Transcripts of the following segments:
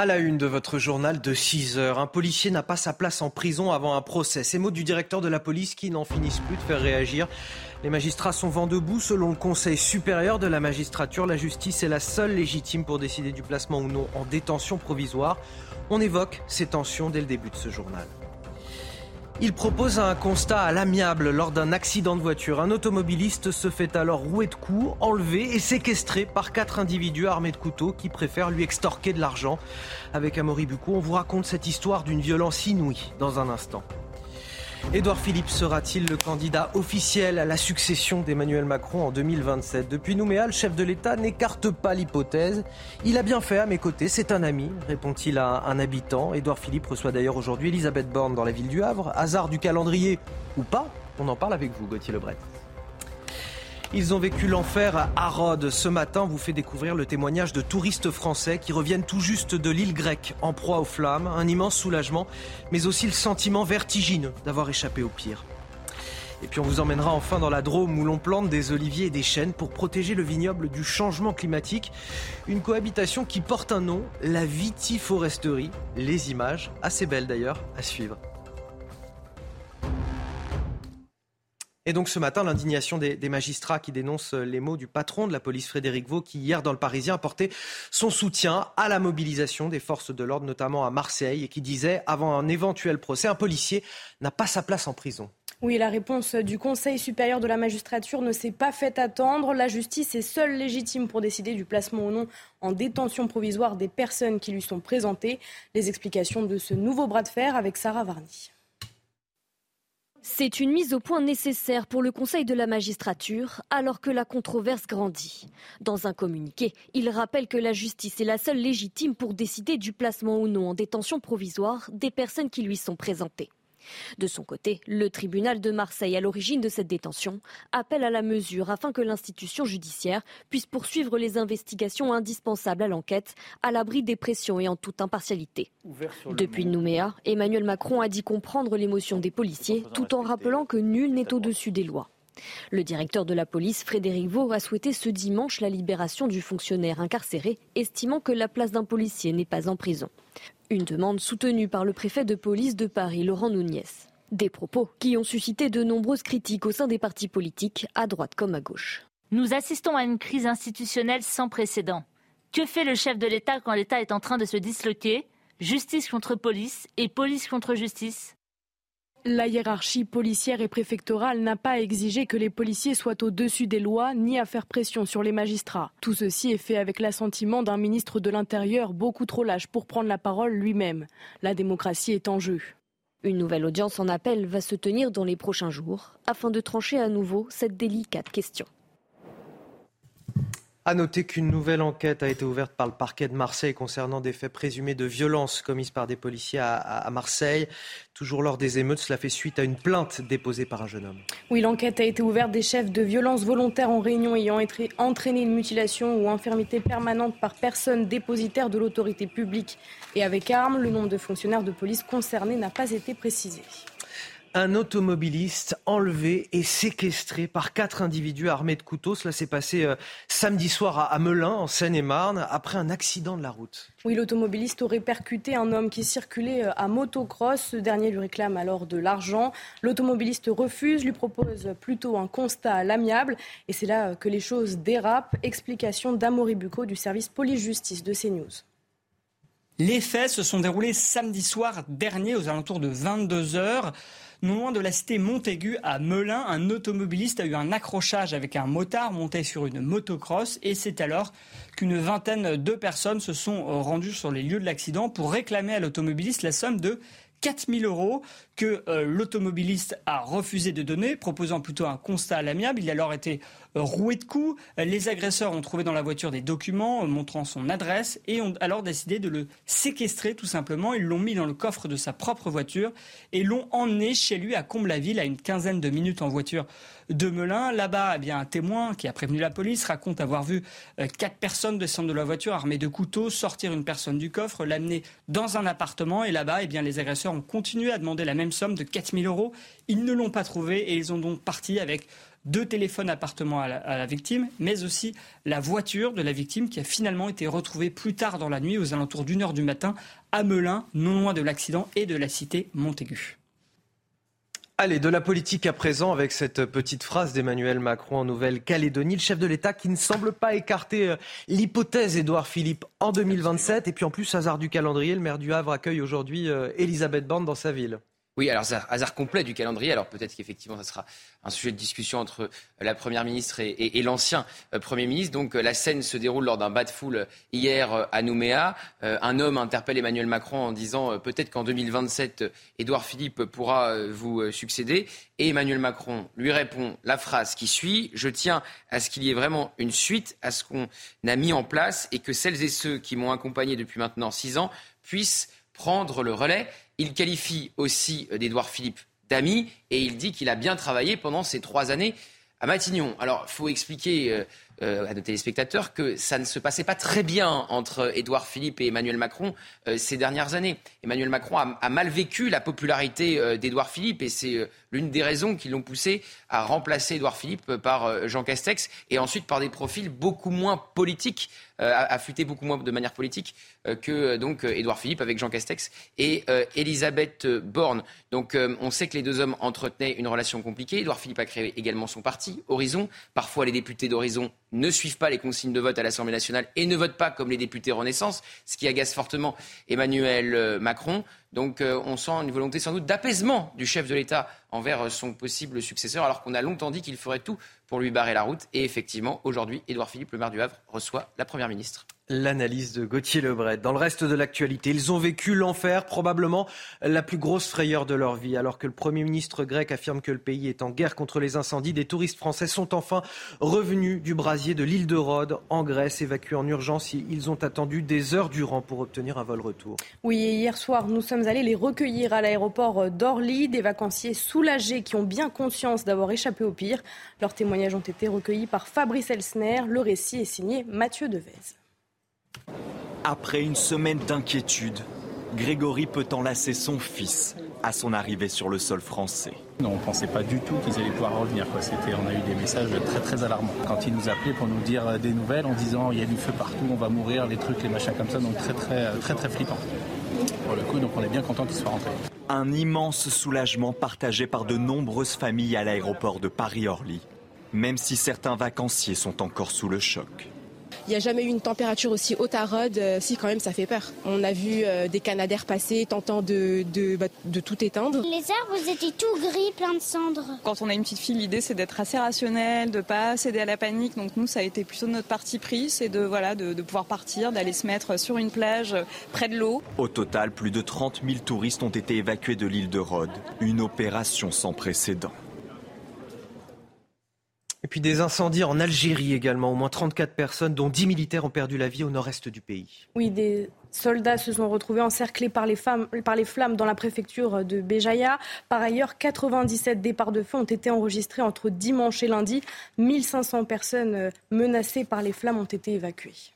À la une de votre journal de 6 heures, un policier n'a pas sa place en prison avant un procès. Ces mots du directeur de la police qui n'en finissent plus de faire réagir. Les magistrats sont vent debout. Selon le Conseil supérieur de la magistrature, la justice est la seule légitime pour décider du placement ou non en détention provisoire. On évoque ces tensions dès le début de ce journal. Il propose un constat à l'amiable lors d'un accident de voiture. Un automobiliste se fait alors rouer de coups, enlevé et séquestré par quatre individus armés de couteaux qui préfèrent lui extorquer de l'argent. Avec Amaury on vous raconte cette histoire d'une violence inouïe dans un instant. Édouard Philippe sera-t-il le candidat officiel à la succession d'Emmanuel Macron en 2027 Depuis Nouméa, le chef de l'État n'écarte pas l'hypothèse. Il a bien fait à mes côtés, c'est un ami, répond-il à un habitant. Édouard Philippe reçoit d'ailleurs aujourd'hui Elisabeth Borne dans la ville du Havre. Hasard du calendrier ou pas? On en parle avec vous, Gauthier Lebret. Ils ont vécu l'enfer à Rhodes. Ce matin, vous fait découvrir le témoignage de touristes français qui reviennent tout juste de l'île grecque en proie aux flammes. Un immense soulagement, mais aussi le sentiment vertigineux d'avoir échappé au pire. Et puis on vous emmènera enfin dans la Drôme où l'on plante des oliviers et des chênes pour protéger le vignoble du changement climatique. Une cohabitation qui porte un nom, la vitiforesterie. Les images, assez belles d'ailleurs, à suivre. Et donc ce matin, l'indignation des, magistrats qui dénoncent les mots du patron de la police, Frédéric Vaux, qui hier dans le Parisien apportait son soutien à la mobilisation des forces de l'ordre, notamment à Marseille, et qui disait, avant un éventuel procès, un policier n'a pas sa place en prison. Oui, la réponse du Conseil supérieur de la magistrature ne s'est pas fait attendre. La justice est seule légitime pour décider du placement ou non en détention provisoire des personnes qui lui sont présentées. Les explications de ce nouveau bras de fer avec Sarah Varny. C'est une mise au point nécessaire pour le Conseil de la magistrature alors que la controverse grandit. Dans un communiqué, il rappelle que la justice est la seule légitime pour décider du placement ou non en détention provisoire des personnes qui lui sont présentées. De son côté, le tribunal de Marseille, à l'origine de cette détention, appelle à la mesure afin que l'institution judiciaire puisse poursuivre les investigations indispensables à l'enquête, à l'abri des pressions et en toute impartialité. Depuis Nouméa, Emmanuel Macron a dit comprendre l'émotion des policiers tout en rappelant que nul n'est au-dessus des lois. Le directeur de la police, Frédéric Vaux, a souhaité ce dimanche la libération du fonctionnaire incarcéré, estimant que la place d'un policier n'est pas en prison. Une demande soutenue par le préfet de police de Paris, Laurent Nouniez. Des propos qui ont suscité de nombreuses critiques au sein des partis politiques, à droite comme à gauche. Nous assistons à une crise institutionnelle sans précédent. Que fait le chef de l'État quand l'État est en train de se disloquer? Justice contre police et police contre justice la hiérarchie policière et préfectorale n'a pas exigé que les policiers soient au-dessus des lois ni à faire pression sur les magistrats. Tout ceci est fait avec l'assentiment d'un ministre de l'Intérieur beaucoup trop lâche pour prendre la parole lui-même. La démocratie est en jeu. Une nouvelle audience en appel va se tenir dans les prochains jours afin de trancher à nouveau cette délicate question. À noter qu'une nouvelle enquête a été ouverte par le parquet de Marseille concernant des faits présumés de violence commises par des policiers à, Marseille. Toujours lors des émeutes, cela fait suite à une plainte déposée par un jeune homme. Oui, l'enquête a été ouverte des chefs de violence volontaires en réunion ayant entraîné une mutilation ou infirmité permanente par personne dépositaire de l'autorité publique et avec armes. Le nombre de fonctionnaires de police concernés n'a pas été précisé un automobiliste enlevé et séquestré par quatre individus armés de couteaux. Cela s'est passé euh, samedi soir à, Melun, en Seine-et-Marne, après un accident de la route. Oui, l'automobiliste aurait percuté un homme qui circulait euh, à motocross. Ce dernier lui réclame alors de l'argent. L'automobiliste refuse, lui propose plutôt un constat à l'amiable. Et c'est là que les choses dérapent. Explication d'Amaury Bucco du service police-justice de CNews. Les faits se sont déroulés samedi soir dernier aux alentours de 22 heures. Non loin de la cité Montaigu, à Melun, un automobiliste a eu un accrochage avec un motard monté sur une motocross et c'est alors qu'une vingtaine de personnes se sont rendues sur les lieux de l'accident pour réclamer à l'automobiliste la somme de 4000 euros que euh, l'automobiliste a refusé de donner, proposant plutôt un constat à l'amiable. Il a alors été roué de coups. Les agresseurs ont trouvé dans la voiture des documents euh, montrant son adresse et ont alors décidé de le séquestrer tout simplement. Ils l'ont mis dans le coffre de sa propre voiture et l'ont emmené chez lui à Comble-la-Ville à une quinzaine de minutes en voiture de Melun. Là-bas, eh bien, un témoin qui a prévenu la police raconte avoir vu quatre personnes descendre de la voiture armées de couteaux, sortir une personne du coffre, l'amener dans un appartement et là-bas, eh bien, les agresseurs ont continué à demander la même somme de 4000 euros. Ils ne l'ont pas trouvé et ils ont donc parti avec deux téléphones appartements à la, victime, mais aussi la voiture de la victime qui a finalement été retrouvée plus tard dans la nuit, aux alentours d'une heure du matin, à Melun, non loin de l'accident et de la cité Montaigu. Allez, de la politique à présent avec cette petite phrase d'Emmanuel Macron en Nouvelle-Calédonie, le chef de l'État qui ne semble pas écarter euh, l'hypothèse Édouard Philippe en 2027. Et puis en plus, hasard du calendrier, le maire du Havre accueille aujourd'hui euh, Elisabeth Borne dans sa ville. Oui, alors hasard complet du calendrier. Alors peut-être qu'effectivement, ça sera un sujet de discussion entre la Première ministre et, l'ancien euh, Premier ministre. Donc la scène se déroule lors d'un bas de foule hier euh, à Nouméa. Euh, un homme interpelle Emmanuel Macron en disant peut-être qu'en 2027, Édouard Philippe pourra vous succéder. Et Emmanuel Macron lui répond la phrase qui suit Je tiens à ce qu'il y ait vraiment une suite à ce qu'on a mis en place et que celles et ceux qui m'ont accompagné depuis maintenant six ans puissent prendre le relais. Il qualifie aussi euh, d'Edouard Philippe d'ami et il dit qu'il a bien travaillé pendant ces trois années à Matignon. Alors, il faut expliquer euh, euh, à nos téléspectateurs que ça ne se passait pas très bien entre Édouard Philippe et Emmanuel Macron ces dernières années. Emmanuel Macron a, mal vécu la popularité d'Édouard Philippe et c'est l'une des raisons qui l'ont poussé à remplacer Édouard Philippe par Jean Castex et ensuite par des profils beaucoup moins politiques, affûtés beaucoup moins de manière politique euh, que euh, donc euh, Édouard Philippe avec Jean Castex et Elisabeth Borne. Donc on sait que les deux hommes entretenaient une relation compliquée. Édouard Philippe a créé également son parti, Horizon. Parfois les députés d'Horizon ne suivent pas les consignes de vote à l'Assemblée nationale et ne votent pas comme les députés Renaissance, ce qui agace fortement Emmanuel Macron. Donc on sent une volonté sans doute d'apaisement du chef de l'État envers son possible successeur, alors qu'on a longtemps dit qu'il ferait tout pour lui barrer la route. Et effectivement, aujourd'hui, Édouard Philippe, le maire du Havre, reçoit la Première ministre. L'analyse de Gauthier Lebret. Dans le reste de l'actualité, ils ont vécu l'enfer, probablement la plus grosse frayeur de leur vie. Alors que le Premier ministre grec affirme que le pays est en guerre contre les incendies, des touristes français sont enfin revenus du brasier de l'île de Rhodes en Grèce, évacués en urgence. Ils ont attendu des heures durant pour obtenir un vol retour. Oui, hier soir, nous sommes allés les recueillir à l'aéroport d'Orly, des vacanciers soulagés qui ont bien conscience d'avoir échappé au pire. Leurs témoignages ont été recueillis par Fabrice Elsner. Le récit est signé Mathieu Devez. Après une semaine d'inquiétude, Grégory peut enlacer son fils à son arrivée sur le sol français. on ne pensait pas du tout qu'ils allaient pouvoir revenir. C'était, on a eu des messages très très alarmants. Quand ils nous appelaient pour nous dire des nouvelles en disant il y a du feu partout, on va mourir, les trucs, les machins comme ça, donc très très très très flippant. Pour le coup, donc on est bien content qu'ils soient rentrés. Un immense soulagement partagé par de nombreuses familles à l'aéroport de Paris-Orly, même si certains vacanciers sont encore sous le choc. Il n'y a jamais eu une température aussi haute à Rhodes. Euh, si, quand même, ça fait peur. On a vu euh, des canadaires passer, tentant de, bah, de, tout éteindre. Les arbres étaient tout gris, plein de cendres. Quand on a une petite fille, l'idée, c'est d'être assez rationnel, de ne pas céder à la panique. Donc, nous, ça a été plutôt notre parti pris, c'est de, voilà, de, de pouvoir partir, d'aller se mettre sur une plage près de l'eau. Au total, plus de 30 000 touristes ont été évacués de l'île de Rhodes. Une opération sans précédent. Puis des incendies en Algérie également. Au moins 34 personnes, dont 10 militaires, ont perdu la vie au nord-est du pays. Oui, des soldats se sont retrouvés encerclés par les, par les flammes dans la préfecture de Béjaïa. Par ailleurs, 97 départs de feu ont été enregistrés entre dimanche et lundi. 1500 personnes menacées par les flammes ont été évacuées.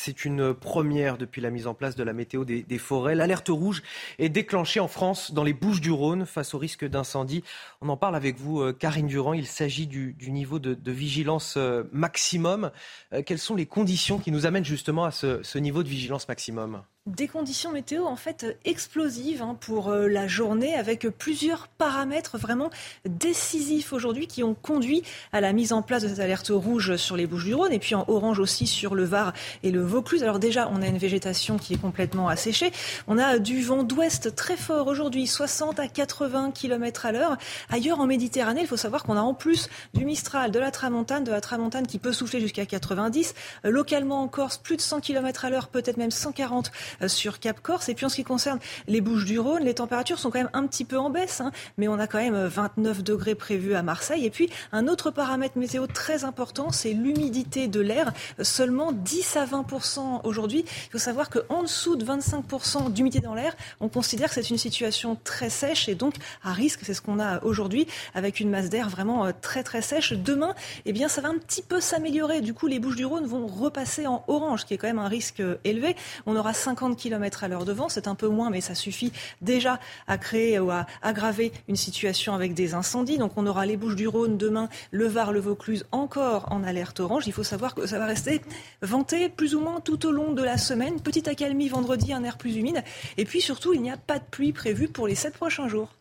C'est une première depuis la mise en place de la météo des, forêts. L'alerte rouge est déclenchée en France dans les Bouches du Rhône face au risque d'incendie. On en parle avec vous, euh, Karine Durand. Il s'agit du, niveau de, vigilance euh, maximum. Euh, quelles sont les conditions qui nous amènent justement à ce niveau de vigilance maximum? Des conditions météo en fait explosives hein, pour euh, la journée avec plusieurs paramètres vraiment décisifs aujourd'hui qui ont conduit à la mise en place de cette alerte rouge sur les Bouches-du-Rhône et puis en orange aussi sur le Var et le Vaucluse. Alors déjà, on a une végétation qui est complètement asséchée. On a du vent d'ouest très fort aujourd'hui, 60 à 80 km à l'heure. Ailleurs en Méditerranée, il faut savoir qu'on a en plus du Mistral, de la Tramontane, de la Tramontane qui peut souffler jusqu'à 90. Euh, localement en Corse, plus de 100 km à l'heure, peut-être même 140 euh, sur Cap Corse. Et puis en ce qui concerne les Bouches du Rhône, les températures sont quand même un petit peu en baisse, hein. mais on a quand même 29 degrés prévus à Marseille. Et puis un autre paramètre météo très important, c'est l'humidité de l'air, seulement 10 à 20% aujourd'hui. Il faut savoir qu'en dessous de 25% d'humidité dans l'air, on considère que c'est une situation très sèche et donc à risque. C'est ce qu'on a aujourd'hui avec une masse d'air vraiment euh, très très sèche. Demain, eh bien, ça va un petit peu s'améliorer. Du coup, les Bouches du Rhône vont repasser en orange, qui est quand même un risque euh, élevé. On aura 50 50 km à l'heure de vent. C'est un peu moins, mais ça suffit déjà à créer ou à aggraver une situation avec des incendies. Donc on aura les Bouches du Rhône demain, le Var, le Vaucluse encore en alerte orange. Il faut savoir que ça va rester venté plus ou moins tout au long de la semaine. Petite accalmie vendredi, un air plus humide. Et puis surtout, il n'y a pas de pluie prévue pour les sept prochains jours.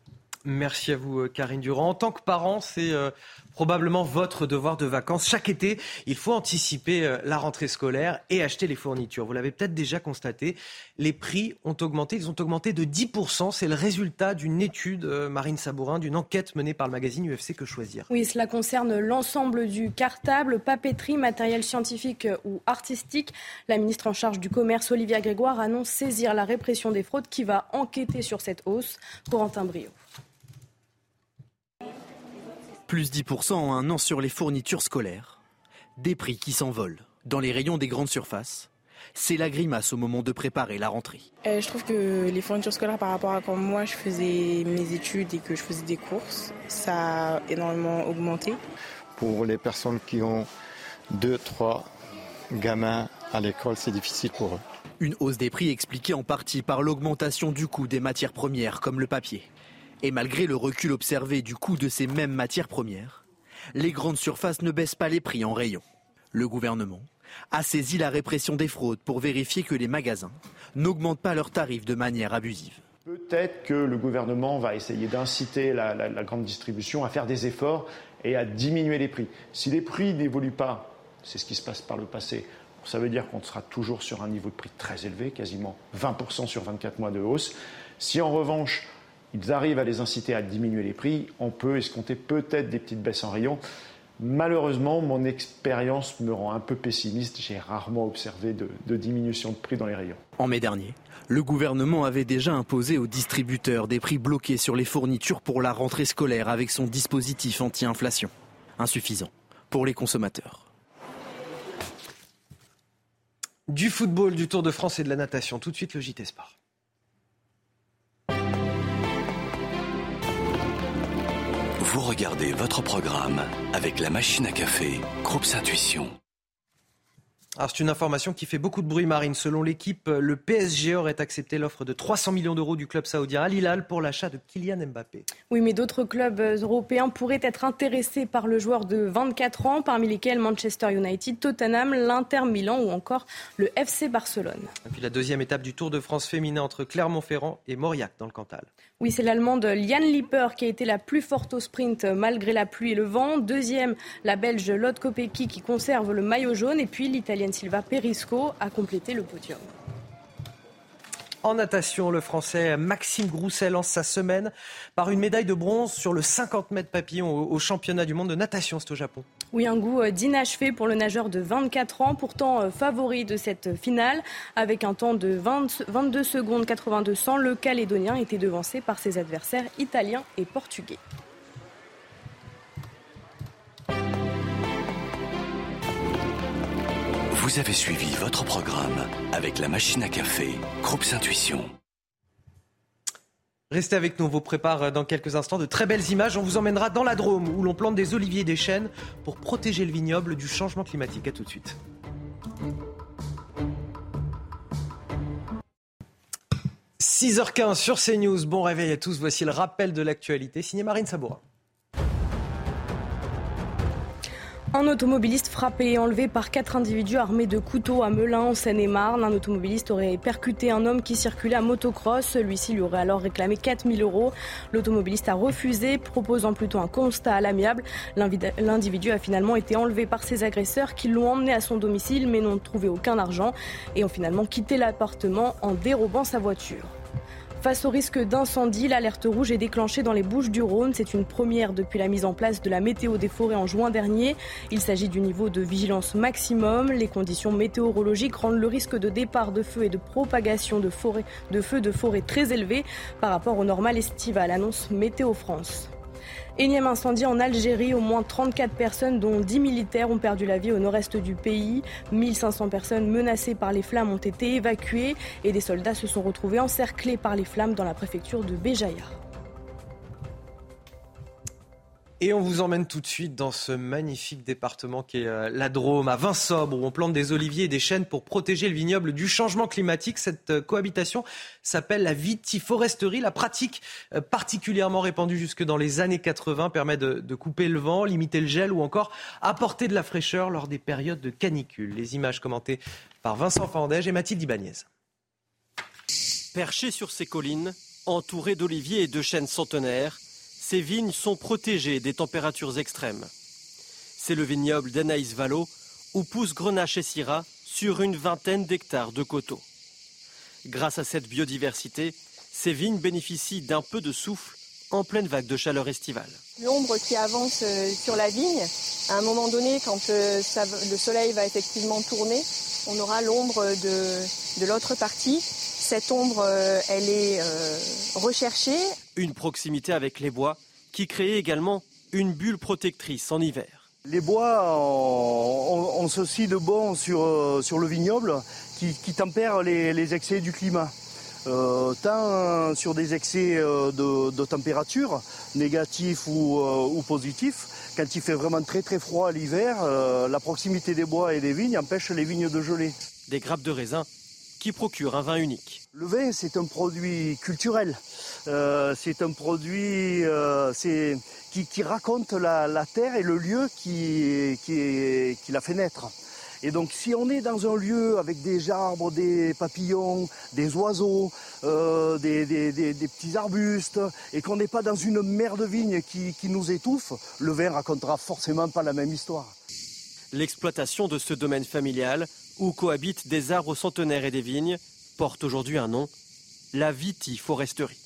Merci à vous, euh, Karine Durand. En tant que parent, c'est euh, probablement votre devoir de vacances. Chaque été, il faut anticiper euh, la rentrée scolaire et acheter les fournitures. Vous l'avez peut-être déjà constaté, les prix ont augmenté. Ils ont augmenté de 10%. C'est le résultat d'une étude, Marine Sabourin, d'une enquête menée par le magazine UFC Que Choisir. Oui, cela concerne l'ensemble du cartable, papeterie, matériel scientifique ou artistique. La ministre en charge du commerce, Olivia Grégoire, annonce saisir la répression des fraudes qui va enquêter sur cette hausse. Corentin Brio. Plus 10% en un an sur les fournitures scolaires. Des prix qui s'envolent dans les rayons des grandes surfaces. C'est la grimace au moment de préparer la rentrée. Euh, je trouve que les fournitures scolaires par rapport à quand moi je faisais mes études et que je faisais des courses, ça a énormément augmenté. Pour les personnes qui ont deux, trois gamins à l'école, c'est difficile pour eux. Une hausse des prix expliquée en partie par l'augmentation du coût des matières premières comme le papier. Et malgré le recul observé du coût de ces mêmes matières premières, les grandes surfaces ne baissent pas les prix en rayon. Le gouvernement a saisi la répression des fraudes pour vérifier que les magasins n'augmentent pas leurs tarifs de manière abusive. Peut-être que le gouvernement va essayer d'inciter la, la, la, grande distribution à faire des efforts et à diminuer les prix. Si les prix n'évoluent pas, c'est ce qui se passe par le passé, ça veut dire qu'on sera toujours sur un niveau de prix très élevé, quasiment 20% sur 24 mois de hausse. Si en revanche ils arrivent à les inciter à diminuer les prix, on peut escompter peut-être des petites baisses en rayon. Malheureusement, mon expérience me rend un peu pessimiste. J'ai rarement observé de, de, diminution de prix dans les rayons. En mai dernier, le gouvernement avait déjà imposé aux distributeurs des prix bloqués sur les fournitures pour la rentrée scolaire avec son dispositif anti-inflation. Insuffisant pour les consommateurs. Du football, du Tour de France et de la natation. Tout de suite, le JT Sport. Vous regardez votre programme avec la machine à café, Groupe Intuition. Alors c'est une information qui fait beaucoup de bruit, Marine. Selon l'équipe, le PSG aurait accepté l'offre de 300 millions d'euros du club saoudien Al Hilal pour l'achat de Kylian Mbappé. Oui, mais d'autres clubs européens pourraient être intéressés par le joueur de 24 ans, parmi lesquels Manchester United, Tottenham, l'Inter Milan ou encore le FC Barcelone. Et puis la deuxième étape du Tour de France féminin entre Clermont-Ferrand et Mauriac dans le Cantal. Oui, c'est l'Allemande Liane Lipper qui a été la plus forte au sprint malgré la pluie et le vent. Deuxième, la Belge Lotte Kopecky qui conserve le maillot jaune. Et puis l'Italienne Silva Perisco a complété le podium. En natation, le Français Maxime Grousset lance sa semaine par une médaille de bronze sur le 50 mètres papillon au, championnat du monde de natation, c'est au Japon. Oui, un goût d'inachevé pour le nageur de 24 ans, pourtant favori de cette finale. Avec un temps de 20, 22 secondes 82 cents, le Calédonien était devancé par ses adversaires italiens et portugais. Vous avez suivi votre programme avec la machine à café, Groupe Intuition. Restez avec nous, on vous prépare dans quelques instants de très belles images. On vous emmènera dans la Drôme où l'on plante des oliviers et des chênes pour protéger le vignoble du changement climatique. A tout de suite. « 6h15 sur CNews. Bon réveil à tous. Voici le rappel de l'actualité. Signé Marine Sabourin. Un automobiliste frappé et enlevé par quatre individus armés de couteaux à Melun, en Seine-et-Marne. Un automobiliste aurait percuté un homme qui circulait à motocross. Celui-ci lui aurait alors réclamé 4000 euros. L'automobiliste a refusé, proposant plutôt un constat à l'amiable. L'individu a finalement été enlevé par ses agresseurs qui l'ont emmené à son domicile mais n'ont trouvé aucun argent et ont finalement quitté l'appartement en dérobant sa voiture. Face au risque d'incendie, l'alerte rouge est déclenchée dans les Bouches du Rhône. C'est une première depuis la mise en place de la météo des forêts en juin dernier. Il s'agit du niveau de vigilance maximum. Les conditions météorologiques rendent le risque de départ de feu et de propagation de, forêt, de feux de forêt très élevé par rapport au normal estival, annonce Météo France. Énième incendie en Algérie, au moins 34 personnes, dont 10 militaires, ont perdu la vie au nord-est du pays. 1500 personnes menacées par les flammes ont été évacuées et des soldats se sont retrouvés encerclés par les flammes dans la préfecture de Béjaïa. Et on vous emmène tout de suite dans ce magnifique département qui est euh, la Drôme, à Vinsobre, où on plante des oliviers et des chênes pour protéger le vignoble du changement climatique. Cette euh, cohabitation s'appelle la vitiforesterie. La pratique euh, particulièrement répandue jusque dans les années 80 permet de, couper le vent, limiter le gel ou encore apporter de la fraîcheur lors des périodes de canicule. Les images commentées par Vincent Fandège et Mathilde Ibanez. Perché sur ces collines, entouré d'oliviers et de chênes centenaires, ces vignes sont protégées des températures extrêmes. C'est le vignoble d'Anaïs Valo où pousse Grenache et Syrah sur une vingtaine d'hectares de coteaux. Grâce à cette biodiversité, ces vignes bénéficient d'un peu de souffle en pleine vague de chaleur estivale. L'ombre qui avance euh, sur la vigne, à un moment donné, quand euh, le soleil va effectivement tourner, on aura l'ombre de l'autre partie cette ombre, euh, elle est euh, recherchée. Une proximité avec les bois qui crée également une bulle protectrice en hiver. Les bois ont, ceci de bon sur, euh, sur le vignoble qui, qui tempère les, excès du climat. tant sur des excès de, température, négatifs ou, ou, positifs, quand il fait vraiment très très froid l'hiver, la proximité des bois et des vignes empêche les vignes de geler. Des grappes de raisin qui procure un vin unique. Le vin, c'est un produit culturel. Euh, c'est un produit euh, qui, raconte la, terre et le lieu qui, qui, l'a fait naître. Et donc si on est dans un lieu avec des arbres, des papillons, des oiseaux, euh, des, petits arbustes, et qu'on n'est pas dans une mer de vigne qui, qui nous étouffe, le vin racontera forcément pas la même histoire. L'exploitation de ce domaine familial où cohabitent des arbres centenaires et des vignes, porte aujourd'hui un nom, la vitiforesterie.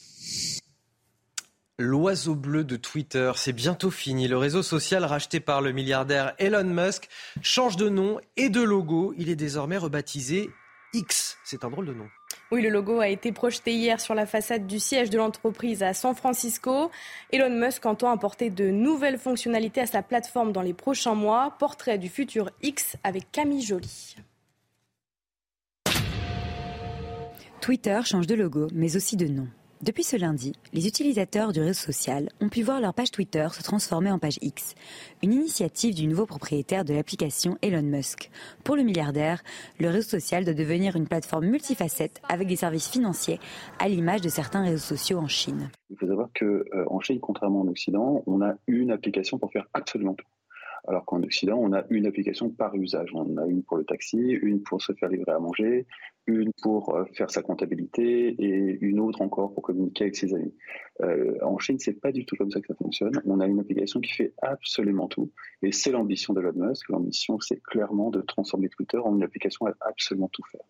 L'oiseau bleu de Twitter, c'est bientôt fini. Le réseau social racheté par le milliardaire Elon Musk change de nom et de logo. Il est désormais rebaptisé X. C'est un drôle de nom. Oui, le logo a été projeté hier sur la façade du siège de l'entreprise à San Francisco. Elon Musk entend apporter de nouvelles fonctionnalités à sa plateforme dans les prochains mois. Portrait du futur X avec Camille Joly. Twitter change de logo, mais aussi de nom. Depuis ce lundi, les utilisateurs du réseau social ont pu voir leur page Twitter se transformer en page X, une initiative du nouveau propriétaire de l'application Elon Musk. Pour le milliardaire, le réseau social doit devenir une plateforme multifacette avec des services financiers à l'image de certains réseaux sociaux en Chine. Il faut savoir qu'en euh, Chine, contrairement en Occident, on a une application pour faire absolument tout. Alors qu'en Occident, on a une application par usage. On a une pour le taxi, une pour se faire livrer à manger, une pour euh, faire sa comptabilité et une autre encore pour communiquer avec ses amis. Euh, en Chine, c'est pas du tout comme ça que ça fonctionne. On a une application qui fait absolument tout, et c'est l'ambition de Elon Musk. L'ambition, c'est clairement de transformer Twitter en une application à absolument tout faire.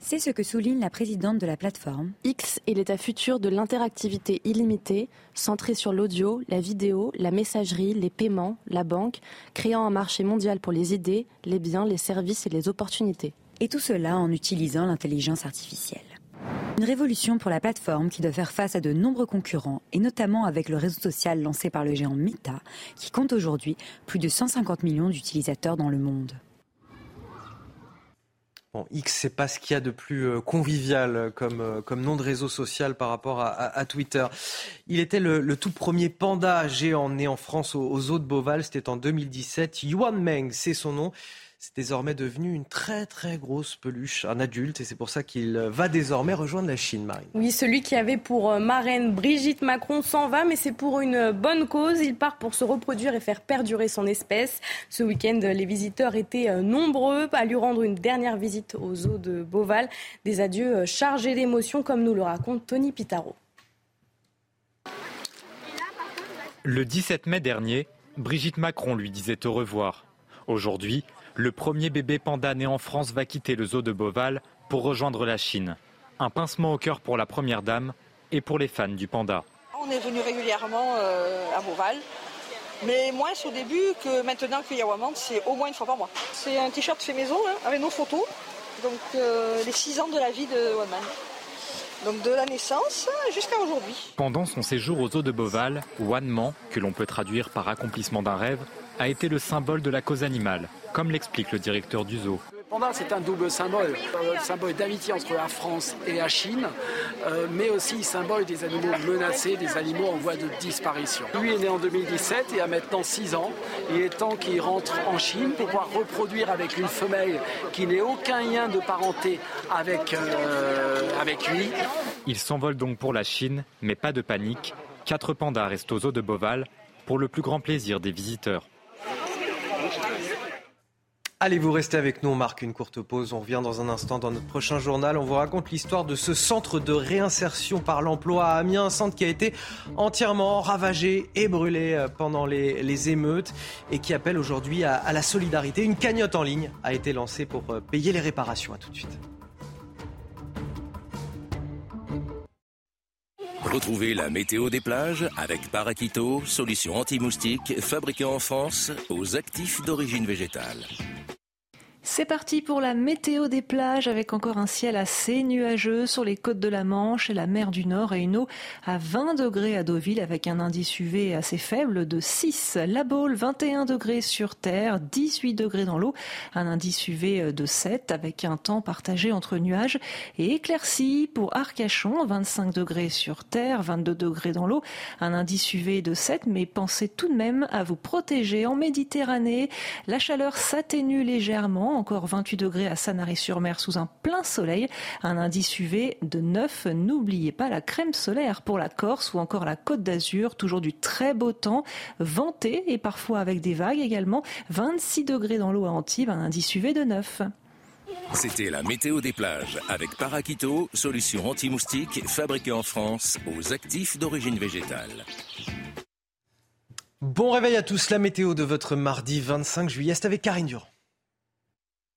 C'est ce que souligne la présidente de la plateforme. X est l'état futur de l'interactivité illimitée, centrée sur l'audio, la vidéo, la messagerie, les paiements, la banque, créant un marché mondial pour les idées, les biens, les services et les opportunités. Et tout cela en utilisant l'intelligence artificielle. Une révolution pour la plateforme qui doit faire face à de nombreux concurrents, et notamment avec le réseau social lancé par le géant Meta, qui compte aujourd'hui plus de 150 millions d'utilisateurs dans le monde. X, c'est pas ce qu'il y a de plus euh, convivial euh, comme, euh, comme nom de réseau social par rapport à, Twitter. Il était le, tout premier panda géant né en France aux, aux eaux de Beauval. C'était en 2017. Yuan Meng, c'est son nom c'est désormais devenu une très très grosse peluche, un adulte, et c'est pour ça qu'il va désormais rejoindre la Chine, Marine. Oui, celui qui avait pour euh, marraine Brigitte Macron s'en va, mais c'est pour une bonne cause. Il part pour se reproduire et faire perdurer son espèce. Ce week-end, les visiteurs étaient euh, nombreux à lui rendre une dernière visite aux eaux de Beauval. Des adieux euh, chargés d'émotions, comme nous le raconte Tony Pitaro. Le 17 mai dernier, Brigitte Macron lui disait au revoir. Aujourd'hui, le premier bébé panda né en France va quitter le zoo de Beauval pour rejoindre la Chine. Un pincement au cœur pour la première dame et pour les fans du panda. On est venu régulièrement euh, à Beauval, mais moins au début que maintenant qu'il y a Wamand, c'est au moins une fois par mois. C'est un t-shirt fait maison hein, avec nos photos, donc euh, les six ans de la vie de Waman. Donc de la naissance jusqu'à aujourd'hui. Pendant son séjour aux eaux de Beauval, Wanman, que l'on peut traduire par accomplissement d'un rêve, a été le symbole de la cause animale, comme l'explique le directeur du zoo. Le panda, c'est un double symbole. Un symbole d'amitié entre la France et la Chine, euh, mais aussi symbole des animaux menacés, des animaux en voie de disparition. Lui est né en 2017 et a maintenant 6 ans. Il est temps qu'il rentre en Chine pour pouvoir reproduire avec une femelle qui n'ait aucun lien de parenté avec, euh, avec lui. Il s'envole donc pour la Chine, mais pas de panique. Quatre pandas restent aux eaux de Boval pour le plus grand plaisir des visiteurs. Allez, vous restez avec nous, on marque une courte pause. On revient dans un instant dans notre prochain journal. On vous raconte l'histoire de ce centre de réinsertion par l'emploi à Amiens, un centre qui a été entièrement ravagé et brûlé euh, pendant les, émeutes et qui appelle aujourd'hui à, la solidarité. Une cagnotte en ligne a été lancée pour euh, payer les réparations. À tout de suite. Retrouvez la météo des plages avec Paraquito, solution anti-moustique fabriquée en France aux actifs d'origine végétale. C'est parti pour la météo des plages avec encore un ciel assez nuageux sur les côtes de la Manche et la mer du Nord et une eau à 20 degrés à Deauville avec un indice UV assez faible de 6. La Baule 21 degrés sur terre, 18 degrés dans l'eau, un indice UV de 7 avec un temps partagé entre nuages et éclaircies pour Arcachon 25 degrés sur terre, 22 degrés dans l'eau, un indice UV de 7 mais pensez tout de même à vous protéger en Méditerranée. La chaleur s'atténue légèrement encore 28 degrés à Sanary-sur-Mer sous un plein soleil, un indice UV de 9. N'oubliez pas la crème solaire pour la Corse ou encore la Côte d'Azur, toujours du très beau temps, venté et parfois avec des vagues également, 26 degrés dans l'eau à Antibes, un indice UV de 9. C'était la météo des plages avec Paraquito, solution anti-moustique fabriquée en France aux actifs d'origine végétale. Bon réveil à tous, la météo de votre mardi 25 juillet, c'est avec Karine Durand.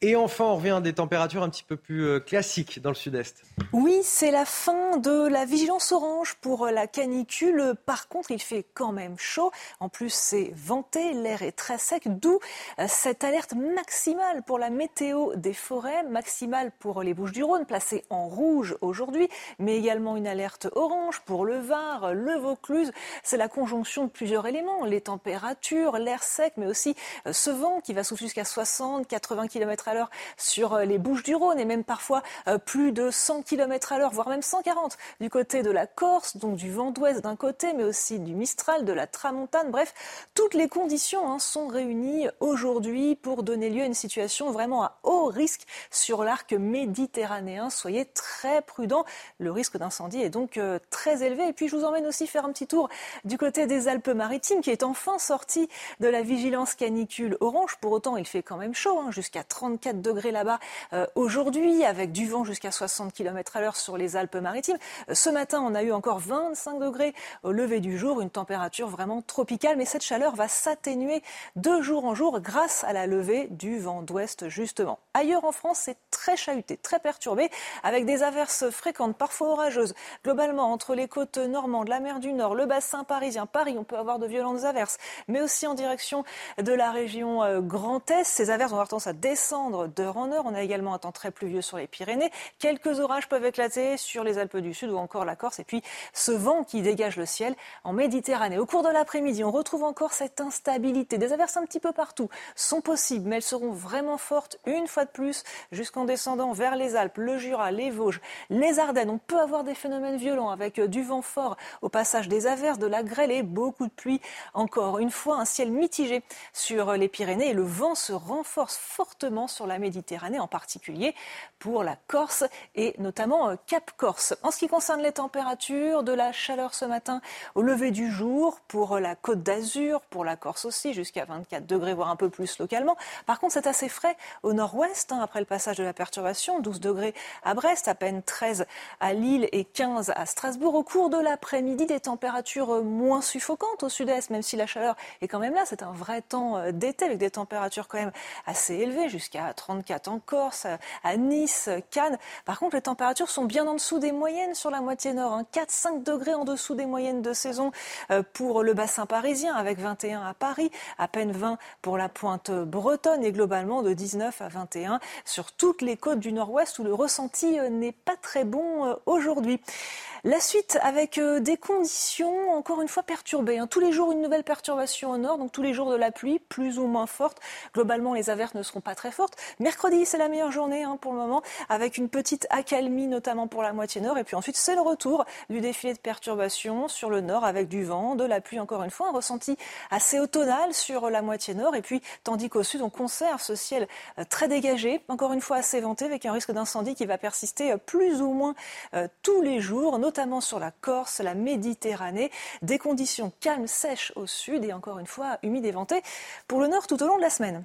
Et enfin, on revient à des températures un petit peu plus euh, classiques dans le sud-est. Oui, c'est la fin de la vigilance orange pour la canicule. Par contre, il fait quand même chaud. En plus, c'est venté, l'air est très sec, d'où euh, cette alerte maximale pour la météo des forêts, maximale pour les Bouches-du-Rhône, placée en rouge aujourd'hui, mais également une alerte orange pour le Var, le Vaucluse. C'est la conjonction de plusieurs éléments, les températures, l'air sec, mais aussi euh, ce vent qui va souffler jusqu'à 60, 80 km à l'heure sur euh, les Bouches du Rhône et même parfois euh, plus de 100 km à l'heure, voire même 140 du côté de la Corse, donc du vent d'ouest d'un côté, mais aussi du Mistral, de la Tramontane. Bref, toutes les conditions hein, sont réunies aujourd'hui pour donner lieu à une situation vraiment à haut risque sur l'arc méditerranéen. Soyez très prudents. Le risque d'incendie est donc euh, très élevé. Et puis, je vous emmène aussi faire un petit tour du côté des Alpes-Maritimes, qui est enfin sorti de la vigilance canicule orange. Pour autant, il fait quand même chaud, hein, jusqu'à 30 4 degrés là-bas euh, aujourd'hui, avec du vent jusqu'à 60 km à l'heure sur les Alpes-Maritimes. Euh, ce matin, on a eu encore 25 degrés au lever du jour, une température vraiment tropicale, mais cette chaleur va s'atténuer de jour en jour grâce à la levée du vent d'ouest, justement. Ailleurs en France, c'est très chahuté, très perturbé, avec des averses fréquentes, parfois orageuses. Globalement, entre les côtes normandes, la mer du Nord, le bassin parisien, Paris, on peut avoir de violentes averses, mais aussi en direction de la région euh, Grand Est. Ces averses avoir tendance à descendre d'heure en heure. On a également un temps très pluvieux sur les Pyrénées. Quelques orages peuvent éclater sur les Alpes du Sud ou encore la Corse. Et puis ce vent qui dégage le ciel en Méditerranée. Au cours de l'après-midi, on retrouve encore cette instabilité. Des averses un petit peu partout sont possibles, mais elles seront vraiment fortes une fois de plus jusqu'en descendant vers les Alpes, le Jura, les Vosges, les Ardennes. On peut avoir des phénomènes violents avec du vent fort au passage des averses, de la grêle et beaucoup de pluie. Encore une fois, un ciel mitigé sur les Pyrénées et le vent se renforce fortement sur la Méditerranée, en particulier pour la Corse et notamment euh, Cap Corse. En ce qui concerne les températures, de la chaleur ce matin au lever du jour pour la Côte d'Azur, pour la Corse aussi, jusqu'à 24 degrés, voire un peu plus localement. Par contre, c'est assez frais au nord-ouest, hein, après le passage de la perturbation, 12 degrés à Brest, à peine 13 à Lille et 15 à Strasbourg. Au cours de l'après-midi, des températures moins suffocantes au sud-est, même si la chaleur est quand même là. C'est un vrai temps euh, d'été avec des températures quand même assez élevées, jusqu'à à 34 en Corse, à Nice, Cannes. Par contre, les températures sont bien en dessous des moyennes sur la moitié nord. 4-5 hein. degrés en dessous des moyennes de saison euh, pour le bassin parisien, avec 21 à Paris, à peine 20 pour la pointe bretonne et globalement de 19 à 21 sur toutes les côtes du nord-ouest où le ressenti euh, n'est pas très bon euh, aujourd'hui. La suite avec des conditions encore une fois perturbées. Hein. Tous les jours une nouvelle perturbation au nord, donc tous les jours de la pluie, plus ou moins forte. Globalement, les averses ne seront pas très fortes. Mercredi, c'est la meilleure journée hein, pour le moment, avec une petite accalmie notamment pour la moitié nord. Et puis ensuite, c'est le retour du défilé de perturbations sur le nord avec du vent, de la pluie encore une fois, un ressenti assez automnal sur la moitié nord. Et puis, tandis qu'au sud, on conserve ce ciel euh, très dégagé, encore une fois assez venté, avec un risque d'incendie qui va persister euh, plus ou moins tous les jours notamment sur la Corse, la Méditerranée. Des conditions calmes, sèches au sud et encore une fois humides et ventées pour le nord tout au long de la semaine.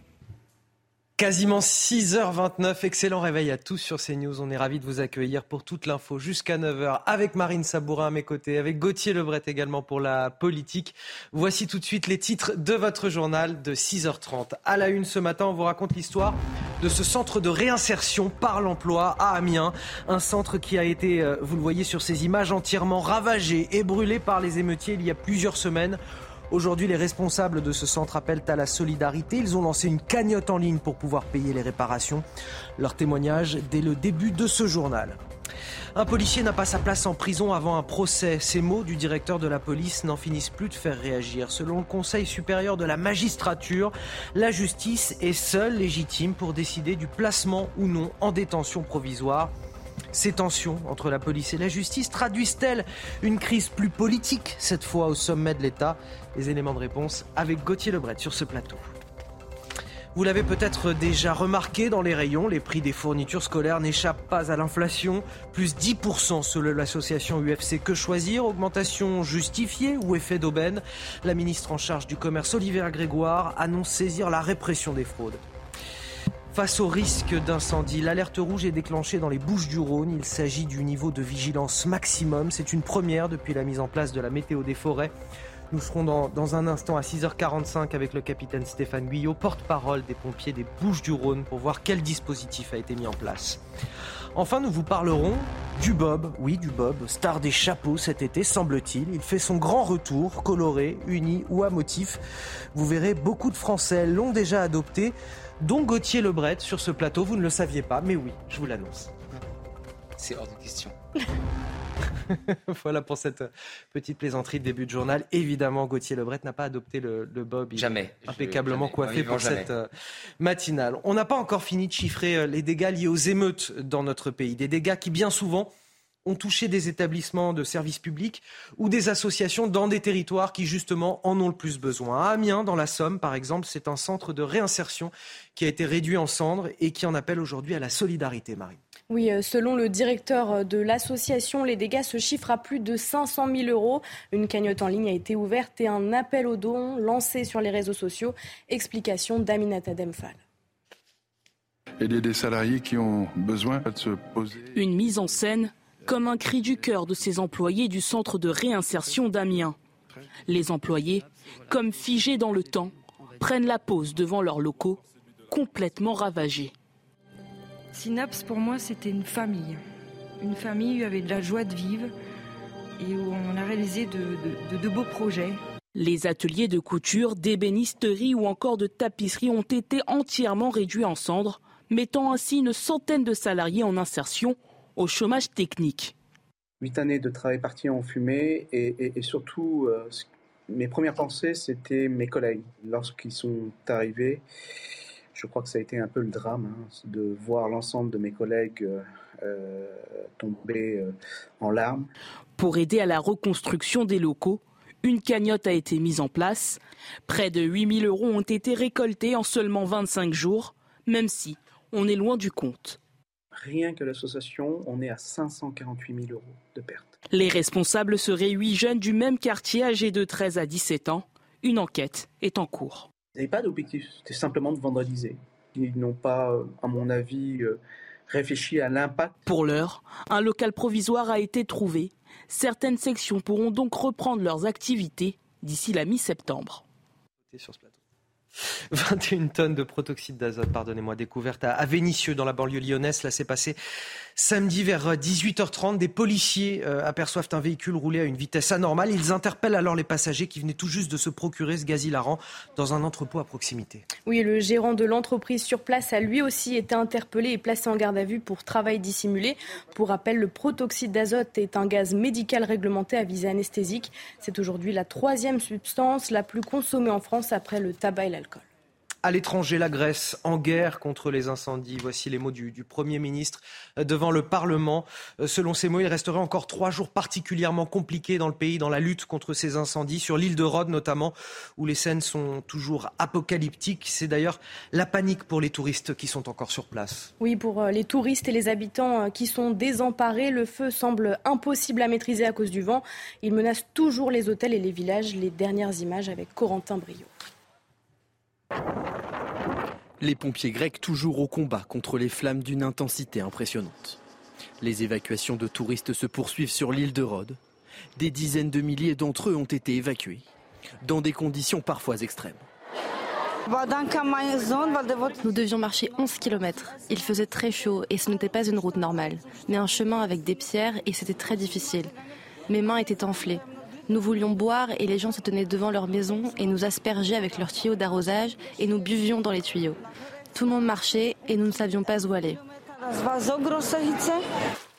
Quasiment 6h29, excellent réveil à tous sur CNews. On est ravis de vous accueillir pour toute l'info jusqu'à 9h avec Marine Sabourin à mes côtés, avec Gauthier Lebret également pour la politique. Voici tout de suite les titres de votre journal de 6h30. À la une ce matin, on vous raconte l'histoire de ce centre de réinsertion par l'emploi à Amiens. Un centre qui a été, euh, vous le voyez sur ces images, entièrement ravagé et brûlé par les émeutiers il y a plusieurs semaines. Aujourd'hui, les responsables de ce centre appellent à la solidarité. Ils ont lancé une cagnotte en ligne pour pouvoir payer les réparations. Leur témoignage dès le début de ce journal. Un policier n'a pas sa place en prison avant un procès. Ces mots du directeur de la police n'en finissent plus de faire réagir. Selon le Conseil supérieur de la magistrature, la justice est seule légitime pour décider du placement ou non en détention provisoire ces tensions entre la police et la justice traduisent-elles une crise plus politique, cette fois au sommet de l'État? Les éléments de réponse avec Gauthier Lebret sur ce plateau. Vous l'avez peut-être déjà remarqué dans les rayons, les prix des fournitures scolaires n'échappent pas à l'inflation. Plus 10% selon l'association UFC Que Choisir. Augmentation justifiée ou effet d'aubaine? La ministre en charge du commerce, Olivier Grégoire, annonce saisir la répression des fraudes. Face au risque d'incendie, l'alerte rouge est déclenchée dans les Bouches du Rhône. Il s'agit du niveau de vigilance maximum. C'est une première depuis la mise en place de la météo des forêts. Nous serons dans, un instant à 6h45 avec le capitaine Stéphane Guyot, porte-parole des pompiers des Bouches du Rhône, pour voir quel dispositif a été mis en place. Enfin, nous vous parlerons du Bob, oui du Bob, star des chapeaux cet été, semble-t-il. Il fait son grand retour, coloré, uni ou à motif. Vous verrez, beaucoup de Français l'ont déjà adopté dont Gauthier Lebret sur ce plateau. Vous ne le saviez pas, mais oui, je vous l'annonce. C'est hors de question. voilà pour cette petite plaisanterie de début de journal. Évidemment, Gauthier Lebret n'a pas adopté le, Bob. jamais. Impeccablement coiffé pour cette euh, matinale. On n'a pas encore fini de chiffrer euh, les dégâts liés aux émeutes dans notre pays. Des dégâts qui, bien souvent, ont touché des établissements de services publics ou des associations dans des territoires qui justement en ont le plus besoin. À Amiens, dans la Somme, par exemple, c'est un centre de réinsertion qui a été réduit en cendres et qui en appelle aujourd'hui à la solidarité, Marie. Oui, euh, selon le directeur de l'association, les dégâts se chiffrent à plus de 500 000 euros. Une cagnotte en ligne a été ouverte et un appel aux dons lancé sur les réseaux sociaux. Explication d'Aminata Demphal. Aider des salariés qui ont besoin de se poser. Une mise en scène comme un cri du cœur de ces employés du centre de réinsertion d'Amiens. Les employés, comme figés dans le temps, prennent la pause devant leurs locaux, complètement ravagés. Synapse, pour moi, c'était une famille. Une famille où il y avait de la joie de vivre et où on a réalisé de, de beaux projets. Les ateliers de couture, d'ébénisterie ou encore de tapisserie ont été entièrement réduits en cendres, mettant ainsi une centaine de salariés en insertion au chômage technique. Huit années de travail parti en fumée et, surtout, euh, mes premières pensées, c'était mes collègues. Lorsqu'ils sont arrivés, je crois que ça a été un peu le drame hein, de voir l'ensemble de mes collègues euh, euh, tomber en larmes. Pour aider à la reconstruction des locaux, une cagnotte a été mise en place. Près de 8000 euros ont été récoltés en seulement 25 jours, même si on est loin du compte. Rien que l'association, on est à 548 000 euros de pertes. Les responsables seraient huit jeunes du même quartier âgés de 13 à 17 ans. Une enquête est en cours. Ils n'avaient pas d'objectif, c'était simplement de vandaliser. Ils n'ont pas, à mon avis, euh, réfléchi à l'impact. Pour l'heure, un local provisoire a été trouvé. Certaines sections pourront donc reprendre leurs activités d'ici la mi-septembre. 21 tonnes de protoxyde d'azote, pardonnez-moi, découverte à Vénissieux dans la banlieue lyonnaise. Là, c'est passé samedi vers 18h30. Des policiers euh, aperçoivent un véhicule roulé à une vitesse anormale. Ils interpellent alors les passagers qui venaient tout juste de se procurer ce gaz hilarant dans un entrepôt à proximité. Oui, le gérant de l'entreprise sur place a lui aussi été interpellé et placé en garde à vue pour travail dissimulé. Pour rappel, le protoxyde d'azote est un gaz médical réglementé à visée anesthésique. C'est aujourd'hui la troisième substance la plus consommée en France après le tabac et l'alcool. À l'étranger, la Grèce en guerre contre les incendies. Voici les mots du, Premier ministre euh, devant le Parlement. Euh, selon ces mots, il resterait encore trois jours particulièrement compliqués dans le pays dans la lutte contre ces incendies, sur l'île de Rhodes notamment, où les scènes sont toujours apocalyptiques. C'est d'ailleurs la panique pour les touristes qui sont encore sur place. Oui, pour euh, les touristes et les habitants qui sont désemparés, le feu semble impossible à maîtriser à cause du vent. Il menace toujours les hôtels et les villages. Les dernières images avec Corentin Brio. Les pompiers grecs toujours au combat contre les flammes d'une intensité impressionnante. Les évacuations de touristes se poursuivent sur l'île de Rhodes. Des dizaines de milliers d'entre eux ont été évacués, dans des conditions parfois extrêmes. Nous devions marcher 11 km. Il faisait très chaud et ce n'était pas une route normale, mais un chemin avec des pierres et c'était très difficile. Mes mains étaient enflées. Nous voulions boire et les gens se tenaient devant leur maison et nous aspergeaient avec leurs tuyaux d'arrosage et nous buvions dans les tuyaux. Tout le monde marchait et nous ne savions pas où aller.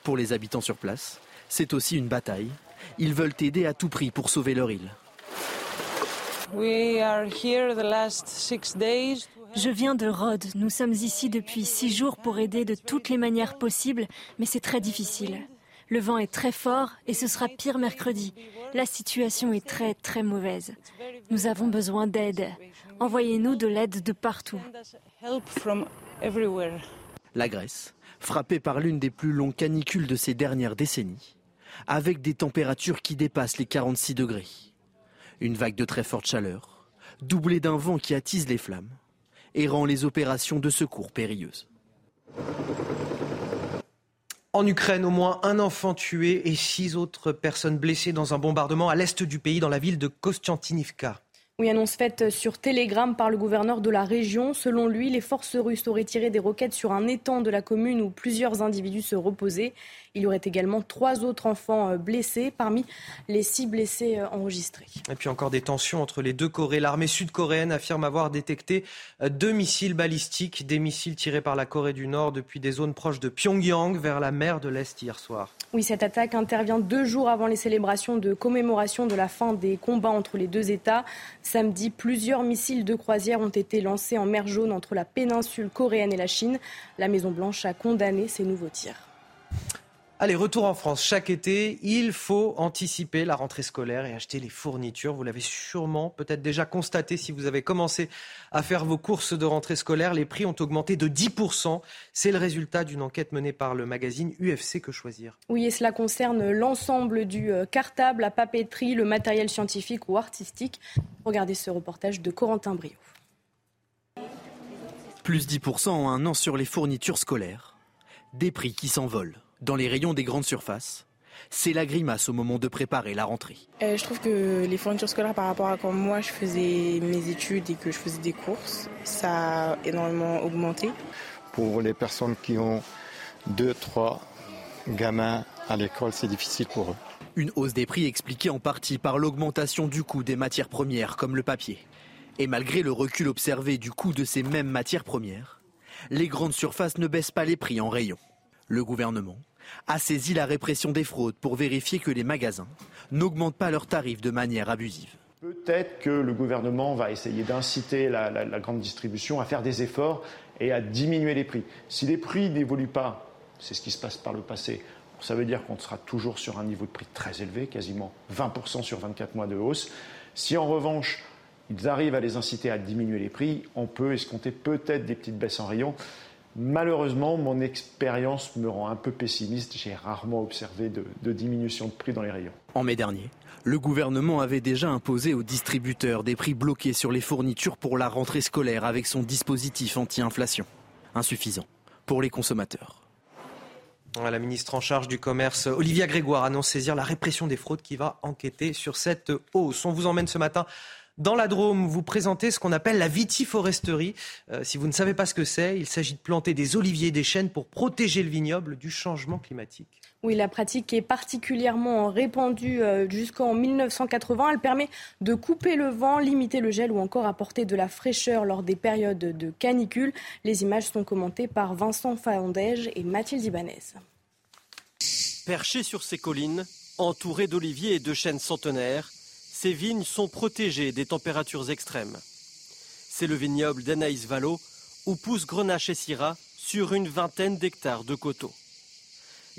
Pour les habitants sur place, c'est aussi une bataille. Ils veulent aider à tout prix pour sauver leur île. Je viens de Rhodes. Nous sommes ici depuis six jours pour aider de toutes les manières possibles, mais c'est très difficile. Le vent est très fort et ce sera pire mercredi. La situation est très très mauvaise. Nous avons besoin d'aide. Envoyez-nous de l'aide de partout. La Grèce, frappée par l'une des plus longues canicules de ces dernières décennies, avec des températures qui dépassent les 46 degrés. Une vague de très forte chaleur, doublée d'un vent qui attise les flammes et rend les opérations de secours périlleuses. En Ukraine, au moins un enfant tué et six autres personnes blessées dans un bombardement à l'est du pays, dans la ville de Kostiantinivka. Oui, annonce faite sur Telegram par le gouverneur de la région. Selon lui, les forces russes auraient tiré des roquettes sur un étang de la commune où plusieurs individus se reposaient. Il y aurait également trois autres enfants euh, blessés parmi les six blessés euh, enregistrés. Et puis encore des tensions entre les deux Corées. L'armée sud-coréenne affirme avoir détecté euh, deux missiles balistiques, des missiles tirés par la Corée du Nord depuis des zones proches de Pyongyang vers la mer de l'Est hier soir. Oui, cette attaque intervient deux jours avant les célébrations de commémoration de la fin des combats entre les deux États. Samedi, plusieurs missiles de croisière ont été lancés en mer Jaune entre la péninsule coréenne et la Chine. La Maison-Blanche a condamné ces nouveaux tirs. Allez, retour en France. Chaque été, il faut anticiper la rentrée scolaire et acheter les fournitures. Vous l'avez sûrement peut-être déjà constaté si vous avez commencé à faire vos courses de rentrée scolaire. Les prix ont augmenté de 10%. C'est le résultat d'une enquête menée par le magazine UFC Que Choisir. Oui, et cela concerne l'ensemble du euh, cartable, la papeterie, le matériel scientifique ou artistique. Regardez ce reportage de Corentin Brio. Plus 10% en un an sur les fournitures scolaires. Des prix qui s'envolent dans les rayons des grandes surfaces. C'est la grimace au moment de préparer la rentrée. Euh, je trouve que les fournitures scolaires par rapport à quand moi je faisais mes études et que je faisais des courses, ça a énormément augmenté. Pour les personnes qui ont deux, trois gamins à l'école, c'est difficile pour eux. Une hausse des prix expliquée en partie par l'augmentation du coût des matières premières comme le papier. Et malgré le recul observé du coût de ces mêmes matières premières, les grandes surfaces ne baissent pas les prix en rayon. Le gouvernement a saisi la répression des fraudes pour vérifier que les magasins n'augmentent pas leurs tarifs de manière abusive. Peut-être que le gouvernement va essayer d'inciter la, grande distribution à faire des efforts et à diminuer les prix. Si les prix n'évoluent pas, c'est ce qui se passe par le passé, ça veut dire qu'on sera toujours sur un niveau de prix très élevé, quasiment 20% sur 24 mois de hausse. Si en revanche, ils arrivent à les inciter à diminuer les prix, on peut escompter peut-être des petites baisses en rayon. Malheureusement, mon expérience me rend un peu pessimiste. J'ai rarement observé de, diminution de prix dans les rayons. En mai dernier, le gouvernement avait déjà imposé aux distributeurs des prix bloqués sur les fournitures pour la rentrée scolaire avec son dispositif anti-inflation. Insuffisant pour les consommateurs. La ministre en charge du commerce, Olivia Grégoire, annonce saisir la répression des fraudes qui va enquêter sur cette hausse. On vous emmène ce matin dans la Drôme, vous présentez ce qu'on appelle la vitiforesterie. Euh, si vous ne savez pas ce que c'est, il s'agit de planter des oliviers et des chênes pour protéger le vignoble du changement climatique. Oui, la pratique est particulièrement répandue euh, jusqu'en 1980. Elle permet de couper le vent, limiter le gel ou encore apporter de la fraîcheur lors des périodes de canicule. Les images sont commentées par Vincent Faondège et Mathilde Ibanez. Perché sur ces collines, entouré d'oliviers et de chênes centenaires, ces vignes sont protégées des températures extrêmes. C'est le vignoble d'Anaïs Valo où pousse Grenache et Syrah sur une vingtaine d'hectares de coteaux.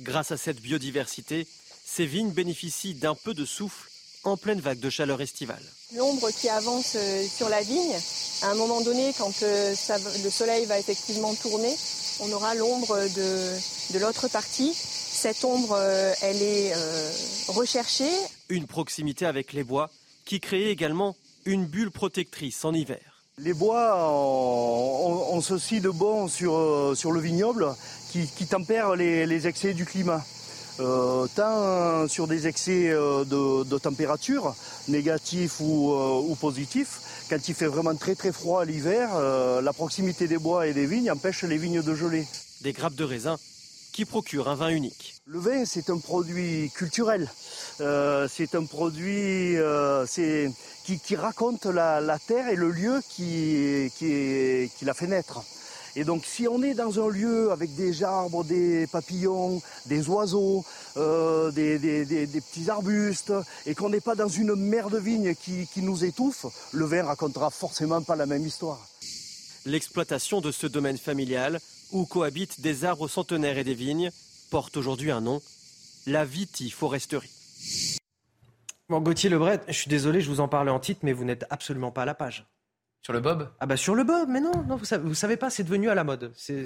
Grâce à cette biodiversité, ces vignes bénéficient d'un peu de souffle en pleine vague de chaleur estivale. L'ombre qui avance euh, sur la vigne, à un moment donné, quand euh, le soleil va effectivement tourner, on aura l'ombre de, de l'autre partie cette ombre, euh, elle est recherchée. Une proximité avec les bois qui crée également une bulle protectrice en hiver. Les bois ont, ceci de bon sur, euh, sur le vignoble qui, tempère les, excès du climat. tant sur des excès de, température, négatifs ou, ou, positifs. Quand il fait vraiment très très froid l'hiver, la proximité des bois et des vignes empêche les vignes de geler. Des grappes de raisin qui procure un vin unique. Le vin, c'est un produit culturel. Euh, c'est un produit euh, qui, raconte la, terre et le lieu qui, qui, l'a fait naître. Et donc si on est dans un lieu avec des arbres, des papillons, des oiseaux, euh, des, petits arbustes, et qu'on n'est pas dans une mer de vignes qui, qui nous étouffe, le vin racontera forcément pas la même histoire. L'exploitation de ce domaine familial où cohabitent des arbres centenaires et des vignes, porte aujourd'hui un nom, la vitiforesterie. Bon, Gauthier Lebret, je suis désolé, je vous en parlais en titre, mais vous n'êtes absolument pas à la page. Sur le bob? Ah bah sur le bob, mais non, non vous, savez, vous savez pas, c'est devenu à la mode. C'est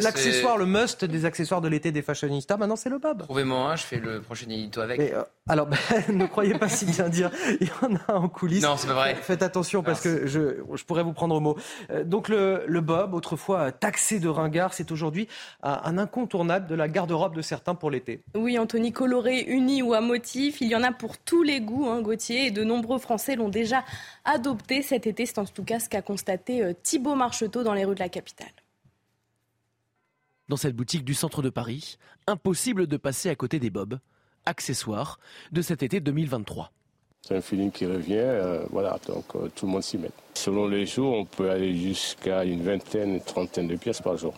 l'accessoire, le must des accessoires de l'été des fashionistas, maintenant c'est le bob. Trouvez-moi un, je fais le prochain édito avec. Euh, alors, ne croyez pas si bien dire, il y en a en coulisses. Non, c'est pas vrai. Faites attention parce que je, je, pourrais vous prendre au mot. Euh, donc le, le bob, autrefois taxé de ringard, c'est aujourd'hui un incontournable de la garde-robe de certains pour l'été. Oui, Anthony, coloré, uni ou à motif, il y en a pour tous les goûts, hein, Gauthier, et de nombreux Français l'ont déjà adopté cet été. C'est en tout cas ce qu'a constaté euh, Thibault Marcheteau dans les rues de la capitale. Dans cette boutique du centre de Paris, impossible de passer à côté des bobs, accessoires de cet été 2023. C'est un feeling qui revient, euh, voilà, donc euh, tout le monde s'y met. Selon les jours, on peut aller jusqu'à une vingtaine, une trentaine de pièces par jour.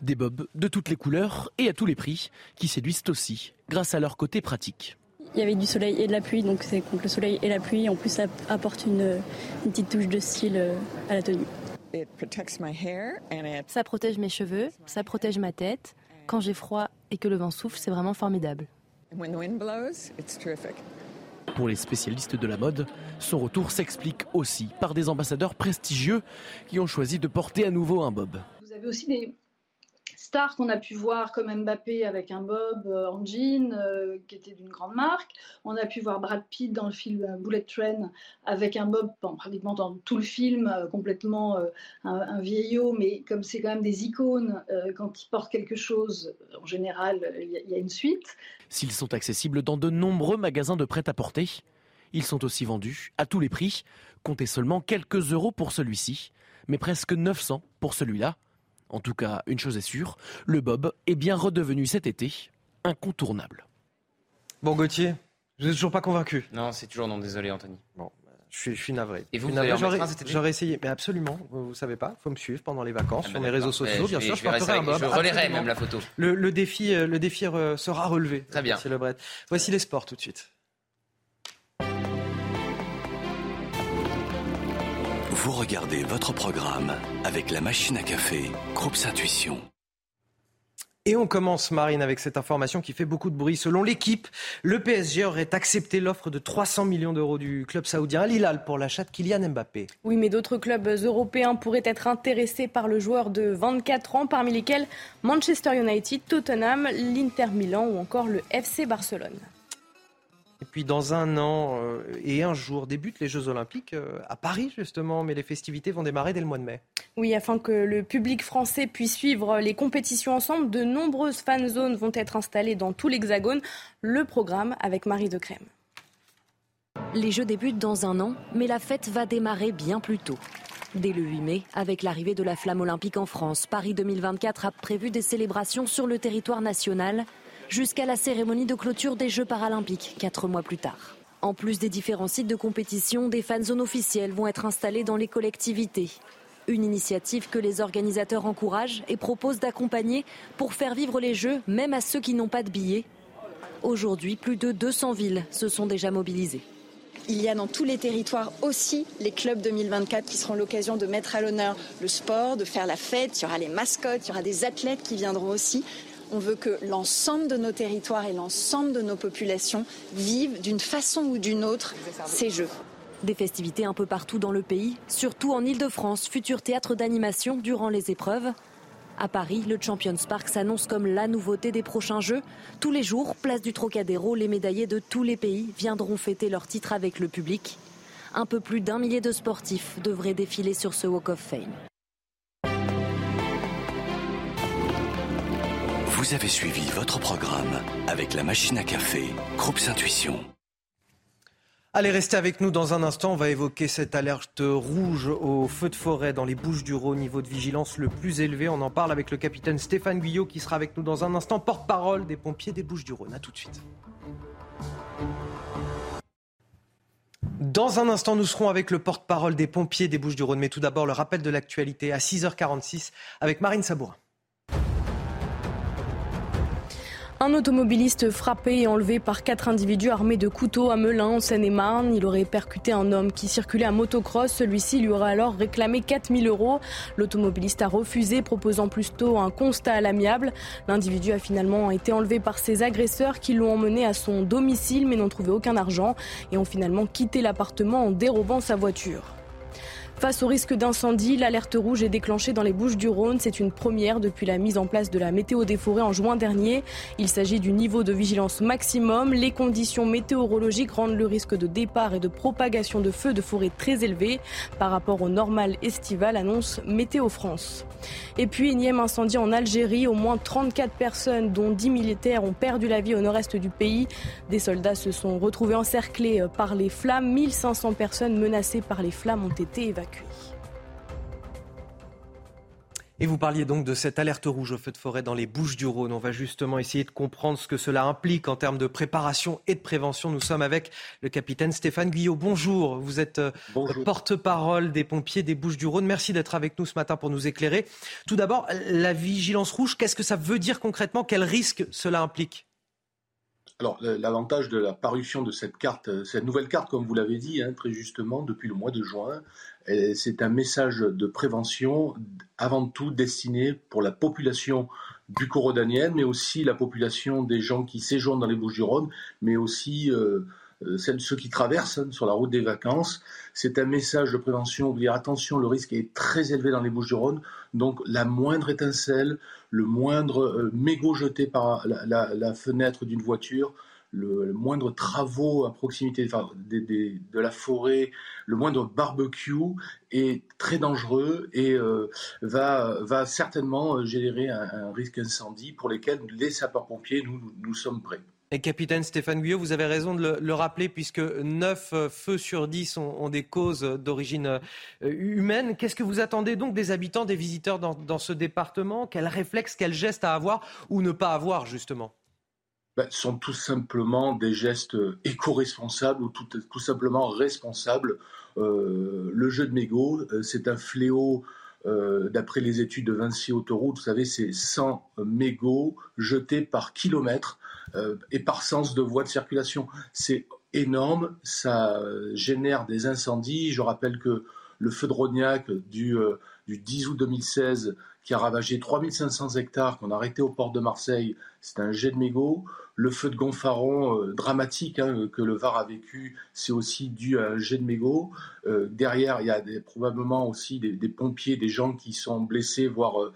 Des bobs de toutes les couleurs et à tous les prix, qui séduisent aussi grâce à leur côté pratique il y avait du soleil et de la pluie, donc c'est contre le soleil et la pluie. En plus, ça apporte une, petite touche de style euh, à la tenue. Ça protège mes cheveux, ça protège ma tête. Quand j'ai froid et que le vent souffle, c'est vraiment formidable. Pour les spécialistes de la mode, son retour s'explique aussi par des ambassadeurs prestigieux qui ont choisi de porter à nouveau un bob. Vous avez aussi des, stars qu'on a pu voir comme Mbappé avec un bob euh, en jean euh, qui était d'une grande marque. On a pu voir Brad Pitt dans le film euh, Bullet Train avec un bob pratiquement dans tout le film, complètement un, vieillot, mais comme c'est quand même des icônes, quand ils portent quelque chose, en général, il y, y, a une suite. S'ils sont accessibles dans de nombreux magasins de prêt-à-porter, ils sont aussi vendus à tous les prix. Comptez seulement quelques euros pour celui-ci, mais presque 900 pour celui-là. En tout cas, une chose est sûre, le bob est bien redevenu cet été incontournable. Bon Gauthier, je n'ai toujours pas convaincu. Non, c'est toujours non, désolé Anthony. Bon, je suis, navré. Et vous, J'aurais essayé, mais absolument, vous, ne savez pas, il faut me suivre pendant les vacances ah sur mes réseaux sociaux, bien sûr, je, porterai un bob. Je relayerai même la photo. Le, défi, euh, le défi sera relevé. Très bien. Le Voici les sports tout de suite. Vous regardez votre programme avec la machine à café, Groupe Intuition. Et on commence, Marine, avec cette information qui fait beaucoup de bruit. Selon l'équipe, le PSG aurait accepté l'offre de 300 millions d'euros du club saoudien Al Hilal pour l'achat de Kylian Mbappé. Oui, mais d'autres clubs européens pourraient être intéressés par le joueur de 24 ans, parmi lesquels Manchester United, Tottenham, l'Inter Milan ou encore le FC Barcelone. Et puis dans un an euh, et un jour débutent les Jeux Olympiques euh, à Paris justement, mais les festivités vont démarrer dès le mois de mai. Oui, afin que le public français puisse suivre les compétitions ensemble, de nombreuses fan zones vont être installées dans tout l'Hexagone. Le programme avec Marie de Crème. Les Jeux débutent dans un an, mais la fête va démarrer bien plus tôt. Dès le 8 mai, avec l'arrivée de la flamme olympique en France, Paris 2024 a prévu des célébrations sur le territoire national jusqu'à la cérémonie de clôture des Jeux paralympiques, quatre mois plus tard. En plus des différents sites de compétition, des fan zones officielles vont être installées dans les collectivités. Une initiative que les organisateurs encouragent et proposent d'accompagner pour faire vivre les Jeux, même à ceux qui n'ont pas de billets. Aujourd'hui, plus de 200 villes se sont déjà mobilisées. Il y a dans tous les territoires aussi les clubs 2024 qui seront l'occasion de mettre à l'honneur le sport, de faire la fête. Il y aura les mascottes, il y aura des athlètes qui viendront aussi. On veut que l'ensemble de nos territoires et l'ensemble de nos populations vivent d'une façon ou d'une autre ces Jeux. Des festivités un peu partout dans le pays, surtout en Ile-de-France, futur théâtre d'animation durant les épreuves. À Paris, le Champions Park s'annonce comme la nouveauté des prochains Jeux. Tous les jours, place du Trocadéro, les médaillés de tous les pays viendront fêter leur titre avec le public. Un peu plus d'un millier de sportifs devraient défiler sur ce Walk of Fame. Vous avez suivi votre programme avec la machine à café, Groupe Intuition. Allez, restez avec nous dans un instant. On va évoquer cette alerte rouge au feu de forêt dans les Bouches du Rhône, niveau de vigilance le plus élevé. On en parle avec le capitaine Stéphane Guyot qui sera avec nous dans un instant, porte-parole des pompiers des Bouches du Rhône. A tout de suite. Dans un instant, nous serons avec le porte-parole des pompiers des Bouches du Rhône. Mais tout d'abord, le rappel de l'actualité à 6h46 avec Marine Sabourin. Un automobiliste frappé et enlevé par quatre individus armés de couteaux à Melun, Seine-et-Marne. Il aurait percuté un homme qui circulait à motocross. Celui-ci lui aurait alors réclamé 4000 euros. L'automobiliste a refusé, proposant plus tôt un constat à l'amiable. L'individu a finalement été enlevé par ses agresseurs qui l'ont emmené à son domicile mais n'ont trouvé aucun argent et ont finalement quitté l'appartement en dérobant sa voiture. Face au risque d'incendie, l'alerte rouge est déclenchée dans les Bouches du Rhône. C'est une première depuis la mise en place de la météo des forêts en juin dernier. Il s'agit du niveau de vigilance maximum. Les conditions météorologiques rendent le risque de départ et de propagation de feux de forêt très élevé par rapport au normal estival, annonce Météo France. Et puis, énième incendie en Algérie. Au moins 34 personnes, dont 10 militaires, ont perdu la vie au nord-est du pays. Des soldats se sont retrouvés encerclés par les flammes. 1500 personnes menacées par les flammes ont été évacuées. Et vous parliez donc de cette alerte rouge au feu de forêt dans les Bouches du Rhône. On va justement essayer de comprendre ce que cela implique en termes de préparation et de prévention. Nous sommes avec le capitaine Stéphane Guyot. Bonjour, vous êtes euh, porte-parole des pompiers des Bouches du Rhône. Merci d'être avec nous ce matin pour nous éclairer. Tout d'abord, la vigilance rouge, qu'est-ce que ça veut dire concrètement? Quel risque cela implique? Alors, l'avantage de la parution de cette carte, euh, cette nouvelle carte, comme vous l'avez dit, hein, très justement, depuis le mois de juin, c'est un message de prévention avant tout destiné pour la population du Corodanienne, mais aussi la population des gens qui séjournent dans les Bouches-du-Rhône, mais aussi euh, euh ceux qui traversent hein, sur la route des vacances. C'est un message de prévention, vous dire attention, le risque est très élevé dans les Bouches-du-Rhône, donc la moindre étincelle, le moindre euh, mégot jeté par la fenêtre d'une voiture, le, moindre travaux à proximité de la forêt, le moindre barbecue est très dangereux et euh, va, certainement euh, générer un, risque incendie pour lequel les sapeurs-pompiers, nous, sommes prêts. Et capitaine Stéphane Guyot, vous avez raison de le, rappeler, puisque 9 euh, feux sur 10 ont, des causes d'origine humaine. Qu'est-ce que vous attendez donc des habitants, des visiteurs dans, dans ce département? Quels réflexes, quels gestes à avoir ou ne pas avoir, justement? Ben, sont tout simplement des gestes éco-responsables ou tout, tout simplement responsables. Euh, le jeu de mégots, euh, c'est un fléau. Euh, d'après les études de Vinci Autoroute, vous savez, c'est 100 mégots jetés par kilomètre et par sens de voie de circulation. C'est énorme, ça génère des incendies. Je rappelle que le feu de Rognac du, du 10 août 2016 qui a ravagé 3500 hectares, qu'on a arrêté au port de Marseille, c'est un jet de mégots. Le feu de Gonfaron, euh, dramatique, hein, que le Var a vécu, c'est aussi dû à un jet de mégots. Euh, derrière, il y a probablement aussi des, pompiers, des gens qui sont blessés, voire, euh,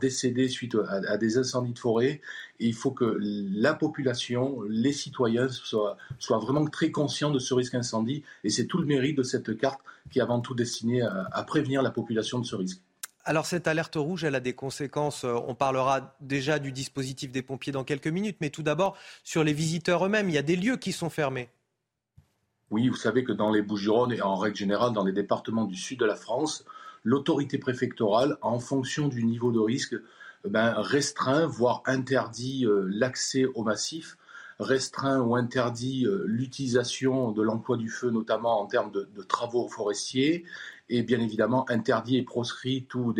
décédés suite à, des incendies de forêt. Il faut que la population, les citoyens soient vraiment très conscients de ce risque incendie. Et c'est tout le mérite de cette carte qui est avant tout destinée à prévenir la population de ce risque. Alors cette alerte rouge, elle a des conséquences. Euh, on parlera déjà du dispositif des pompiers dans quelques minutes, mais tout d'abord sur les visiteurs eux-mêmes. Il y a des lieux qui sont fermés. Oui, vous savez que dans les Bouches-du-Rhône et en règle générale dans les départements du sud de la France, l'autorité préfectorale, en fonction du niveau de risque, eh ben, restreint, voire interdit euh, l'accès au massif restreint ou interdit euh, l'utilisation de l'emploi du feu, notamment en termes de, travaux forestiers, et bien évidemment interdit et proscrit tout,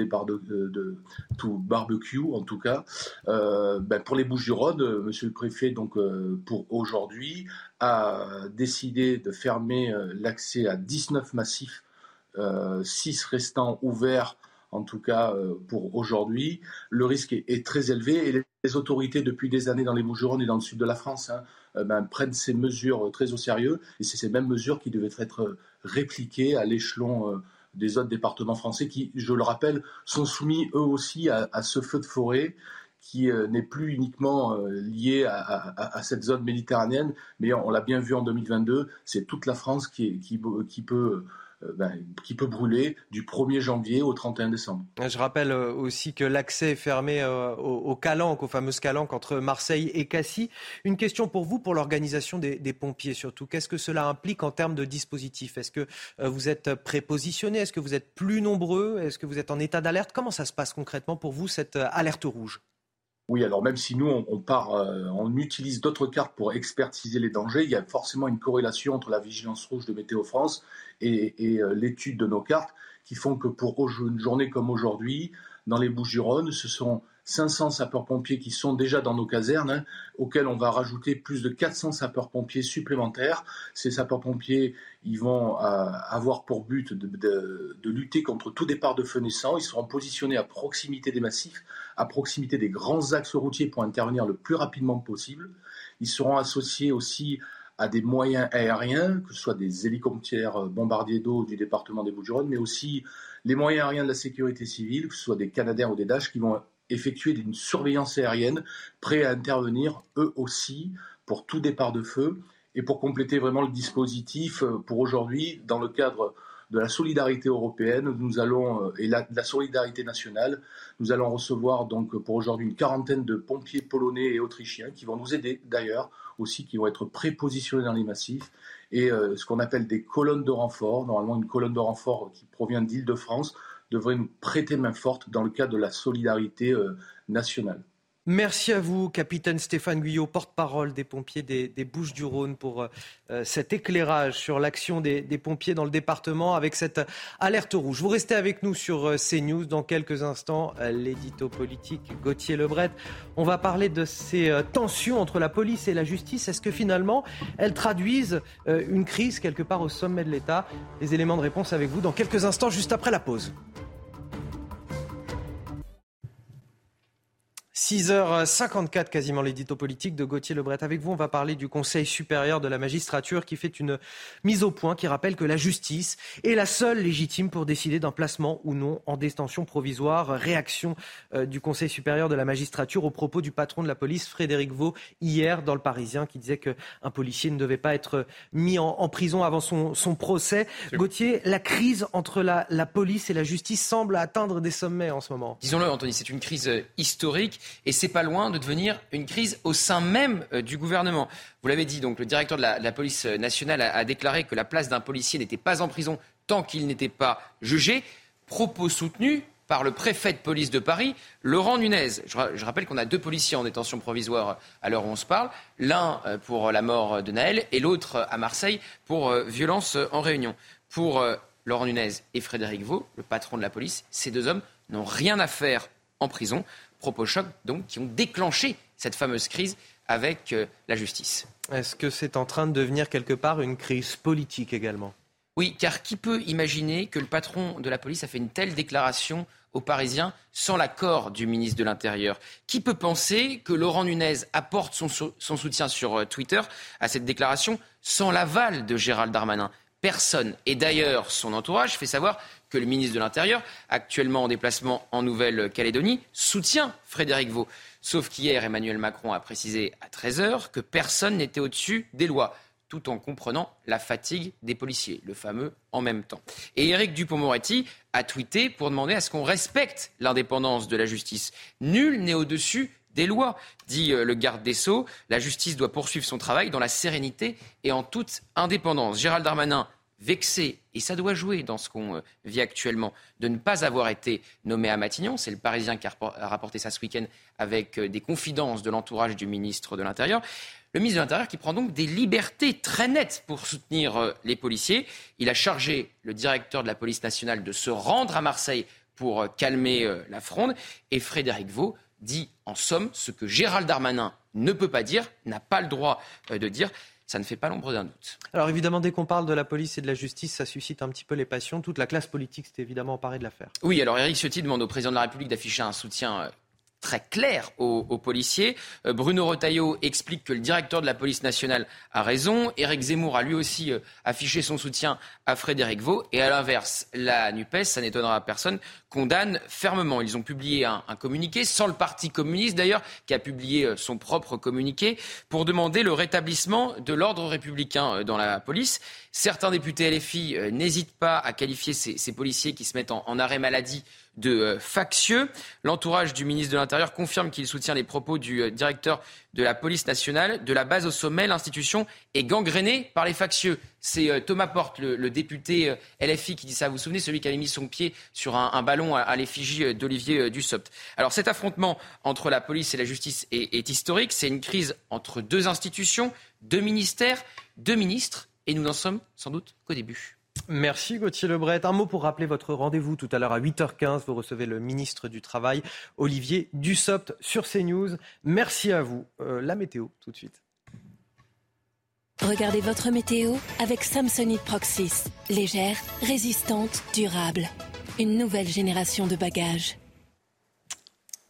tout barbecue, en tout cas. Euh, ben pour les Bouches-du-Rhône, euh, Monsieur le Préfet, donc pour aujourd'hui, a décidé de fermer l'accès à 19 massifs, 6 restants ouverts en tout cas euh, pour aujourd'hui. Le risque est, très élevé et les, autorités, depuis des années dans les bouches et dans le sud de la France, hein, euh, ben, prennent ces mesures très au sérieux et c'est ces mêmes mesures qui devaient être répliquées à l'échelon euh, des autres départements français qui, je le rappelle, sont soumis eux aussi à, ce feu de forêt qui n'est plus uniquement lié à, cette zone méditerranéenne, mais on, l'a bien vu en 2022, c'est toute la France qui, peut euh, ben, qui peut brûler du 1er janvier au 31 décembre. Je rappelle euh, aussi que l'accès est fermé euh, aux calanques, aux fameuses calanques entre Marseille et Cassis. Une question pour vous, pour l'organisation des, pompiers surtout. Qu'est-ce que cela implique en termes de dispositifs? Est-ce que vous êtes prépositionné Est-ce que vous êtes plus nombreux? Est-ce que vous êtes en état d'alerte? Comment ça se passe concrètement pour vous, cette alerte rouge? Oui, alors même si nous, on, part, on utilise d'autres cartes pour expertiser les dangers, il y a forcément une corrélation entre la vigilance rouge de Météo France et, euh, l'étude de nos cartes qui font que pour une journée comme aujourd'hui, dans les Bouches-du-Rhône, ce sont 500 sapeurs-pompiers qui sont déjà dans nos casernes, hein, auxquels on va rajouter plus de 400 sapeurs-pompiers supplémentaires. Ces sapeurs-pompiers, ils vont euh, avoir pour but de, lutter contre tout départ de feu naissant. Ils seront positionnés à proximité des massifs, à proximité des grands axes routiers pour intervenir le plus rapidement possible. Ils seront associés aussi à des moyens aériens, que ce soit des hélicoptères euh, bombardiers d'eau du département des Bouches-du-Rhône, mais aussi les moyens aériens de la sécurité civile, que ce soit des Canadiens ou des Dash, qui vont effectuer une surveillance aérienne, prêts à intervenir eux aussi pour tout départ de feu. Et pour compléter vraiment le dispositif, euh, pour aujourd'hui, dans le cadre de la solidarité européenne, nous allons euh, et de la solidarité nationale, nous allons recevoir donc pour aujourd'hui une quarantaine de pompiers polonais et autrichiens qui vont nous aider d'ailleurs aussi, qui vont être prépositionnés dans les massifs et euh, ce qu'on appelle des colonnes de renfort. Normalement, une colonne de renfort qui provient d'Île-de-France devrait nous prêter main forte dans le cadre de la solidarité euh, nationale. Merci à vous, capitaine Stéphane Guyot, porte-parole des pompiers des, Bouches-du-Rhône, pour euh, euh, cet éclairage sur l'action des, pompiers dans le département avec cette alerte rouge. Vous restez avec nous sur euh, CNews dans quelques instants. L'édito politique Gauthier Lebret. On va parler de ces tensions entre la police et la justice. Est-ce que finalement elles traduisent une crise quelque part au sommet de l'État? Les éléments de réponse avec vous dans quelques instants, juste après la pause. 6h54, quasiment l'édito politique de Gauthier Lebret. Avec vous, on va parler du Conseil supérieur de la magistrature qui fait une mise au point qui rappelle que la justice est la seule légitime pour décider d'un placement ou non en détention provisoire. Réaction euh, du Conseil supérieur de la magistrature au propos du patron de la police, Frédéric Vaux, hier dans le Parisien, qui disait qu'un policier ne devait pas être mis en, prison avant son, procès. Gauthier, la crise entre la, la police et la justice semble atteindre des sommets en ce moment. Disons-le, Anthony, c'est une crise historique et c'est pas loin de devenir une crise au sein même euh, du gouvernement. Vous l'avez dit, donc le directeur de la, police nationale a, déclaré que la place d'un policier n'était pas en prison tant qu'il n'était pas jugé. Propos soutenus par le préfet de police de Paris, Laurent Nunez. Je, rappelle qu'on a deux policiers en détention provisoire à l'heure où on se parle, l'un euh, pour la mort de Naël et l'autre à Marseille pour euh, violence en réunion. Pour Laurent Nunez et Frédéric Vaux, le patron de la police, ces deux hommes n'ont rien à faire en prison. Propos chocs, donc, qui ont déclenché cette fameuse crise avec euh, la justice. Est-ce que c'est en train de devenir quelque part une crise politique également? Oui, car qui peut imaginer que le patron de la police a fait une telle déclaration aux Parisiens sans l'accord du ministre de l'Intérieur? Qui peut penser que Laurent Nunez apporte son, son soutien sur euh, Twitter à cette déclaration sans l'aval de Gérald Darmanin? Personne. Et d'ailleurs, son entourage fait savoir que le ministre de l'Intérieur, actuellement en déplacement en Nouvelle-Calédonie, soutient Frédéric Vaux. Sauf qu'hier, Emmanuel Macron a précisé à 13h que personne n'était au-dessus des lois. tout en comprenant la fatigue des policiers, le fameux en même temps. Et Éric Dupont-Moretti a tweeté pour demander à ce qu'on respecte l'indépendance de la justice. Nul n'est au-dessus des lois, dit euh, le garde des Sceaux. La justice doit poursuivre son travail dans la sérénité et en toute indépendance. Gérald Darmanin vexé, et ça doit jouer dans ce qu'on euh, vit actuellement, de ne pas avoir été nommé à Matignon. C'est le Parisien qui a rapporté ça ce week-end avec euh, des confidences de l'entourage du ministre de l'Intérieur. Le ministre de l'Intérieur qui prend donc des libertés très nettes pour soutenir euh, les policiers. Il a chargé le directeur de la police nationale de se rendre à Marseille pour calmer la fronde. Et Frédéric Vaux dit en somme ce que Gérald Darmanin ne peut pas dire, n'a pas le droit de dire ça ne fait pas l'ombre d'un doute. Alors évidemment, dès qu'on parle de la police et de la justice, ça suscite un petit peu les passions. Toute la classe politique s'est évidemment emparée de l'affaire. Oui, alors Éric Ciotti demande au président de la République d'afficher un soutien euh, très clair aux, policiers. Euh, Bruno Retailleau explique que le directeur de la police nationale a raison. Éric Zemmour a lui aussi euh, affiché son soutien à Frédéric Vaux. Et à l'inverse, la NUPES, ça n'étonnera personne, condamne fermement. Ils ont publié un, communiqué, sans le Parti communiste d'ailleurs, qui a publié euh, son propre communiqué, pour demander le rétablissement de l'ordre républicain dans la police. Certains députés LFI n'hésitent pas à qualifier ces, policiers qui se mettent en arrêt maladie de euh, factieux. L'entourage du ministre de l'Intérieur confirme qu'il soutient les propos du euh, directeur de la police nationale. De la base au sommet, l'institution est gangrénée par les factieux. C'est euh, Thomas Porte, le, député LFI, qui dit ça. Vous vous souvenez, celui qui avait mis son pied sur un, ballon à, l'effigie d'Olivier Dussopt. Alors cet affrontement entre la police et la justice est, est historique. C'est une crise entre deux institutions, deux ministères, deux ministres. Et nous n'en sommes sans doute qu'au début. Merci Gauthier Lebret. Un mot pour rappeler votre rendez-vous tout à l'heure à 8h15. Vous recevez le ministre du Travail, Olivier Dussopt, sur CNews. Merci à vous. Euh, la météo, tout de suite. Regardez votre météo avec Samsonite Proxys. Légère, résistante, durable. Une nouvelle génération de bagages.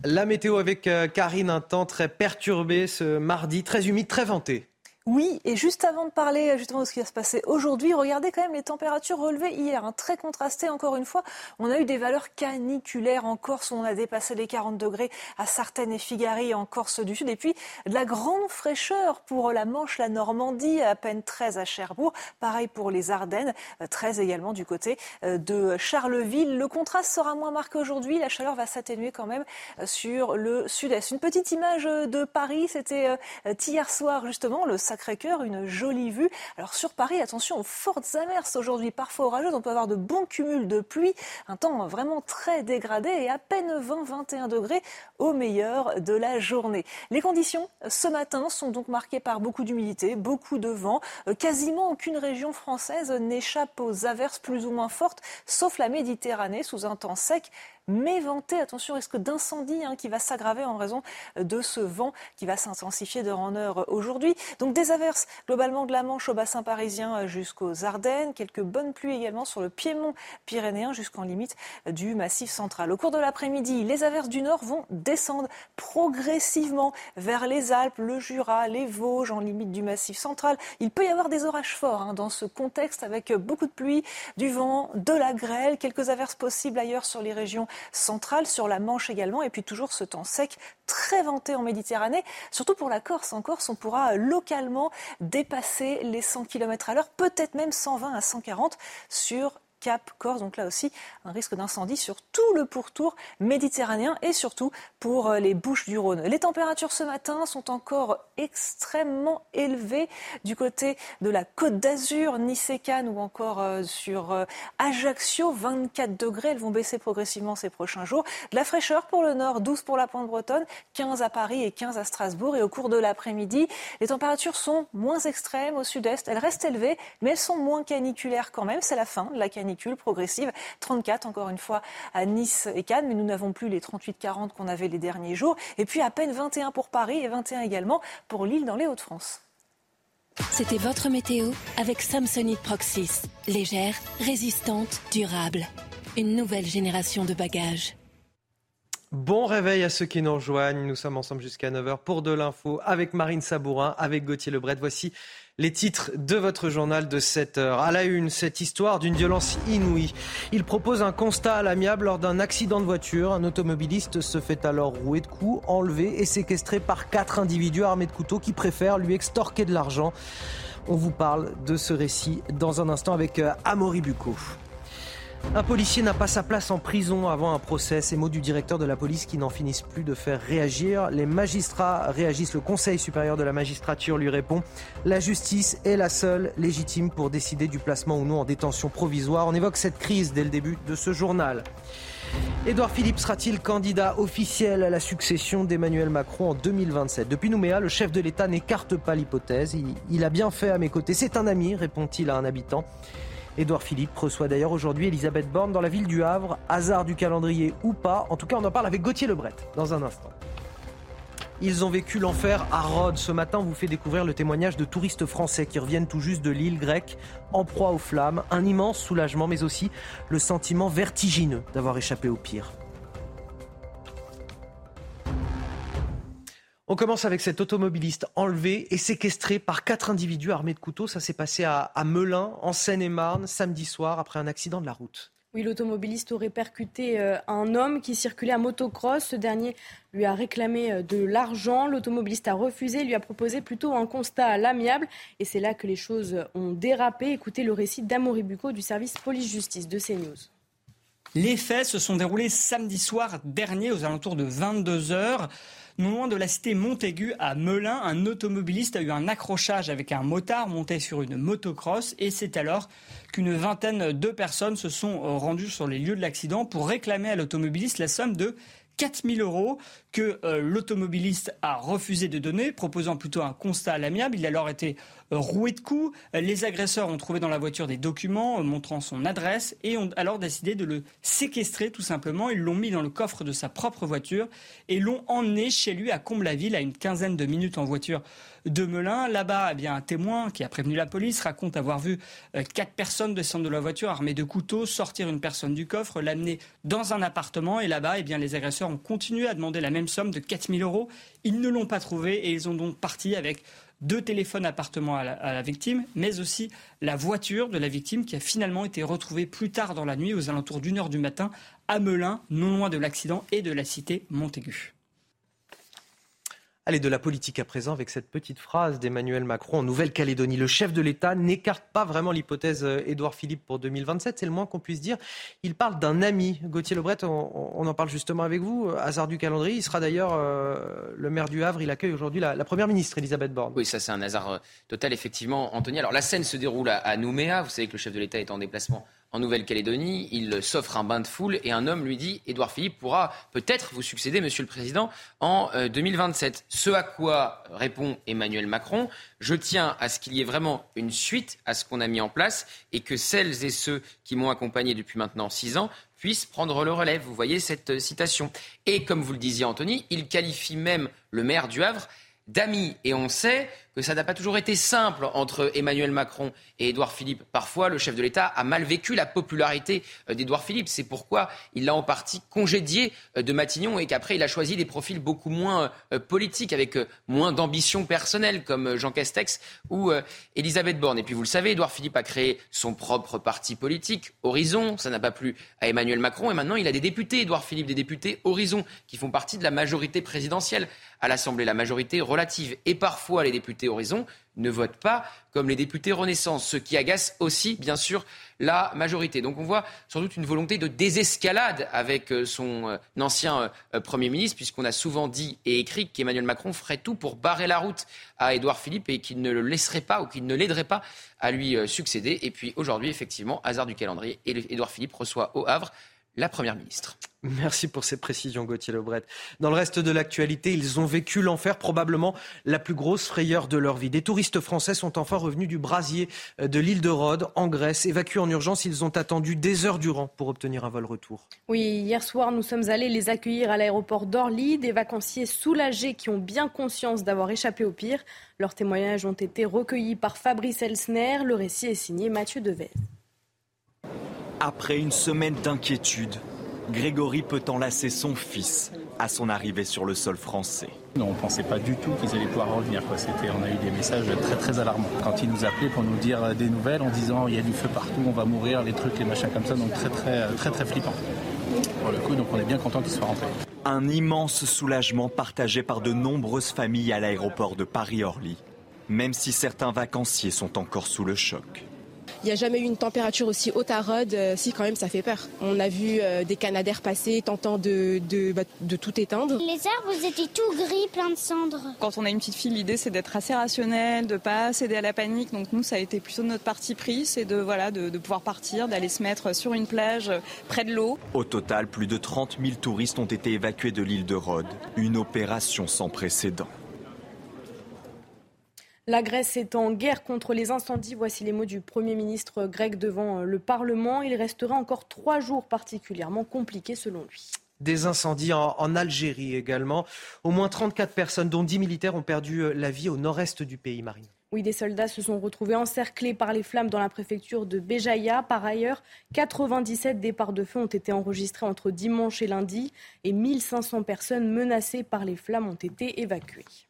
La météo avec euh, Karine, un temps très perturbé ce mardi, très humide, très venté. Oui, et juste avant de parler justement de ce qui va se passer aujourd'hui, regardez quand même les températures relevées hier, hein, très contrastées encore une fois. On a eu des valeurs caniculaires en Corse, où on a dépassé les 40 degrés à Sartène et Figari en Corse du Sud, et puis de la grande fraîcheur pour la Manche, la Normandie, à peine 13 à Cherbourg, pareil pour les Ardennes, 13 également du côté euh, de Charleville. Le contraste sera moins marqué aujourd'hui, la chaleur va s'atténuer quand même euh, sur le sud-est. Une petite image de Paris, c'était euh, hier soir justement, le Sacré-Cœur, une jolie vue. Alors sur Paris, attention aux fortes averses aujourd'hui, parfois orageuses. On peut avoir de bons cumuls de pluie, un temps vraiment très dégradé et à peine 20-21 degrés au meilleur de la journée. Les conditions ce matin sont donc marquées par beaucoup d'humidité, beaucoup de vent. Euh, quasiment aucune région française n'échappe aux averses plus ou moins fortes, sauf la Méditerranée sous un temps sec mais venté. Attention, risque d'incendie hein, qui va s'aggraver en raison de ce vent qui va s'intensifier de en heure aujourd'hui. Donc des averses globalement de la Manche au bassin parisien jusqu'aux Ardennes, quelques bonnes pluies également sur le piémont pyrénéen jusqu'en limite du massif central. Au cours de l'après-midi, les averses du nord vont descendre progressivement vers les Alpes, le Jura, les Vosges en limite du massif central. Il peut y avoir des orages forts hein, dans ce contexte avec beaucoup de pluie, du vent, de la grêle, quelques averses possibles ailleurs sur les régions centrale, sur la Manche également, et puis toujours ce temps sec très venté en Méditerranée, surtout pour la Corse. En Corse, on pourra localement dépasser les 100 km à l'heure, peut-être même 120 à 140 sur Cap Corse. Donc là aussi, un risque d'incendie sur tout le pourtour méditerranéen et surtout pour euh, les Bouches du Rhône. Les températures ce matin sont encore extrêmement élevées du côté de la Côte d'Azur, Nice et Cannes ou encore euh, sur euh, Ajaccio, 24 degrés. Elles vont baisser progressivement ces prochains jours. De la fraîcheur pour le nord, 12 pour la pointe bretonne, 15 à Paris et 15 à Strasbourg. Et au cours de l'après-midi, les températures sont moins extrêmes au sud-est. Elles restent élevées, mais elles sont moins caniculaires quand même. C'est la fin de la canicule progressive. 34 encore une fois à Nice et Cannes, mais nous n'avons plus les 38-40 qu'on avait les derniers jours. Et puis à peine 21 pour Paris et 21 également pour Lille dans les Hauts-de-France. C'était votre météo avec Samsonite Proxys. Légère, résistante, durable. Une nouvelle génération de bagages. Bon réveil à ceux qui nous rejoignent. Nous sommes ensemble jusqu'à 9h pour de l'info avec Marine Sabourin, avec Gauthier Lebret. Voici les titres de votre journal de 7 heures. À la une, cette histoire d'une violence inouïe. Il propose un constat à l'amiable lors d'un accident de voiture. Un automobiliste se fait alors rouer de coups, enlevé et séquestré par quatre individus armés de couteaux qui préfèrent lui extorquer de l'argent. On vous parle de ce récit dans un instant avec euh, Amaury Bucco. Un policier n'a pas sa place en prison avant un procès. Ces mots du directeur de la police qui n'en finissent plus de faire réagir. Les magistrats réagissent. Le Conseil supérieur de la magistrature lui répond. La justice est la seule légitime pour décider du placement ou non en détention provisoire. On évoque cette crise dès le début de ce journal. Édouard Philippe sera-t-il candidat officiel à la succession d'Emmanuel Macron en 2027 Depuis Nouméa, le chef de l'État n'écarte pas l'hypothèse. Il, a bien fait à mes côtés. C'est un ami, répond-il à un habitant. Édouard Philippe reçoit d'ailleurs aujourd'hui Elisabeth Borne dans la ville du Havre. Hasard du calendrier ou pas. En tout cas, on en parle avec Gauthier Lebret dans un instant. Ils ont vécu l'enfer à Rhodes. Ce matin, vous fait découvrir le témoignage de touristes français qui reviennent tout juste de l'île grecque, en proie aux flammes. Un immense soulagement, mais aussi le sentiment vertigineux d'avoir échappé au pire. On commence avec cet automobiliste enlevé et séquestré par quatre individus armés de couteaux. Ça s'est passé à, Melun, en Seine-et-Marne, samedi soir, après un accident de la route. Oui, l'automobiliste aurait percuté euh, un homme qui circulait à motocross. Ce dernier lui a réclamé euh, de l'argent. L'automobiliste a refusé, lui a proposé plutôt un constat à l'amiable. Et c'est là que les choses ont dérapé. Écoutez le récit d'Amaury Bucco du service police-justice de CNews. Les faits se sont déroulés samedi soir dernier aux alentours de 22 heures. Non loin de la cité Montaigu à Melun, un automobiliste a eu un accrochage avec un motard monté sur une motocross et c'est alors qu'une vingtaine de personnes se sont rendues sur les lieux de l'accident pour réclamer à l'automobiliste la somme de 4000 euros que euh, l'automobiliste a refusé de donner, proposant plutôt un constat à l'amiable. Il a alors été euh, roué de coups. Les agresseurs ont trouvé dans la voiture des documents euh, montrant son adresse et ont alors décidé de le séquestrer tout simplement. Ils l'ont mis dans le coffre de sa propre voiture et l'ont emmené chez lui à Comble-la-Ville à une quinzaine de minutes en voiture de Melun. Là-bas, eh un témoin qui a prévenu la police raconte avoir vu quatre personnes descendre de la voiture armées de couteaux, sortir une personne du coffre, l'amener dans un appartement et là-bas, eh les agresseurs ont continué à demander la même somme de 4000 euros. Ils ne l'ont pas trouvé et ils ont donc parti avec deux téléphones appartements à la, à la, victime, mais aussi la voiture de la victime qui a finalement été retrouvée plus tard dans la nuit, aux alentours d'une heure du matin, à Melun, non loin de l'accident et de la cité Montaigu. Allez, de la politique à présent avec cette petite phrase d'Emmanuel Macron en Nouvelle-Calédonie. Le chef de l'État n'écarte pas vraiment l'hypothèse euh, Édouard Philippe pour 2027, c'est le moins qu'on puisse dire. Il parle d'un ami. Gauthier Lebret, on, on, en parle justement avec vous. Hasard du calendrier, il sera d'ailleurs euh, le maire du Havre. Il accueille aujourd'hui la, première ministre, Elisabeth Borne. Oui, ça c'est un hasard euh, total, effectivement, Anthony. Alors la scène se déroule à Nouméa. Vous savez que le chef de l'État est en déplacement en Nouvelle-Calédonie. Il s'offre un bain de foule et un homme lui dit Édouard Philippe pourra peut-être vous succéder, Monsieur le Président, en 2027. Ce à quoi répond Emmanuel Macron Je tiens à ce qu'il y ait vraiment une suite à ce qu'on a mis en place et que celles et ceux qui m'ont accompagné depuis maintenant six ans puissent prendre le relais. Vous voyez cette citation. Et comme vous le disiez, Anthony, il qualifie même le maire du Havre d'ami. Et on sait que ça n'a pas toujours été simple entre Emmanuel Macron et Édouard Philippe. Parfois, le chef de l'État a mal vécu la popularité d'Édouard Philippe. C'est pourquoi il l'a en partie congédié de Matignon et qu'après, il a choisi des profils beaucoup moins politiques, avec moins d'ambition personnelle, comme Jean Castex ou Elisabeth Borne. Et puis, vous le savez, Édouard Philippe a créé son propre parti politique, Horizon. Ça n'a pas plu à Emmanuel Macron. Et maintenant, il a des députés, Édouard Philippe, des députés Horizon, qui font partie de la majorité présidentielle à l'Assemblée, la majorité relative. Et parfois, les députés Horizon ne votent pas comme les députés Renaissance, ce qui agace aussi, bien sûr, la majorité. Donc on voit sans doute une volonté de désescalade avec son ancien Premier ministre, puisqu'on a souvent dit et écrit qu'Emmanuel Macron ferait tout pour barrer la route à Édouard Philippe et qu'il ne le laisserait pas ou qu'il ne l'aiderait pas à lui succéder. Et puis aujourd'hui, effectivement, hasard du calendrier, Édouard Philippe reçoit au Havre la Première ministre. Merci pour ces précisions, Gauthier Lebret. Dans le reste de l'actualité, ils ont vécu l'enfer, probablement la plus grosse frayeur de leur vie. Des touristes français sont enfin revenus du brasier de l'île de Rhodes, en Grèce. Évacués en urgence, ils ont attendu des heures durant pour obtenir un vol retour. Oui, hier soir, nous sommes allés les accueillir à l'aéroport d'Orly. Des vacanciers soulagés qui ont bien conscience d'avoir échappé au pire. Leurs témoignages ont été recueillis par Fabrice Elsner. Le récit est signé Mathieu Devez. Après une semaine d'inquiétude, Grégory peut enlacer son fils à son arrivée sur le sol français. on ne pensait pas du tout qu'ils allaient pouvoir revenir. Quoi. on a eu des messages très très alarmants. Quand ils nous appelaient pour nous dire des nouvelles en disant il y a du feu partout, on va mourir, les trucs, les machins comme ça, donc très très très très flippant. Pour le coup, donc on est bien content qu'ils soient rentrés. Un immense soulagement partagé par de nombreuses familles à l'aéroport de Paris-Orly, même si certains vacanciers sont encore sous le choc. Il n'y a jamais eu une température aussi haute à Rhodes. Euh, si, quand même, ça fait peur. On a vu euh, des canadaires passer tentant de, de, bah, de, tout éteindre. Les arbres étaient tout gris, plein de cendres. Quand on a une petite fille, l'idée c'est d'être assez rationnel, de pas céder à la panique. Donc nous, ça a été plutôt notre parti pris, c'est de, voilà, de, de pouvoir partir, d'aller se mettre sur une plage euh, près de l'eau. Au total, plus de 30 000 touristes ont été évacués de l'île de Rhodes. Une opération sans précédent. La Grèce est en guerre contre les incendies. Voici les mots du Premier ministre grec devant euh, le Parlement. Il restera encore trois jours particulièrement compliqués selon lui. Des incendies en, Algérie également. Au moins 34 personnes, dont 10 militaires, ont perdu euh, la vie au nord-est du pays, Marine. Oui, des soldats se sont retrouvés encerclés par les flammes dans la préfecture de Béjaïa. Par ailleurs, 97 départs de feu ont été enregistrés entre dimanche et lundi et 1500 personnes menacées par les flammes ont été évacuées.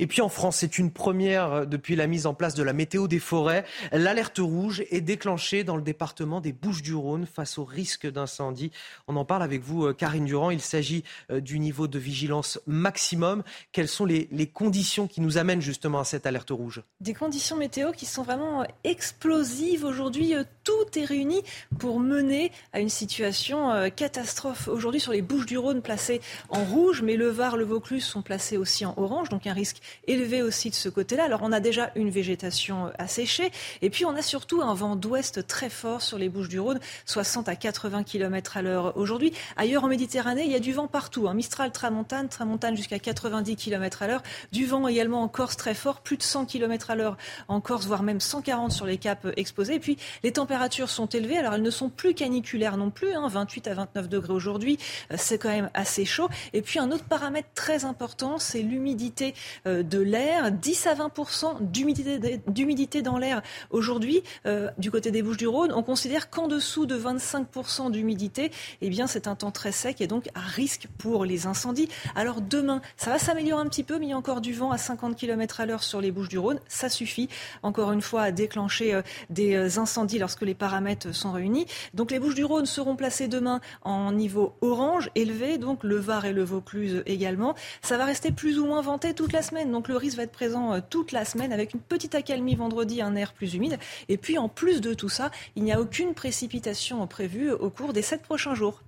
Et puis en France, c'est une première euh, depuis la mise en place de la météo des forêts. L'alerte rouge est déclenchée dans le département des Bouches-du-Rhône face au risque d'incendie. On en parle avec vous, euh, Karine Durand. Il s'agit euh, du niveau de vigilance maximum. Quelles sont les, conditions qui nous amènent justement à cette alerte rouge? Des conditions météo qui sont vraiment explosives. Aujourd'hui, tout est réuni pour mener à une situation catastrophe. Aujourd'hui, sur les Bouches-du-Rhône placées en rouge, mais le Var, le Vaucluse sont placés aussi en orange, donc un risque élevé aussi de ce côté-là. Alors on a déjà une végétation asséchée et puis on a surtout un vent d'ouest très fort sur les Bouches du Rhône, 60 à 80 km à l'heure aujourd'hui. Ailleurs en Méditerranée, il y a du vent partout. Hein. Mistral, Tramontane, Tramontane jusqu'à 90 km à l'heure. Du vent également en Corse très fort, plus de 100 km à l'heure en Corse, voire même 140 sur les caps exposés. Et puis les températures sont élevées. Alors elles ne sont plus caniculaires non plus, hein, 28 à 29 degrés aujourd'hui. Euh, c'est quand même assez chaud. Et puis un autre paramètre très important, c'est l'humidité euh, de l'air, 10 à 20% d'humidité dans l'air aujourd'hui euh, du côté des Bouches-du-Rhône. On considère qu'en dessous de 25% d'humidité, eh bien c'est un temps très sec et donc à risque pour les incendies. Alors demain, ça va s'améliorer un petit peu, mais il y a encore du vent à 50 km à l'heure sur les Bouches-du-Rhône. Ça suffit encore une fois à déclencher euh, des euh, incendies lorsque les paramètres sont réunis. Donc les Bouches-du-Rhône seront placées demain en niveau orange élevé, donc le Var et le Vaucluse également. Ça va rester plus ou moins venté toute la semaine donc le risque va être présent euh, toute la semaine avec une petite accalmie vendredi, un air plus humide. Et puis en plus de tout ça, il n'y a aucune précipitation prévue au cours des sept prochains jours.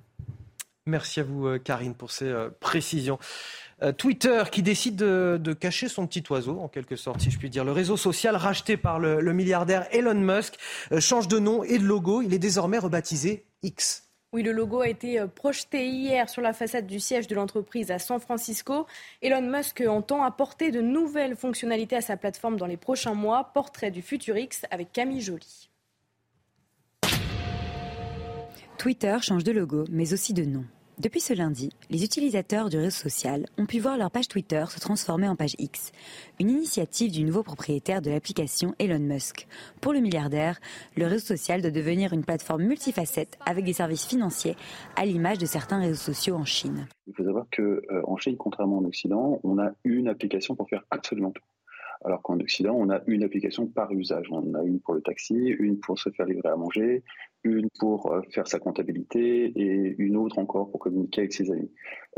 Merci à vous, euh, Karine, pour ces euh, précisions. Twitter qui décide de, cacher son petit oiseau, en quelque sorte, si je puis dire. Le réseau social racheté par le milliardaire Elon Musk change de nom et de logo. Il est désormais rebaptisé X. Oui, le logo a été euh, projeté hier sur la façade du siège de l'entreprise à San Francisco. Elon Musk entend apporter de nouvelles fonctionnalités à sa plateforme dans les prochains mois. Portrait du futur X avec Camille Joly. Twitter change de logo, mais aussi de nom. Depuis ce lundi, les utilisateurs du réseau social ont pu voir leur page Twitter se transformer en page X, une initiative du nouveau propriétaire de l'application Elon Musk. Pour le milliardaire, le réseau social doit devenir une plateforme multifacette avec des services financiers à l'image de certains réseaux sociaux en Chine. Il faut savoir qu'en euh, Chine, contrairement en Occident, on a une application pour faire absolument tout. Alors qu'en Occident, on a une application par usage. On a une pour le taxi, une pour se faire livrer à manger, une pour euh, faire sa comptabilité et une autre encore pour communiquer avec ses amis.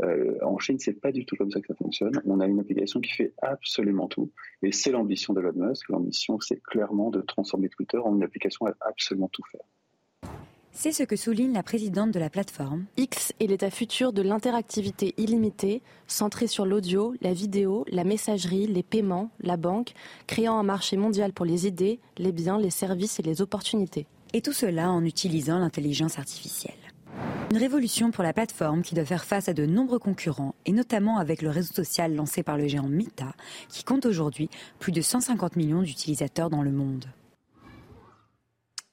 Euh, en Chine, c'est pas du tout comme ça que ça fonctionne. On a une application qui fait absolument tout, et c'est l'ambition de Elon Musk. L'ambition, c'est clairement de transformer Twitter en une application à absolument tout faire. C'est ce que souligne la présidente de la plateforme. X est l'état futur de l'interactivité illimitée, centrée sur l'audio, la vidéo, la messagerie, les paiements, la banque, créant un marché mondial pour les idées, les biens, les services et les opportunités. Et tout cela en utilisant l'intelligence artificielle. Une révolution pour la plateforme qui doit faire face à de nombreux concurrents, et notamment avec le réseau social lancé par le géant Meta, qui compte aujourd'hui plus de 150 millions d'utilisateurs dans le monde.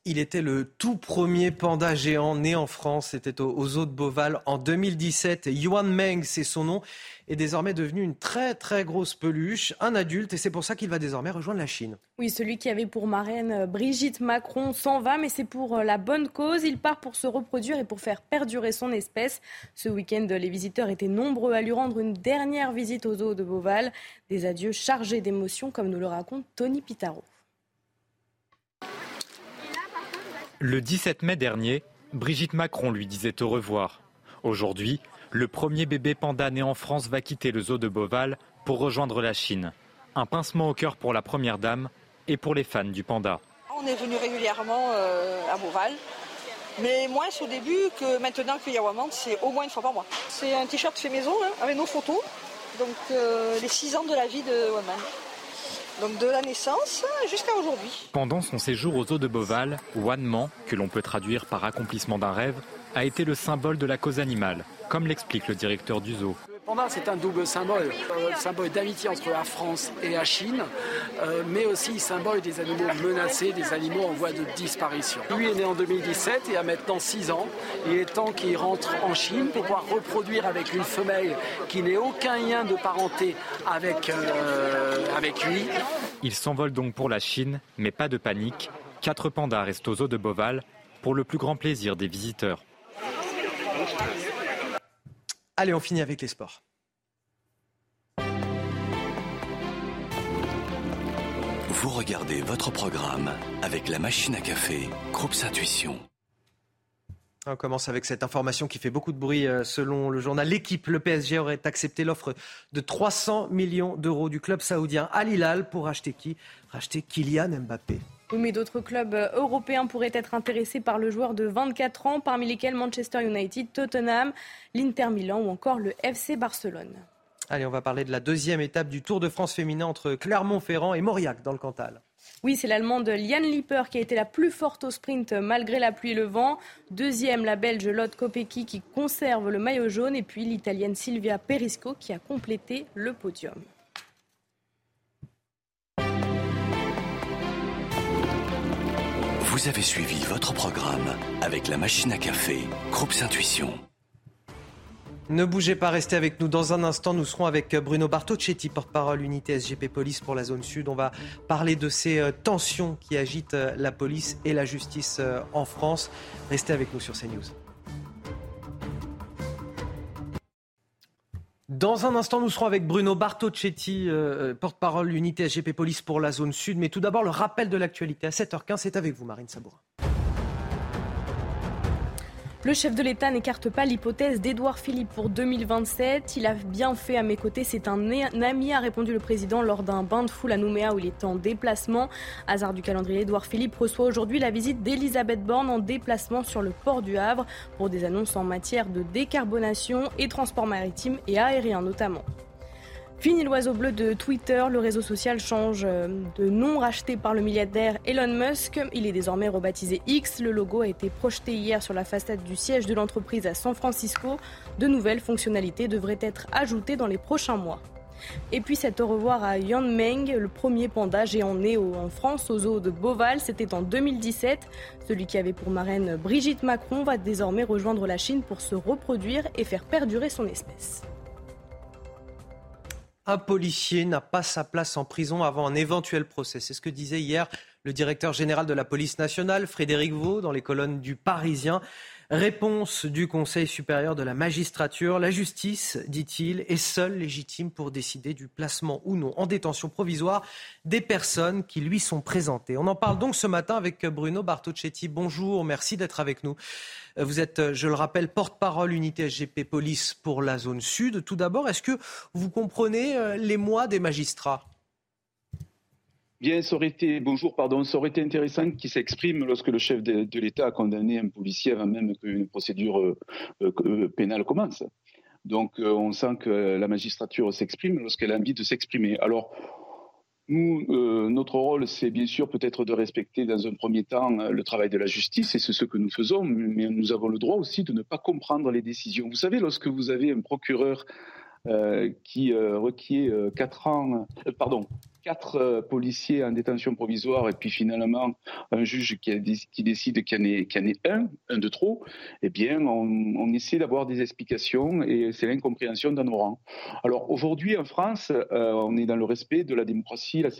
Il était le tout premier panda géant né en France. C'était aux eaux de Beauval en 2017. Yuan Meng, c'est son nom, est désormais devenu une très très grosse peluche, un adulte, et c'est pour ça qu'il va désormais rejoindre la Chine. Oui, celui qui avait pour marraine euh, Brigitte Macron s'en va, mais c'est pour euh, la bonne cause. Il part pour se reproduire et pour faire perdurer son espèce. Ce week-end, les visiteurs étaient nombreux à lui rendre une dernière visite aux eaux de Beauval. Des adieux chargés d'émotions, comme nous le raconte Tony Pitaro. Le 17 mai dernier, Brigitte Macron lui disait au revoir. Aujourd'hui, le premier bébé panda né en France va quitter le zoo de Beauval pour rejoindre la Chine. Un pincement au cœur pour la première dame et pour les fans du panda. On est venu régulièrement euh, à Beauval, mais moins au début que maintenant que Yawaman, c'est au moins une fois par mois. C'est un t-shirt fait maison hein, avec nos photos, donc euh, les six ans de la vie de Waman. Donc de la naissance jusqu'à aujourd'hui. Pendant son séjour aux eaux de Beauval, Wanman, que l'on peut traduire par accomplissement d'un rêve, a été le symbole de la cause animale, comme l'explique le directeur du zoo. Le panda, c'est un double symbole, euh, symbole d'amitié entre la France et la Chine, euh, mais aussi symbole des animaux menacés, des animaux en voie de disparition. Lui est né en 2017 et a maintenant 6 ans. Il est temps qu'il rentre en Chine pour pouvoir reproduire avec une femelle qui n'ait aucun lien de parenté avec, euh, avec lui. Il s'envole donc pour la Chine, mais pas de panique. Quatre pandas restent aux eaux de Beauval pour le plus grand plaisir des visiteurs. Allez, on finit avec les sports. Vous regardez votre programme avec la machine à café, Groupe Intuition. On commence avec cette information qui fait beaucoup de bruit. Euh, selon le journal L'équipe, le PSG aurait accepté l'offre de 300 millions d'euros du club saoudien Al Hilal pour racheter qui? Racheter Kylian Mbappé. Oui, mais d'autres clubs euh, européens pourraient être intéressés par le joueur de 24 ans, parmi lesquels Manchester United, Tottenham, l'Inter Milan ou encore le FC Barcelone. Allez, on va parler de la deuxième étape du Tour de France féminin entre Clermont-Ferrand et Mauriac dans le Cantal. Oui, c'est l'Allemande Liane Lipper qui a été la plus forte au sprint malgré la pluie et le vent. Deuxième, la Belge Lotte Kopecky qui conserve le maillot jaune. Et puis l'Italienne Silvia Perisco qui a complété le podium. Vous avez suivi votre programme avec la machine à café, Groupe Intuition. Ne bougez pas, restez avec nous. Dans un instant, nous serons avec Bruno Bartocchetti, porte-parole unité SGP Police pour la zone sud. On va parler de ces euh, tensions qui agitent euh, la police et la justice euh, en France. Restez avec nous sur CNews. Dans un instant, nous serons avec Bruno Bartocchetti, euh, porte-parole unité SGP Police pour la zone sud. Mais tout d'abord, le rappel de l'actualité à 7h15, c'est avec vous, Marine Sabourin. Le chef de l'État n'écarte pas l'hypothèse d'Édouard Philippe pour 2027. Il a bien fait à mes côtés. C'est un ami, a répondu le président lors d'un bain de foule à Nouméa où il est en déplacement. Hasard du calendrier, Édouard Philippe reçoit aujourd'hui la visite d'Elisabeth Borne en déplacement sur le port du Havre pour des annonces en matière de décarbonation et transport maritime et aérien notamment. Fini l'oiseau bleu de Twitter, le réseau social change euh, de nom racheté par le milliardaire Elon Musk. Il est désormais rebaptisé X. Le logo a été projeté hier sur la façade du siège de l'entreprise à San Francisco. De nouvelles fonctionnalités devraient être ajoutées dans les prochains mois. Et puis cet au revoir à Yan Meng, le premier panda géant né en France au zoo de Beauval, c'était en 2017. Celui qui avait pour marraine Brigitte Macron va désormais rejoindre la Chine pour se reproduire et faire perdurer son espèce. Un policier n'a pas sa place en prison avant un éventuel procès. C'est ce que disait hier le directeur général de la police nationale, Frédéric Vaux, dans les colonnes du Parisien. Réponse du Conseil supérieur de la magistrature. La justice, dit-il, est seule légitime pour décider du placement ou non en détention provisoire des personnes qui lui sont présentées. On en parle donc ce matin avec Bruno Bartocchetti. Bonjour, merci d'être avec nous. Vous êtes, je le rappelle, porte-parole unité SGP Police pour la zone sud. Tout d'abord, est-ce que vous comprenez euh, les mois des magistrats? Bien, ça aurait été, bonjour, pardon, ça aurait été intéressant qu'il s'exprime lorsque le chef de, l'État a condamné un policier avant même qu'une procédure euh, euh, pénale commence. Donc, euh, on sent que la magistrature s'exprime lorsqu'elle a envie de s'exprimer. Alors, nous, notre rôle, c'est bien sûr peut-être de respecter dans un premier temps le travail de la justice, et c'est ce que nous faisons, mais nous avons le droit aussi de ne pas comprendre les décisions. Vous savez, lorsque vous avez un procureur qui requiert quatre ans, pardon, quatre euh, policiers en détention provisoire et puis finalement un juge qui, qui décide qu'il y, en ait un, un de trop, eh bien on, essaie d'avoir des explications et c'est l'incompréhension dans nos rangs. Alors aujourd'hui en France, euh, on est dans le respect de la démocratie, la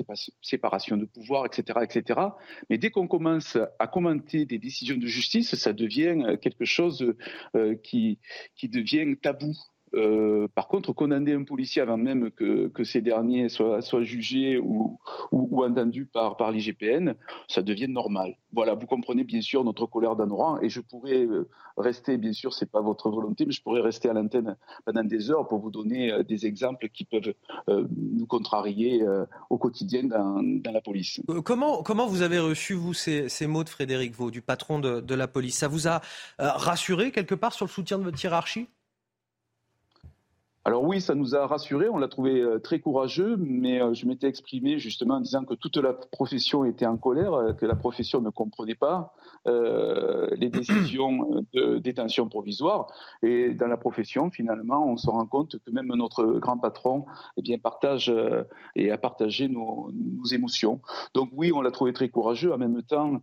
séparation de pouvoir, etc., etc. Mais dès qu'on commence à commenter des décisions de justice, ça devient quelque chose euh, qui devient tabou. Euh, par contre, condamner un policier avant même que, ces derniers soient, jugés ou, entendus par, par l'IGPN, ça devient normal. Voilà, vous comprenez bien sûr notre colère d'Anoran et je pourrais euh, rester, bien sûr, c'est pas votre volonté, mais je pourrais rester à l'antenne pendant des heures pour vous donner euh, des exemples qui peuvent nous contrarier au quotidien dans, la police. Comment, comment vous avez reçu, vous, ces, mots de Frédéric Vaux, du patron de, de la police? Ça vous a rassuré quelque part sur le soutien de votre hiérarchie? Alors oui, ça nous a rassurés, on l'a trouvé euh, très courageux, mais euh, je m'étais exprimé justement en disant que toute la profession était en colère, euh, que la profession ne comprenait pas les décisions de détention provisoire. Et dans la profession, finalement, on se rend compte que même notre grand patron eh bien, partage et a partagé nos, nos émotions. Donc oui, on l'a trouvé très courageux. En même temps,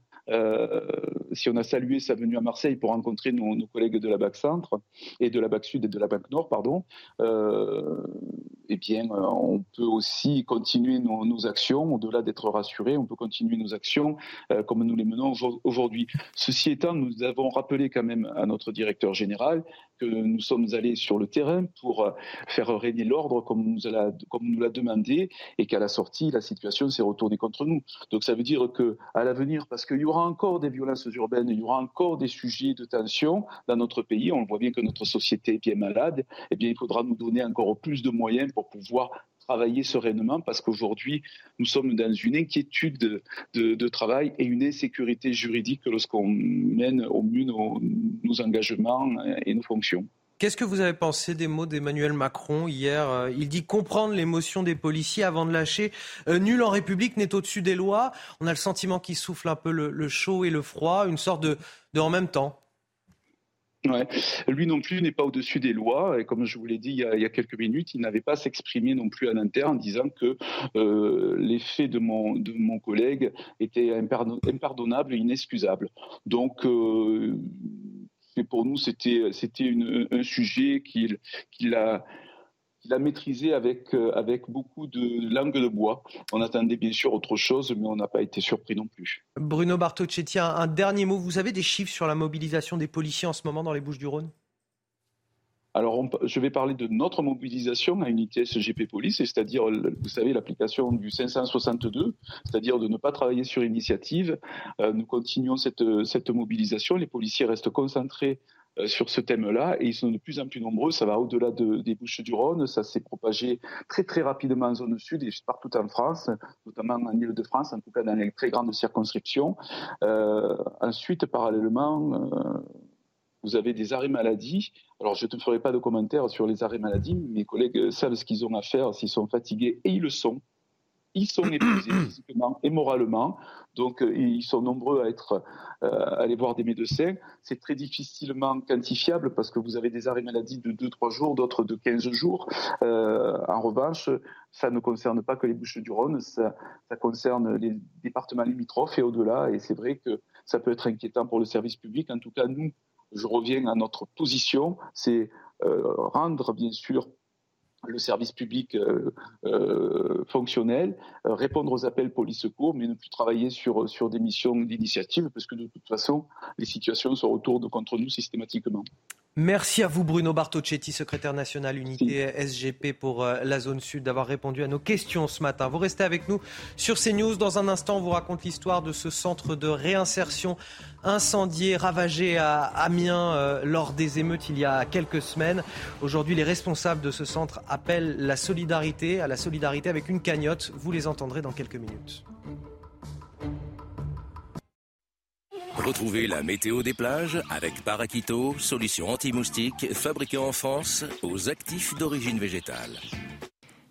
si on a salué sa venue à Marseille pour rencontrer nos, collègues de la BAC Centre et de la BAC Sud et de la BAC Nord, pardon, euh, eh bien, euh, on peut aussi continuer nos, actions, au-delà d'être rassurés, on peut continuer nos actions comme nous les menons aujourd'hui. Ceci étant, nous avons rappelé quand même à notre directeur général nous sommes allés sur le terrain pour faire régner l'ordre comme nous l'a demandé et qu'à la sortie, la situation s'est retournée contre nous. Donc ça veut dire qu'à l'avenir, parce qu'il y aura encore des violences urbaines, il y aura encore des sujets de tension dans notre pays, on voit bien que notre société est bien malade, eh bien il faudra nous donner encore plus de moyens pour pouvoir travailler sereinement parce qu'aujourd'hui, nous sommes dans une inquiétude de, travail et une insécurité juridique lorsqu'on mène au mieux nos, engagements et nos fonctions. Qu'est-ce que vous avez pensé des mots d'Emmanuel Macron hier euh, Il dit comprendre l'émotion des policiers avant de lâcher. Euh, nul en République n'est au-dessus des lois. On a le sentiment qu'il souffle un peu le, chaud et le froid, une sorte de en même temps. Lui non plus n'est pas au-dessus des lois. Et comme je vous l'ai dit il y, a, quelques minutes, il n'avait pas s'exprimer non plus à l'interne en disant que euh, les faits de mon, de mon collègue étaient impardonnables et inexcusables. Donc, euh, pour nous, c'était un sujet qu'il qu'il a qu'il a maîtrisé avec, euh, avec beaucoup de langue de bois. On attendait bien sûr autre chose, mais on n'a pas été surpris non plus. Bruno Bartocchetti, un, un dernier mot. Vous avez des chiffres sur la mobilisation des policiers en ce moment dans les Bouches-du-Rhône alors, je vais parler de notre mobilisation à unité SGP Police, c'est-à-dire, vous savez, l'application du 562, c'est-à-dire de ne pas travailler sur initiative. Euh, nous continuons cette, cette mobilisation. Les policiers restent concentrés sur ce thème-là et ils sont de plus en plus nombreux. Ça va au-delà de, des Bouches du Rhône. Ça s'est propagé très très rapidement en zone sud et partout en France, notamment en Ile-de-France, en tout cas dans les très grandes circonscriptions. Euh, ensuite, parallèlement, euh, vous avez des arrêts maladie. Alors, je ne ferai pas de commentaires sur les arrêts maladie. Mes collègues savent ce qu'ils ont à faire s'ils sont fatigués et ils le sont ils sont épuisés physiquement et moralement, donc euh, ils sont nombreux à être euh, aller voir des médecins. C'est très difficilement quantifiable parce que vous avez des arrêts maladie de 2-3 jours, d'autres de 15 jours. Euh, en revanche, ça ne concerne pas que les Bouches-du-Rhône, ça, ça, concerne les départements limitrophes et au-delà. Et c'est vrai que ça peut être inquiétant pour le service public. En tout cas, nous, je reviens à notre position, c'est euh, rendre bien sûr le service public euh, euh, fonctionnel, euh, répondre aux appels police-secours, mais ne plus travailler sur, sur des missions d'initiative, parce que de toute façon, les situations se retournent contre nous systématiquement. Merci à vous Bruno Bartocchetti, secrétaire national unité SGP pour euh, la zone sud, d'avoir répondu à nos questions ce matin. Vous restez avec nous sur CNews. Dans un instant, on vous raconte l'histoire de ce centre de réinsertion incendié, ravagé à Amiens euh, lors des émeutes il y a quelques semaines. Aujourd'hui, les responsables de ce centre appellent la solidarité, à la solidarité avec une cagnotte. Vous les entendrez dans quelques minutes. Retrouvez la météo des plages avec Paraquito, solution anti-moustique fabriquée en France aux actifs d'origine végétale.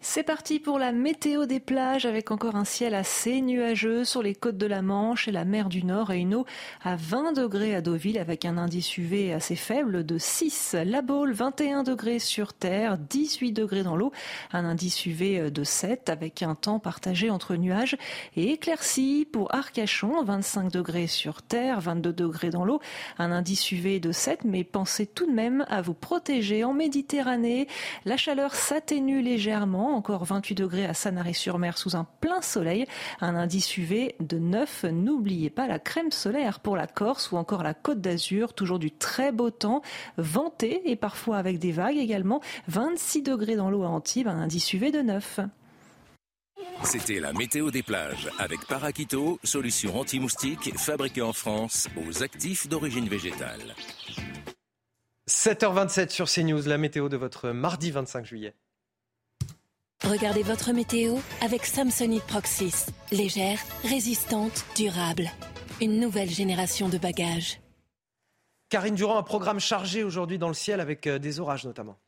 C'est parti pour la météo des plages avec encore un ciel assez nuageux sur les côtes de la Manche et la mer du Nord et une eau à 20 degrés à Deauville avec un indice UV assez faible de 6. La Baule 21 degrés sur terre, 18 degrés dans l'eau, un indice UV de 7 avec un temps partagé entre nuages et éclaircies pour Arcachon 25 degrés sur terre, 22 degrés dans l'eau, un indice UV de 7 mais pensez tout de même à vous protéger en Méditerranée. La chaleur s'atténue légèrement encore 28 degrés à Sanaré-sur-Mer sous un plein soleil, un indice UV de 9. N'oubliez pas la crème solaire pour la Corse ou encore la Côte d'Azur, toujours du très beau temps, venté et parfois avec des vagues également, 26 degrés dans l'eau à Antibes, un indice UV de 9. C'était la météo des plages avec Paraquito, solution anti-moustique fabriquée en France aux actifs d'origine végétale. 7h27 sur CNews, la météo de votre mardi 25 juillet. Regardez votre météo avec Samsonite Proxys. Légère, résistante, durable. Une nouvelle génération de bagages. Karine Durand, un programme chargé aujourd'hui dans le ciel avec euh, des orages notamment.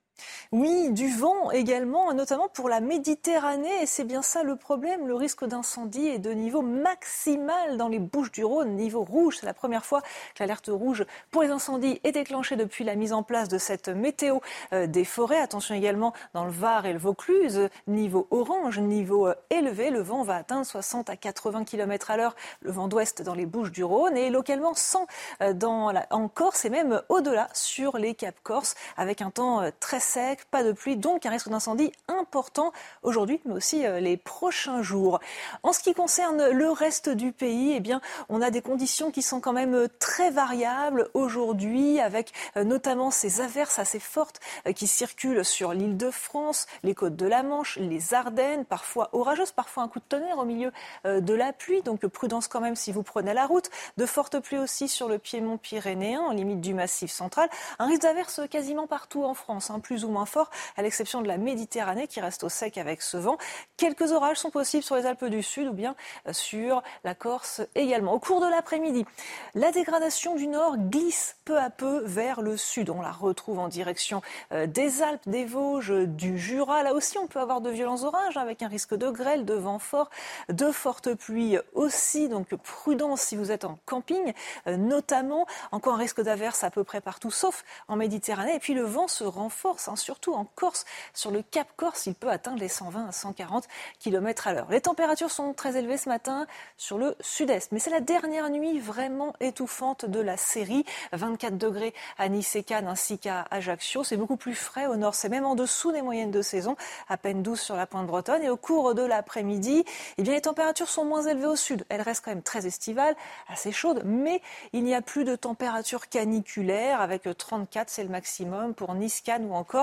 Oui, du vent également, notamment pour la Méditerranée. Et c'est bien ça le problème. Le risque d'incendie est de niveau maximal dans les Bouches du Rhône, niveau rouge. C'est la première fois que l'alerte rouge pour les incendies est déclenchée depuis la mise en place de cette météo euh, des forêts. Attention également dans le Var et le Vaucluse, niveau orange, niveau euh, élevé. Le vent va atteindre 60 à 80 km à l'heure, le vent d'ouest dans les Bouches du Rhône et localement 100 euh, dans en Corse et même au-delà sur les Caps Corse avec un temps très sec, pas de pluie, donc un risque d'incendie important aujourd'hui, mais aussi euh, les prochains jours. En ce qui concerne le reste du pays, eh bien, on a des conditions qui sont quand même euh, très variables aujourd'hui, avec euh, notamment ces averses assez fortes qui circulent sur l'île de France, les côtes de la Manche, les Ardennes, parfois orageuses, parfois un coup de tonnerre au milieu de la pluie. Donc prudence quand même si vous prenez la route. De fortes pluies aussi sur le piémont pyrénéen, en limite du massif central. Un risque d'averse quasiment partout en France, hein, plus plus ou moins fort, à l'exception de la Méditerranée qui reste au sec avec ce vent. Quelques orages sont possibles sur les Alpes du Sud ou bien sur la Corse également. Au cours de l'après-midi, la dégradation du nord glisse peu à peu vers le sud. On la retrouve en direction euh, des Alpes, des Vosges, du Jura. Là aussi, on peut avoir de violents orages avec un risque de grêle, de vent fort, de fortes pluies aussi. Donc prudence si vous êtes en camping, euh, notamment. Encore un risque d'averse à peu près partout, sauf en Méditerranée. Et puis le vent se renforce Hein, surtout en Corse. Sur le Cap Corse, il peut atteindre les 120 à 140 km à l'heure. Les températures sont très élevées ce matin sur le sud-est, mais c'est la dernière nuit vraiment étouffante de la série. 24 degrés à Nice et Cannes ainsi qu'à Ajaccio. C'est beaucoup plus frais au nord, c'est même en dessous des moyennes de saison, à peine 12 sur la pointe bretonne. Et au cours de l'après-midi, eh bien, les températures sont moins élevées au sud. Elles restent quand même très estivales, assez chaudes, mais il n'y a plus de température caniculaire avec 34, c'est le maximum pour Nice, Cannes ou encore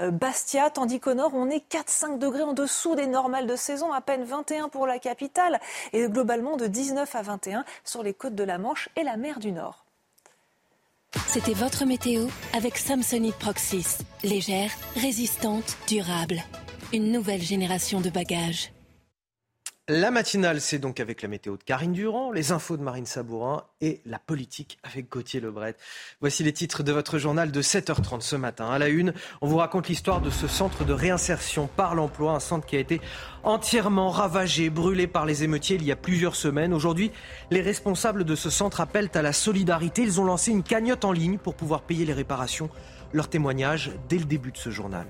euh, Bastia, tandis qu'au nord, on est 4-5 degrés en dessous des normales de saison, à peine 21 pour la capitale, et globalement de 19 à 21 sur les côtes de la Manche et la mer du Nord. C'était votre météo avec Samsonite Proxys. Légère, résistante, durable. Une nouvelle génération de bagages. La matinale, c'est donc avec la météo de Karine Durand, les infos de Marine Sabourin et la politique avec Gauthier Lebret. Voici les titres de votre journal de 7h30 ce matin. À la une, on vous raconte l'histoire de ce centre de réinsertion par l'emploi, un centre qui a été entièrement ravagé, brûlé par les émeutiers il y a plusieurs semaines. Aujourd'hui, les responsables de ce centre appellent à la solidarité. Ils ont lancé une cagnotte en ligne pour pouvoir payer les réparations. Leur témoignage dès le début de ce journal.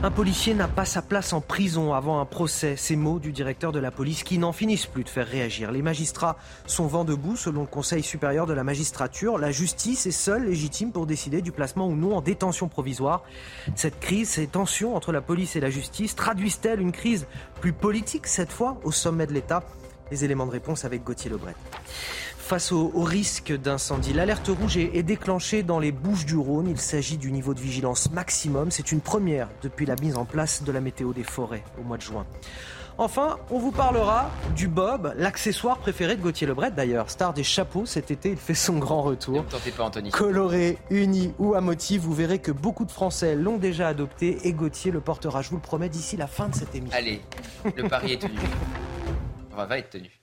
Un policier n'a pas sa place en prison avant un procès. Ces mots du directeur de la police qui n'en finissent plus de faire réagir. Les magistrats sont vent debout selon le Conseil supérieur de la magistrature. La justice est seule légitime pour décider du placement ou non en détention provisoire. Cette crise, ces tensions entre la police et la justice traduisent-elles une crise plus politique cette fois au sommet de l'État? Les éléments de réponse avec Gauthier Lebret face au, risque d'incendie. L'alerte rouge est, déclenchée dans les Bouches du Rhône. Il s'agit du niveau de vigilance maximum. C'est une première depuis la mise en place de la météo des forêts au mois de juin. Enfin, on vous parlera du bob, l'accessoire préféré de Gauthier Lebret d'ailleurs. Star des chapeaux, cet été, il fait son grand retour. pas, Anthony. Coloré, uni ou à motif, vous verrez que beaucoup de Français l'ont déjà adopté et Gauthier le portera, je vous le promets, d'ici la fin de cette émission. Allez, le pari est tenu. Enfin, va être tenu.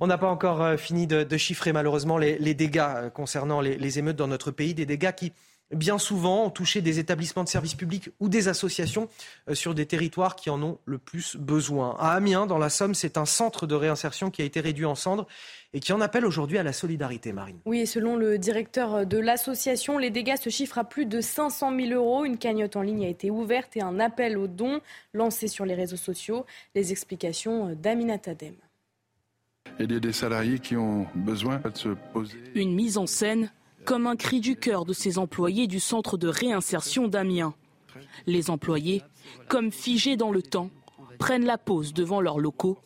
On n'a pas encore euh, fini de, chiffrer malheureusement les, dégâts euh, concernant les, émeutes dans notre pays, des dégâts qui bien souvent ont touché des établissements de services publics ou des associations euh, sur des territoires qui en ont le plus besoin. À Amiens, dans la Somme, c'est un centre de réinsertion qui a été réduit en cendres et qui en appelle aujourd'hui à la solidarité, Marine. Oui, et selon le directeur de l'association, les dégâts se chiffrent à plus de 500 000 euros. Une cagnotte en ligne a été ouverte et un appel aux dons lancé sur les réseaux sociaux. Les explications d'Amina Tadem. Il y a des salariés qui ont besoin de se poser. Une mise en scène comme un cri du cœur de ces employés du centre de réinsertion d'Amiens. Les employés, comme figés dans le temps, prennent la pause devant leurs locaux,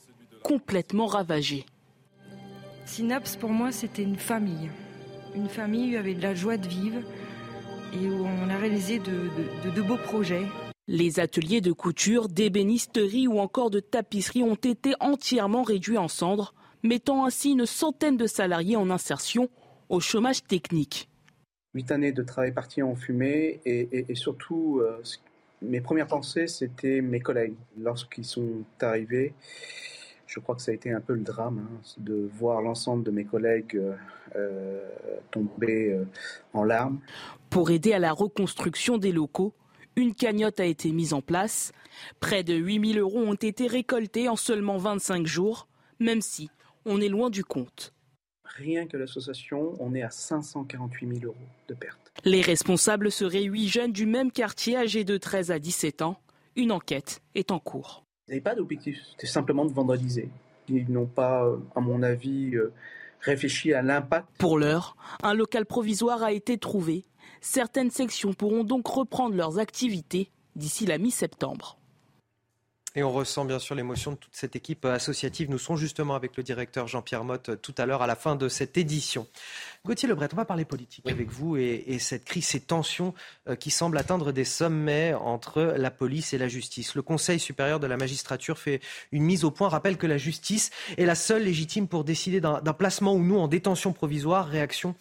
complètement ravagés. Synapse, pour moi, c'était une famille. Une famille avec de la joie de vivre et où on a réalisé de, de beaux projets. Les ateliers de couture, d'ébénisterie ou encore de tapisserie ont été entièrement réduits en cendres, mettant ainsi une centaine de salariés en insertion au chômage technique. Huit années de travail parti en fumée et, surtout, euh, mes premières pensées, c'était mes collègues. Lorsqu'ils sont arrivés, je crois que ça a été un peu le drame hein, de voir l'ensemble de mes collègues euh, euh, tomber en larmes. Pour aider à la reconstruction des locaux, une cagnotte a été mise en place. Près de 8000 euros ont été récoltés en seulement 25 jours, même si on est loin du compte. Rien que l'association, on est à 548 000 euros de pertes. Les responsables seraient huit jeunes du même quartier âgés de 13 à 17 ans. Une enquête est en cours. Ils n'avaient pas d'objectif, c'était simplement de vandaliser. Ils n'ont pas, euh, à mon avis, euh, réfléchi à l'impact. Pour l'heure, un local provisoire a été trouvé. Certaines sections pourront donc reprendre leurs activités d'ici la mi-septembre. Et on ressent bien sûr l'émotion de toute cette équipe associative. Nous serons justement avec le directeur Jean-Pierre Motte tout à l'heure à la fin de cette édition. Gauthier Lebret, on va parler politique avec vous et, cette crise, ces tensions euh, qui semblent atteindre des sommets entre la police et la justice. Le Conseil supérieur de la magistrature fait une mise au point, rappelle que la justice est la seule légitime pour décider d'un placement ou non en détention provisoire. Réaction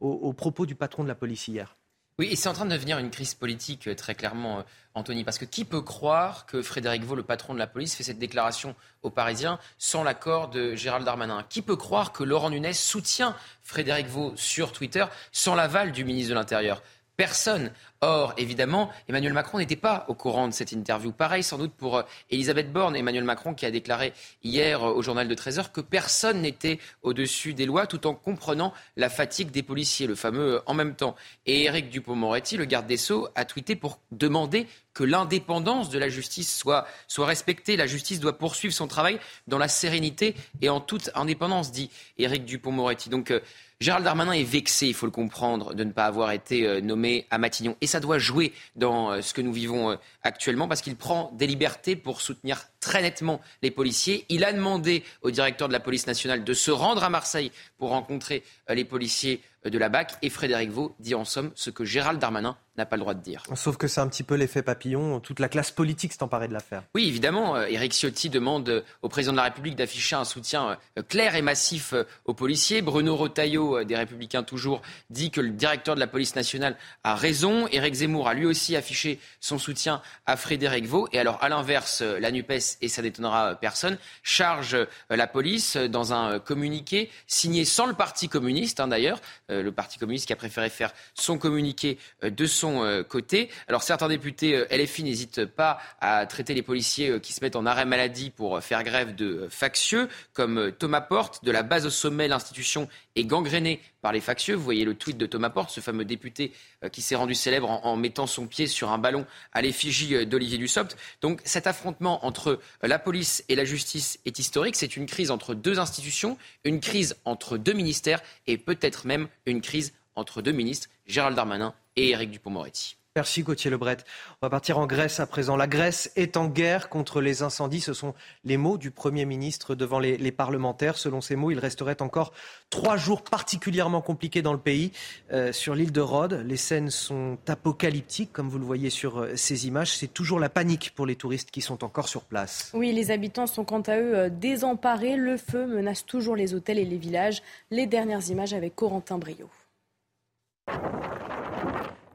aux propos du patron de la police hier. Oui, et c'est en train de devenir une crise politique, euh, très clairement, euh, Anthony, parce que qui peut croire que Frédéric Vaux, le patron de la police, fait cette déclaration aux Parisiens sans l'accord de Gérald Darmanin? Qui peut croire que Laurent Nunez soutient Frédéric Vaux sur Twitter sans l'aval du ministre de l'Intérieur? Personne. Or, évidemment, Emmanuel Macron n'était pas au courant de cette interview. Pareil, sans doute pour euh, Elisabeth Borne, Emmanuel Macron qui a déclaré hier euh, au journal de 13h que personne n'était au-dessus des lois tout en comprenant la fatigue des policiers, le fameux euh, en même temps. Et Éric Dupont-Moretti, le garde des Sceaux, a tweeté pour demander que l'indépendance de la justice soit, soit respectée. La justice doit poursuivre son travail dans la sérénité et en toute indépendance, dit Éric Dupont-Moretti. Donc, Gérald Darmanin est vexé, il faut le comprendre, de ne pas avoir été euh, nommé à Matignon. Et ça doit jouer dans euh, ce que nous vivons euh, actuellement parce qu'il prend des libertés pour soutenir très nettement les policiers. Il a demandé au directeur de la police nationale de se rendre à Marseille pour rencontrer les policiers de la BAC. Et Frédéric Vaux dit en somme ce que Gérald Darmanin n'a pas le droit de dire. Sauf que c'est un petit peu l'effet papillon. Toute la classe politique s'est emparée de l'affaire. Oui, évidemment. Euh, Éric Ciotti demande euh, au président de la République d'afficher un soutien euh, clair et massif aux policiers. Bruno Retailleau, des Républicains toujours, dit que le directeur de la police nationale a raison. Éric Zemmour a lui aussi affiché son soutien à Frédéric Vaux. Et alors, à l'inverse, la NUPES, et ça n'étonnera personne, charge la police dans un communiqué signé sans le Parti communiste, hein, d'ailleurs, le Parti communiste qui a préféré faire son communiqué de son euh, côté. Alors certains députés euh, LFI n'hésitent pas à traiter les policiers euh, qui se mettent en arrêt maladie pour faire grève de factieux, comme Thomas Porte, de la base au sommet, l'institution est gangrénée par les factieux. Vous voyez le tweet de Thomas Porte, ce fameux député qui s'est rendu célèbre en, mettant son pied sur un ballon à l'effigie d'Olivier Dussopt. Donc cet affrontement entre la police et la justice est historique. C'est une crise entre deux institutions, une crise entre deux ministères et peut-être même une crise entre deux ministres, Gérald Darmanin et Éric Dupont-Moretti. Merci Gauthier Lebret. On va partir en Grèce à présent. La Grèce est en guerre contre les incendies. Ce sont les mots du Premier ministre devant les, parlementaires. Selon ces mots, il resterait encore trois jours particulièrement compliqués dans le pays. Euh, sur l'île de Rhodes, les scènes sont apocalyptiques, comme vous le voyez sur euh, ces images. C'est toujours la panique pour les touristes qui sont encore sur place. Oui, les habitants sont quant à eux euh, désemparés. Le feu menace toujours les hôtels et les villages. Les dernières images avec Corentin Brio.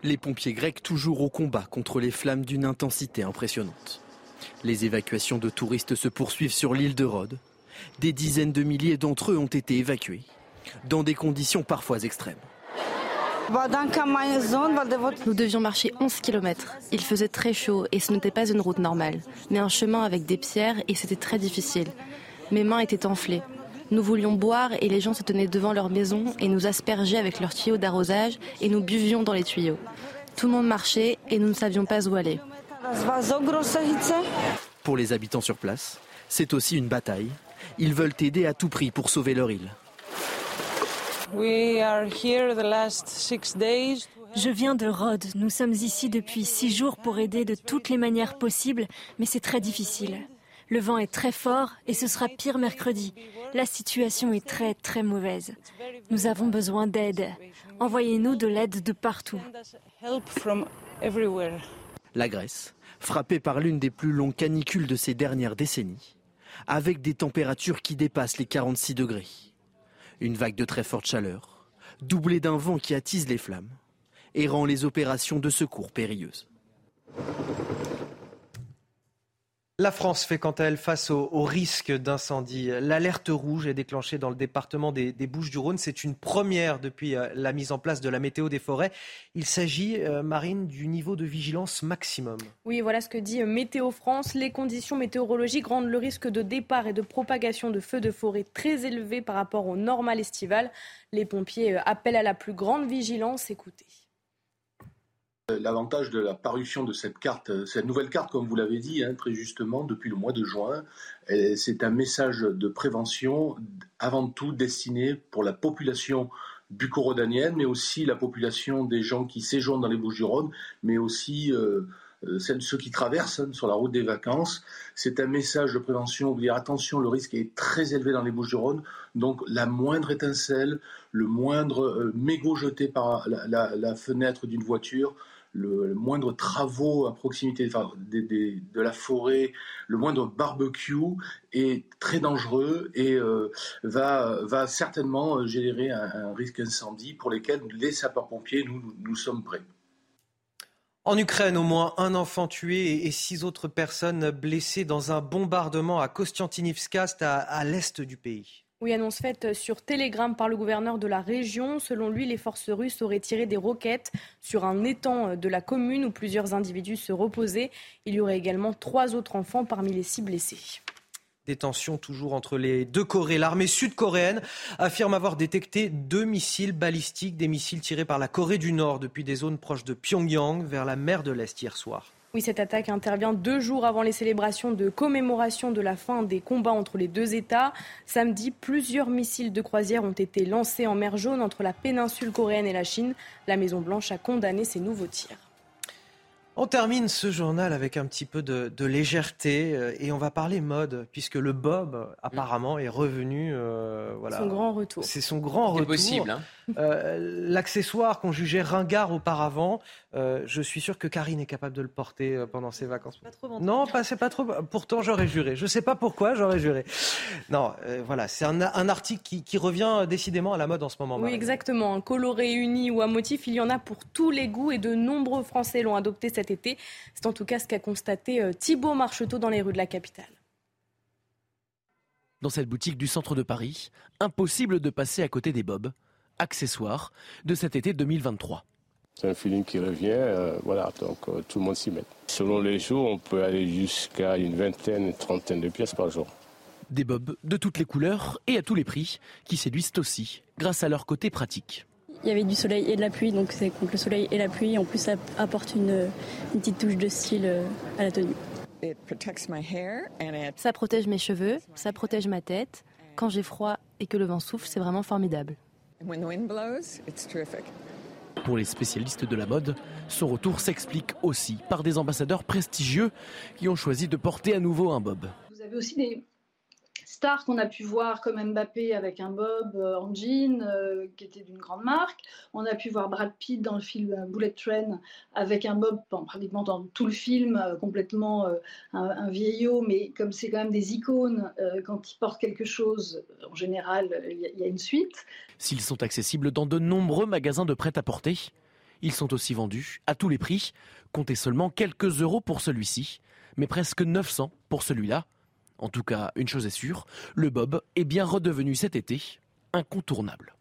Les pompiers grecs toujours au combat contre les flammes d'une intensité impressionnante. Les évacuations de touristes se poursuivent sur l'île de Rhodes. Des dizaines de milliers d'entre eux ont été évacués, dans des conditions parfois extrêmes. Nous devions marcher 11 km. Il faisait très chaud et ce n'était pas une route normale, mais un chemin avec des pierres et c'était très difficile. Mes mains étaient enflées. Nous voulions boire et les gens se tenaient devant leur maison et nous aspergeaient avec leurs tuyaux d'arrosage et nous buvions dans les tuyaux. Tout le monde marchait et nous ne savions pas où aller. Pour les habitants sur place, c'est aussi une bataille. Ils veulent aider à tout prix pour sauver leur île. Je viens de Rhodes. Nous sommes ici depuis six jours pour aider de toutes les manières possibles, mais c'est très difficile. Le vent est très fort et ce sera pire mercredi. La situation est très très mauvaise. Nous avons besoin d'aide. Envoyez-nous de l'aide de partout. La Grèce, frappée par l'une des plus longues canicules de ces dernières décennies, avec des températures qui dépassent les 46 degrés. Une vague de très forte chaleur, doublée d'un vent qui attise les flammes et rend les opérations de secours périlleuses. La France fait quant à elle face au, risque d'incendie. L'alerte rouge est déclenchée dans le département des, Bouches-du-Rhône. C'est une première depuis euh, la mise en place de la météo des forêts. Il s'agit, euh, Marine, du niveau de vigilance maximum. Oui, voilà ce que dit euh, Météo France. Les conditions météorologiques rendent le risque de départ et de propagation de feux de forêt très élevé par rapport au normal estival. Les pompiers appellent à la plus grande vigilance. Écoutez. L'avantage de la parution de cette carte, cette nouvelle carte, comme vous l'avez dit hein, très justement, depuis le mois de juin, c'est un message de prévention avant tout destiné pour la population bucco-rhodanienne, mais aussi la population des gens qui séjournent dans les Bouches-du-Rhône, mais aussi euh, euh ceux qui traversent hein, sur la route des vacances. C'est un message de prévention, vous dire attention, le risque est très élevé dans les Bouches-du-Rhône, donc la moindre étincelle, le moindre euh, mégot jeté par la fenêtre d'une voiture, le, moindre travaux à proximité de la forêt, le moindre barbecue est très dangereux et euh, va, certainement générer un, risque incendie pour lequel les sapeurs-pompiers, nous, sommes prêts. En Ukraine, au moins un enfant tué et six autres personnes blessées dans un bombardement à Kostiantinivka, à l'est du pays. Oui, annonce faite sur Telegram par le gouverneur de la région. Selon lui, les forces russes auraient tiré des roquettes sur un étang de la commune où plusieurs individus se reposaient. Il y aurait également trois autres enfants parmi les six blessés. Des tensions toujours entre les deux Corées. L'armée sud-coréenne affirme avoir détecté deux missiles balistiques, des missiles tirés par la Corée du Nord depuis des zones proches de Pyongyang vers la mer de l'Est hier soir. Oui, cette attaque intervient deux jours avant les célébrations de commémoration de la fin des combats entre les deux États. Samedi, plusieurs missiles de croisière ont été lancés en mer Jaune entre la péninsule coréenne et la Chine. La Maison-Blanche a condamné ces nouveaux tirs. On termine ce journal avec un petit peu de, légèreté euh, et on va parler mode puisque le bob apparemment est revenu. Euh, voilà. Son grand retour. C'est son grand retour. possible. Hein. Euh, l'accessoire qu'on jugeait ringard auparavant, je suis sûr que Karine est capable de le porter pendant ses vacances. Pas trop non, pas, c'est pas trop. Pourtant, j'aurais juré. Je sais pas pourquoi, j'aurais juré. Non, voilà, c'est un, article qui, revient décidément à la mode en ce moment. Oui, exactement. Un coloré uni ou à motif, il y en a pour tous les goûts et de nombreux Français l'ont adopté cette été. C'est en tout cas ce qu'a constaté euh, Thibault Marcheteau dans les rues de la capitale. Dans cette boutique du centre de Paris, impossible de passer à côté des bobs, accessoires de cet été 2023. C'est un feeling qui revient, euh, voilà, donc euh, tout le monde s'y met. Selon les jours, on peut aller jusqu'à une vingtaine, une trentaine de pièces par jour. Des bobs de toutes les couleurs et à tous les prix, qui séduisent aussi grâce à leur côté pratique il y avait du soleil et de la pluie, donc c'est contre le soleil et la pluie. En plus, ça apporte une, petite touche de style euh, à la tenue. Ça protège mes cheveux, ça protège ma tête. Quand j'ai froid et que le vent souffle, c'est vraiment formidable. Pour les spécialistes de la mode, son retour s'explique aussi par des ambassadeurs prestigieux qui ont choisi de porter à nouveau un bob. Vous avez aussi des, stars qu'on a pu voir comme Mbappé avec un bob euh, en jean euh, qui était d'une grande marque. On a pu voir Brad Pitt dans le film euh, Bullet Train avec un bob pratiquement dans tout le film, complètement un, vieillot, mais comme c'est quand même des icônes, quand ils portent quelque chose, en général, il y, y, a une suite. S'ils sont accessibles dans de nombreux magasins de prêt-à-porter, ils sont aussi vendus à tous les prix. Comptez seulement quelques euros pour celui-ci, mais presque 900 pour celui-là. En tout cas, une chose est sûre, le bob est bien redevenu cet été incontournable.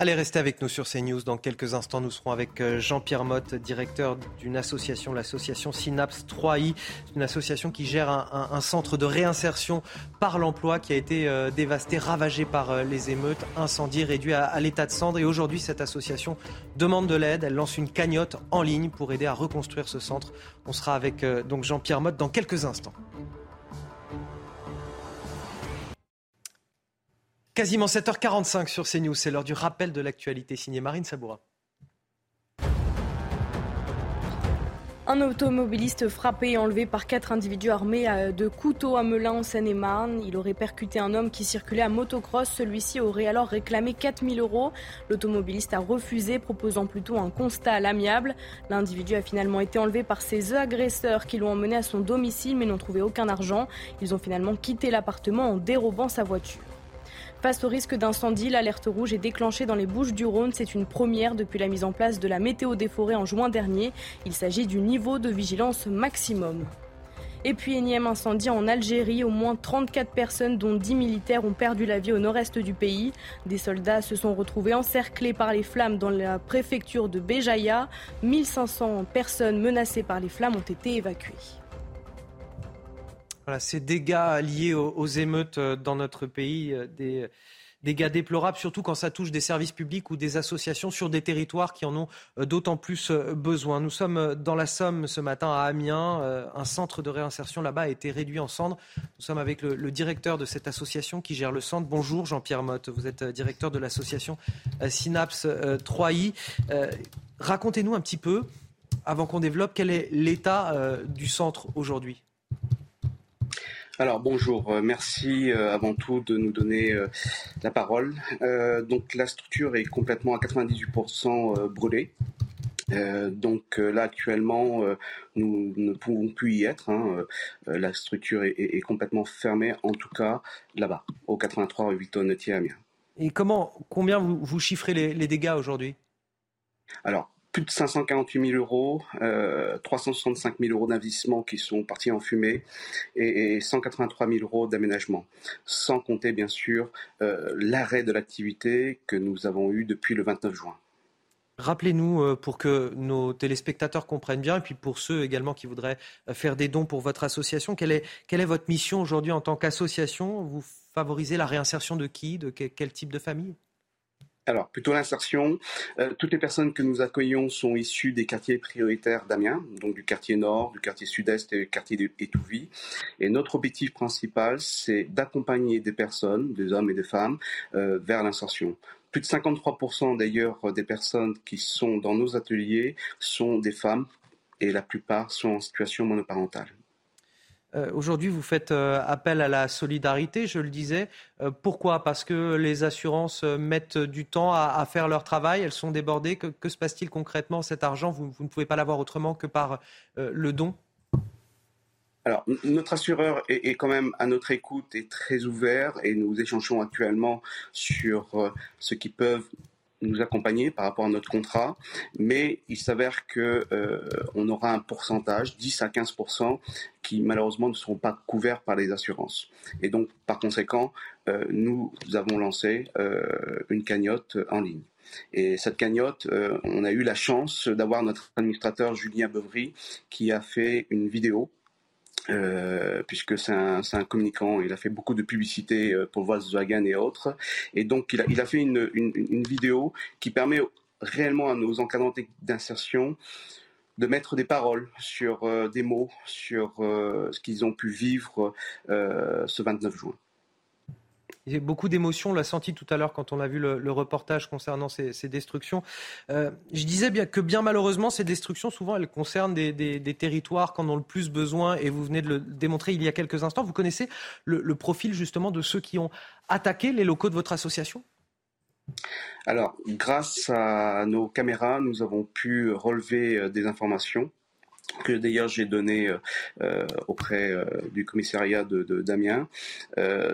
Allez, restez avec nous sur CNews. Dans quelques instants, nous serons avec euh, Jean-Pierre Motte, directeur d'une association, l'association Synapse 3i. C'est une association qui gère un, centre de réinsertion par l'emploi qui a été euh, dévasté, ravagé par euh, les émeutes, incendié, réduit à, l'état de cendre. Et aujourd'hui, cette association demande de l'aide. Elle lance une cagnotte en ligne pour aider à reconstruire ce centre. On sera avec donc Jean-Pierre Motte dans quelques instants. Quasiment 7h45 sur CNews, c'est l'heure du rappel de l'actualité signé Marine Saboura. Un automobiliste frappé et enlevé par quatre individus armés de couteaux à Melun en Seine-et-Marne. Il aurait percuté un homme qui circulait à motocross. Celui-ci aurait alors réclamé 4000 euros. L'automobiliste a refusé, proposant plutôt un constat à l'amiable. L'individu a finalement été enlevé par ses agresseurs qui l'ont emmené à son domicile mais n'ont trouvé aucun argent. Ils ont finalement quitté l'appartement en dérobant sa voiture. Face au risque d'incendie, l'alerte rouge est déclenchée dans les Bouches du Rhône. C'est une première depuis la mise en place de la météo des forêts en juin dernier. Il s'agit du niveau de vigilance maximum. Et puis énième incendie en Algérie, au moins 34 personnes dont 10 militaires ont perdu la vie au nord-est du pays. Des soldats se sont retrouvés encerclés par les flammes dans la préfecture de Béjaïa. 1500 personnes menacées par les flammes ont été évacuées. Voilà, ces dégâts liés aux, émeutes euh, dans notre pays, euh, des dégâts déplorables, surtout quand ça touche des services publics ou des associations sur des territoires qui en ont euh, d'autant plus besoin. Nous sommes dans la Somme ce matin à Amiens. Un centre de réinsertion là-bas a été réduit en cendres. Nous sommes avec le, directeur de cette association qui gère le centre. Bonjour Jean-Pierre Motte, vous êtes directeur de l'association Synapse 3i. Racontez-nous un petit peu, avant qu'on développe, quel est l'état du centre aujourd'hui? Alors bonjour, euh, merci euh, avant tout de nous donner euh, la parole. donc la structure est complètement à 98% brûlée. donc là actuellement, nous ne pouvons plus y être. Hein. la structure est, complètement fermée, en tout cas là-bas, au 83 rue Victor à Amiens. Et comment, combien vous, chiffrez les, les dégâts aujourd'hui? Alors plus de 548 000 euros, euh, 365 000 euros d'investissement qui sont partis en fumée et, 183 000 euros d'aménagement, sans compter bien sûr euh, l'arrêt de l'activité que nous avons eu depuis le 29 juin. Rappelez-nous euh, pour que nos téléspectateurs comprennent bien, et puis pour ceux également qui voudraient euh, faire des dons pour votre association, quelle est votre mission aujourd'hui en tant qu'association? Vous favorisez la réinsertion de qui? De quel type de famille? Alors, plutôt l'insertion. Euh, toutes les personnes que nous accueillons sont issues des quartiers prioritaires d'Amiens, donc du quartier nord, du quartier sud-est et du quartier d'Étouvie. Et notre objectif principal, c'est d'accompagner des personnes, des hommes et des femmes, euh, vers l'insertion. Plus de 53% d'ailleurs des personnes qui sont dans nos ateliers sont des femmes et la plupart sont en situation monoparentale. Euh, aujourd'hui, vous faites euh, appel à la solidarité, je le disais. Euh, pourquoi? Parce que les assurances mettent du temps à, faire leur travail, elles sont débordées. Que, se passe-t-il concrètement? Cet argent, vous, ne pouvez pas l'avoir autrement que par le don? Alors, notre assureur est, quand même à notre écoute et très ouvert et nous échangeons actuellement sur ce qu'ils peuvent nous accompagner par rapport à notre contrat, mais il s'avère que euh, on aura un pourcentage, 10 à 15% qui malheureusement ne seront pas couverts par les assurances. Et donc, par conséquent, euh, nous avons lancé euh, une cagnotte en ligne. Et cette cagnotte, on a eu la chance d'avoir notre administrateur Julien Beuvry qui a fait une vidéo euh, puisque c'est un, un, communicant, il a fait beaucoup de publicité euh, pour Volkswagen et autres, et donc il a, il a fait une, une, une, vidéo qui permet réellement à nos encadrants d'insertion de mettre des paroles sur euh, des mots, sur ce qu'ils ont pu vivre ce 29 juin. A beaucoup d'émotions, on l'a senti tout à l'heure quand on a vu le, reportage concernant ces, destructions. Euh, je disais bien que bien malheureusement, ces destructions, souvent, elles concernent des, territoires qui en ont le plus besoin, et vous venez de le démontrer il y a quelques instants. Vous connaissez le, profil justement de ceux qui ont attaqué les locaux de votre association? Alors, grâce à nos caméras, nous avons pu relever euh, des informations que d'ailleurs j'ai données euh, auprès du commissariat de, Damien.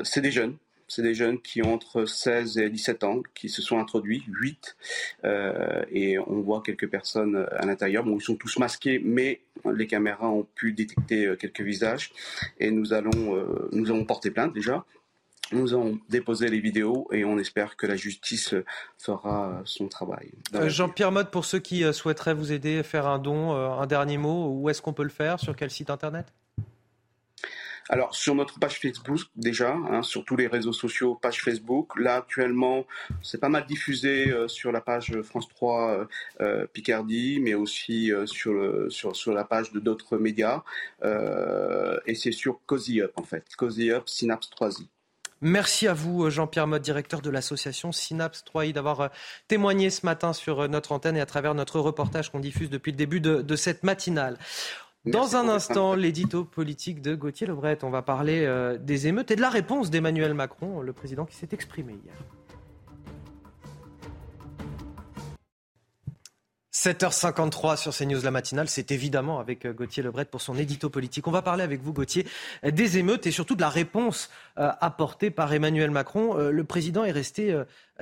c'est des jeunes c'est des jeunes qui ont entre 16 et 17 ans, qui se sont introduits, 8, euh, et on voit quelques personnes à l'intérieur. Bon, ils sont tous masqués, mais les caméras ont pu détecter euh, quelques visages, et nous allons, euh, nous avons porté plainte déjà. nous avons déposé les vidéos et on espère que la justice fera son travail. Jean-Pierre Mode, pour ceux qui souhaiteraient vous aider, faire un don, un dernier mot, où est-ce qu'on peut le faire? Sur quel site internet? Alors sur notre page Facebook déjà, hein, sur tous les réseaux sociaux, page Facebook. Là actuellement, c'est pas mal diffusé euh, sur la page France 3 euh, euh, Picardie, mais aussi sur, sur, la page de d'autres médias. et c'est sur Cozy Up en fait, Cozy Up Synapse 3i. Merci à vous, Jean-Pierre Mode, directeur de l'association Synapse 3i, d'avoir témoigné ce matin sur notre antenne et à travers notre reportage qu'on diffuse depuis le début de cette matinale. Dans un instant, l'édito politique de Gauthier Lebret. On va parler euh, des émeutes et de la réponse d'Emmanuel Macron, le président qui s'est exprimé hier. 7h53 sur CNews la matinale, c'est évidemment avec euh, Gauthier Lebret pour son édito politique. On va parler avec vous, Gauthier, des émeutes et surtout de la réponse euh, apportée par Emmanuel Macron. Euh, le président est resté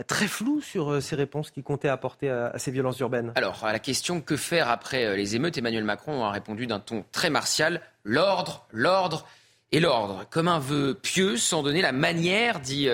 très flou sur ces réponses qu'il comptait apporter à ces violences urbaines. Alors, à la question que faire après les émeutes, Emmanuel Macron a répondu d'un ton très martial l'ordre, l'ordre et l'ordre, comme un vœu pieux, sans donner la manière d'y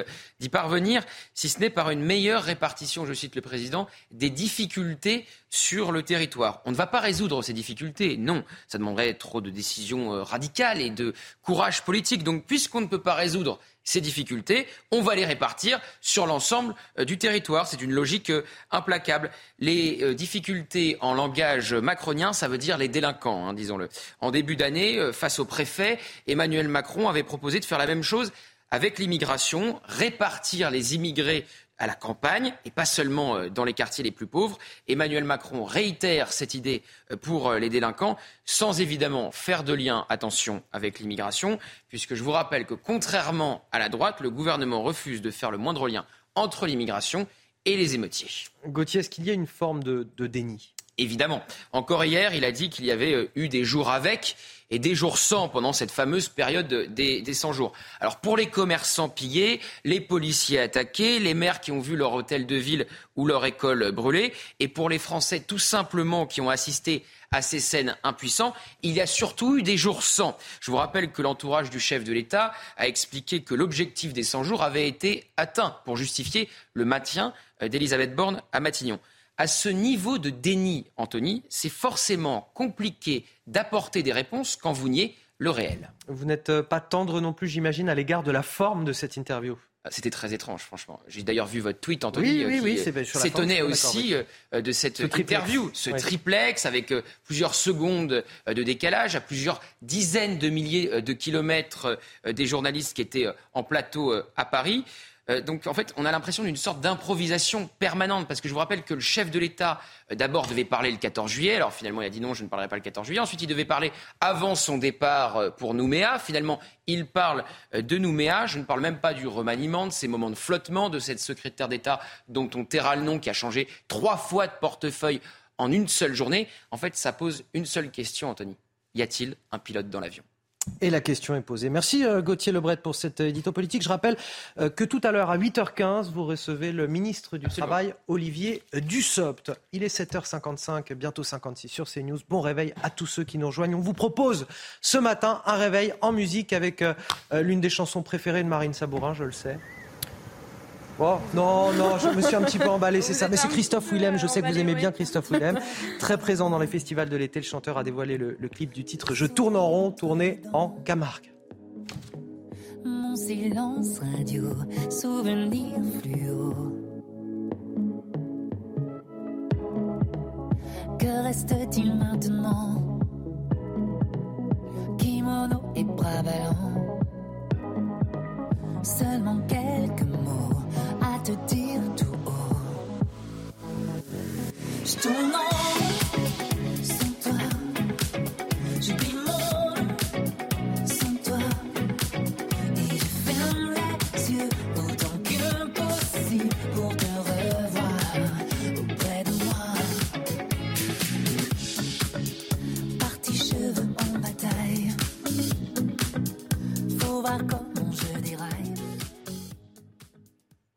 parvenir, si ce n'est par une meilleure répartition, je cite le président, des difficultés sur le territoire. On ne va pas résoudre ces difficultés, non. Ça demanderait trop de décisions euh, radicales et de courage politique. Donc, puisqu'on ne peut pas résoudre ces difficultés, on va les répartir sur l'ensemble euh, du territoire. C'est une logique euh, implacable. Les difficultés en langage macronien, ça veut dire les délinquants, hein, disons-le. En début d'année, face au préfet, Emmanuel Macron avait proposé de faire la même chose avec l'immigration, répartir les immigrés à la campagne et pas seulement euh, dans les quartiers les plus pauvres. Emmanuel Macron réitère cette idée euh, pour euh, les délinquants sans évidemment faire de lien, attention, avec l'immigration, puisque je vous rappelle que contrairement à la droite, le gouvernement refuse de faire le moindre lien entre l'immigration et les émeutiers. Gauthier, est-ce qu'il y a une forme de, de déni? Évidemment. Encore hier, il a dit qu'il y avait eu des jours avec et des jours sans pendant cette fameuse période des, des 100 jours. Alors pour les commerçants pillés, les policiers attaqués, les maires qui ont vu leur hôtel de ville ou leur école brûlée, et pour les Français tout simplement qui ont assisté à ces scènes impuissants, il y a surtout eu des jours sans. Je vous rappelle que l'entourage du chef de l'État a expliqué que l'objectif des 100 jours avait été atteint pour justifier le maintien d'Elisabeth Borne à Matignon à ce niveau de déni, Anthony, c'est forcément compliqué d'apporter des réponses quand vous niez le réel. Vous n'êtes euh, pas tendre non plus, j'imagine, à l'égard de la forme de cette interview. Ah, c'était très étrange, franchement. J'ai d'ailleurs vu votre tweet, Anthony, oui, oui, euh, qui s'étonnait aussi euh, de cette interview, ce triplex avec plusieurs secondes de décalage, à plusieurs dizaines de milliers de kilomètres des journalistes qui étaient en plateau à Paris. Euh, donc en fait, on a l'impression d'une sorte d'improvisation permanente, parce que je vous rappelle que le chef de l'État, euh, d'abord, devait parler le 14 juillet, alors finalement il a dit non, je ne parlerai pas le 14 juillet, ensuite il devait parler avant son départ euh, pour Nouméa, finalement il parle de Nouméa, je ne parle même pas du remaniement, de ces moments de flottement, de cette secrétaire d'État dont on taira le nom, qui a changé trois fois de portefeuille en une seule journée. En fait, ça pose une seule question, Anthony. Y a-t-il un pilote dans l'avion? Et la question est posée. Merci euh, Gauthier Lebret pour cet édito politique. Je rappelle euh, que tout à l'heure à 8h15, vous recevez le ministre du Travail, Olivier Dussopt. Il est 7h55, bientôt 56 sur CNews. Bon réveil à tous ceux qui nous rejoignent. On vous propose ce matin un réveil en musique avec euh, l'une des chansons préférées de Marine Sabourin, je le sais. Oh, non, non, je me suis un petit peu emballé, c'est ça. Mais c'est Christophe Willem, je sais que vous aimez bien Christophe Willem. Très présent dans les festivals de l'été, le chanteur a dévoilé le, clip du titre Je tourne en rond, tourné en Camargue. Mon silence radio, souvenir fluo. Que reste-t-il maintenant? Kimono et bras ballants. Seulement quelques mots te dire tout haut. Je tourne en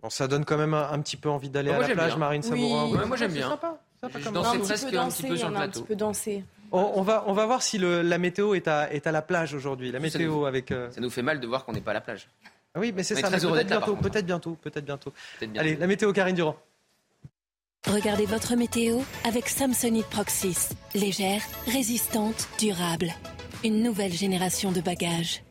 ça donne quand même un, petit peu envie d'aller à la plage, Marine Sabourin. moi j'aime bien. Sympa. Je dansais presque un petit peu sur le plateau. Un petit peu danser. On, va, on va voir si le, la météo est à, est à la plage aujourd'hui. La météo avec. Ça nous fait mal de voir qu'on n'est pas à la plage. Ah Oui, mais c'est ça. très mais heureux Peut-être bientôt, contre. peut-être bientôt, peut-être bientôt. Peut-être bientôt. Allez, la météo, Karine Durand. Regardez votre météo avec Samsonite Proxys. Légère, résistante, durable. Une nouvelle génération de bagages.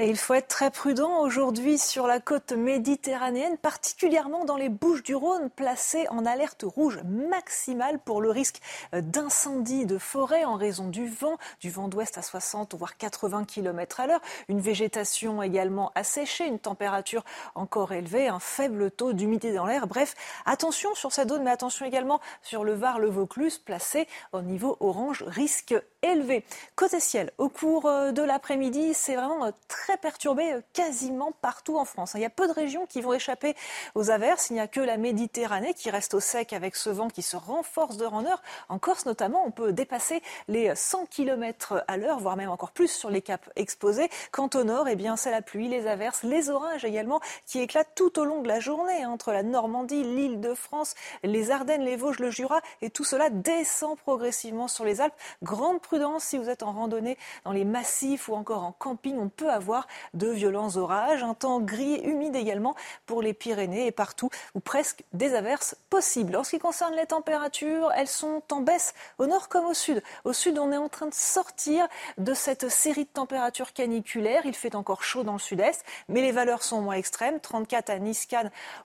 Et il faut être très prudent aujourd'hui sur la côte méditerranéenne, particulièrement dans les Bouches du Rhône, placées en alerte rouge maximale pour le risque d'incendie de forêt en raison du vent, du vent d'ouest à 60 voire 80 km à l'heure, une végétation également asséchée, une température encore élevée, un faible taux d'humidité dans l'air. Bref, attention sur cette zone, mais attention également sur le Var, le Vaucluse, placé au niveau orange, risque élevé. Côté ciel, au cours euh, de l'après-midi, c'est vraiment euh, très perturbé euh, quasiment partout en France. Il y a peu de régions qui vont échapper aux averses. Il n'y a que la Méditerranée qui reste au sec avec ce vent qui se renforce d'heure en heure. En Corse notamment, on peut dépasser les 100 km à l'heure, voire même encore plus sur les caps exposés. Quant au nord, eh bien, c'est la pluie, les averses, les orages également qui éclatent tout au long de la journée hein, entre la Normandie, l'île de France, les Ardennes, les Vosges, le Jura et tout cela descend progressivement sur les Alpes. Grande prudence si vous êtes en randonnée dans les massifs ou encore en camping, on peut avoir de violents orages, un temps gris humide également pour les Pyrénées et partout où presque des averses possibles. En ce qui concerne les températures, elles sont en baisse au nord comme au sud. Au sud, on est en train de sortir de cette série de températures caniculaires. Il fait encore chaud dans le sud-est, mais les valeurs sont moins extrêmes. 34 à Nice,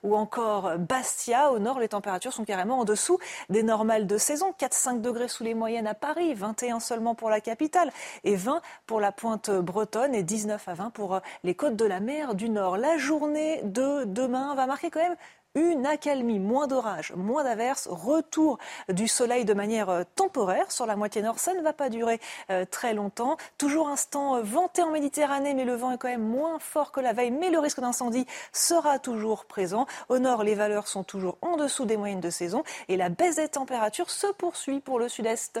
ou encore Bastia. Au nord, les températures sont carrément en dessous des normales de saison. 4-5 degrés sous les moyennes à Paris, 21 seulement pour la capitale et 20 pour la pointe bretonne et 19 à 20 pour les côtes de la mer du Nord. La journée de demain va marquer quand même une accalmie, moins d'orages, moins d'averses, retour du soleil de manière euh, temporaire sur la moitié nord. Ça ne va pas durer euh, très longtemps. Toujours instant euh, venté en Méditerranée, mais le vent est quand même moins fort que la veille. Mais le risque d'incendie sera toujours présent. Au nord, les valeurs sont toujours en dessous des moyennes de saison et la baisse des températures se poursuit pour le sud-est.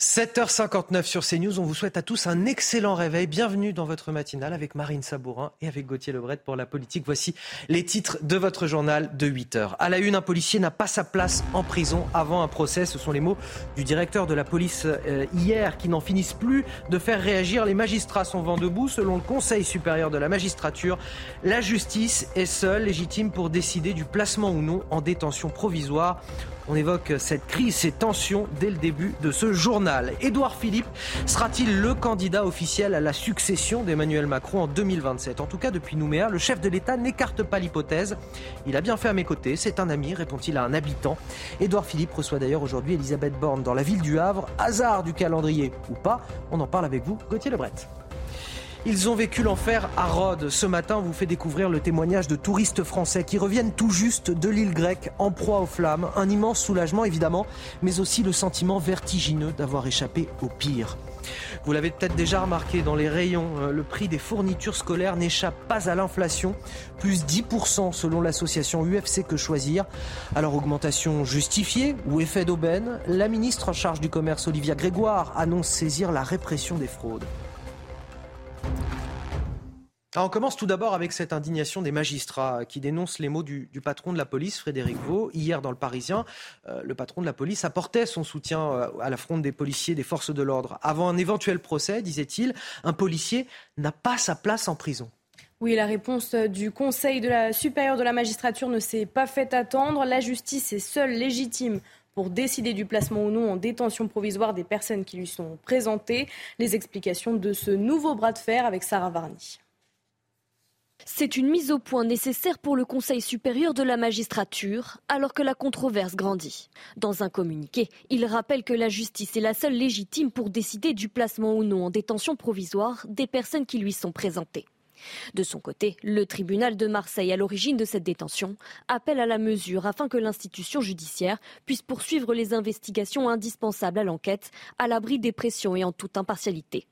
7h59 sur CNews. On vous souhaite à tous un excellent réveil. Bienvenue dans votre matinale avec Marine Sabourin et avec Gauthier Lebret pour la politique. Voici les titres de votre journal de 8h. À la une, un policier n'a pas sa place en prison avant un procès. Ce sont les mots du directeur de la police euh, hier qui n'en finissent plus de faire réagir. Les magistrats sont vent debout. Selon le Conseil supérieur de la magistrature, la justice est seule légitime pour décider du placement ou non en détention provisoire. On évoque cette crise, ces tensions dès le début de ce journal. Édouard Philippe sera-t-il le candidat officiel à la succession d'Emmanuel Macron en 2027 En tout cas, depuis Nouméa, le chef de l'État n'écarte pas l'hypothèse. Il a bien fait à mes côtés, c'est un ami, répond-il à un habitant. Édouard Philippe reçoit d'ailleurs aujourd'hui Elisabeth Borne dans la ville du Havre. Hasard du calendrier ou pas, on en parle avec vous, Gauthier Lebret. Ils ont vécu l'enfer à Rhodes. Ce matin, vous fait découvrir le témoignage de touristes français qui reviennent tout juste de l'île grecque en proie aux flammes. Un immense soulagement évidemment, mais aussi le sentiment vertigineux d'avoir échappé au pire. Vous l'avez peut-être déjà remarqué dans les rayons, euh, le prix des fournitures scolaires n'échappe pas à l'inflation, plus 10% selon l'association UFC Que Choisir. Alors augmentation justifiée ou effet d'aubaine? La ministre en charge du commerce Olivia Grégoire annonce saisir la répression des fraudes. Alors on commence tout d'abord avec cette indignation des magistrats qui dénoncent les mots du, patron de la police, Frédéric Vaux. Hier, dans le Parisien, euh, le patron de la police apportait son soutien euh, à la des policiers, des forces de l'ordre. Avant un éventuel procès, disait-il, un policier n'a pas sa place en prison. Oui, la réponse du Conseil de la supérieure de la magistrature ne s'est pas fait attendre. La justice est seule légitime pour décider du placement ou non en détention provisoire des personnes qui lui sont présentées. Les explications de ce nouveau bras de fer avec Sarah Varny. C'est une mise au point nécessaire pour le Conseil supérieur de la magistrature, alors que la controverse grandit. Dans un communiqué, il rappelle que la justice est la seule légitime pour décider du placement ou non en détention provisoire des personnes qui lui sont présentées. De son côté, le tribunal de Marseille, à l'origine de cette détention, appelle à la mesure afin que l'institution judiciaire puisse poursuivre les investigations indispensables à l'enquête, à l'abri des pressions et en toute impartialité.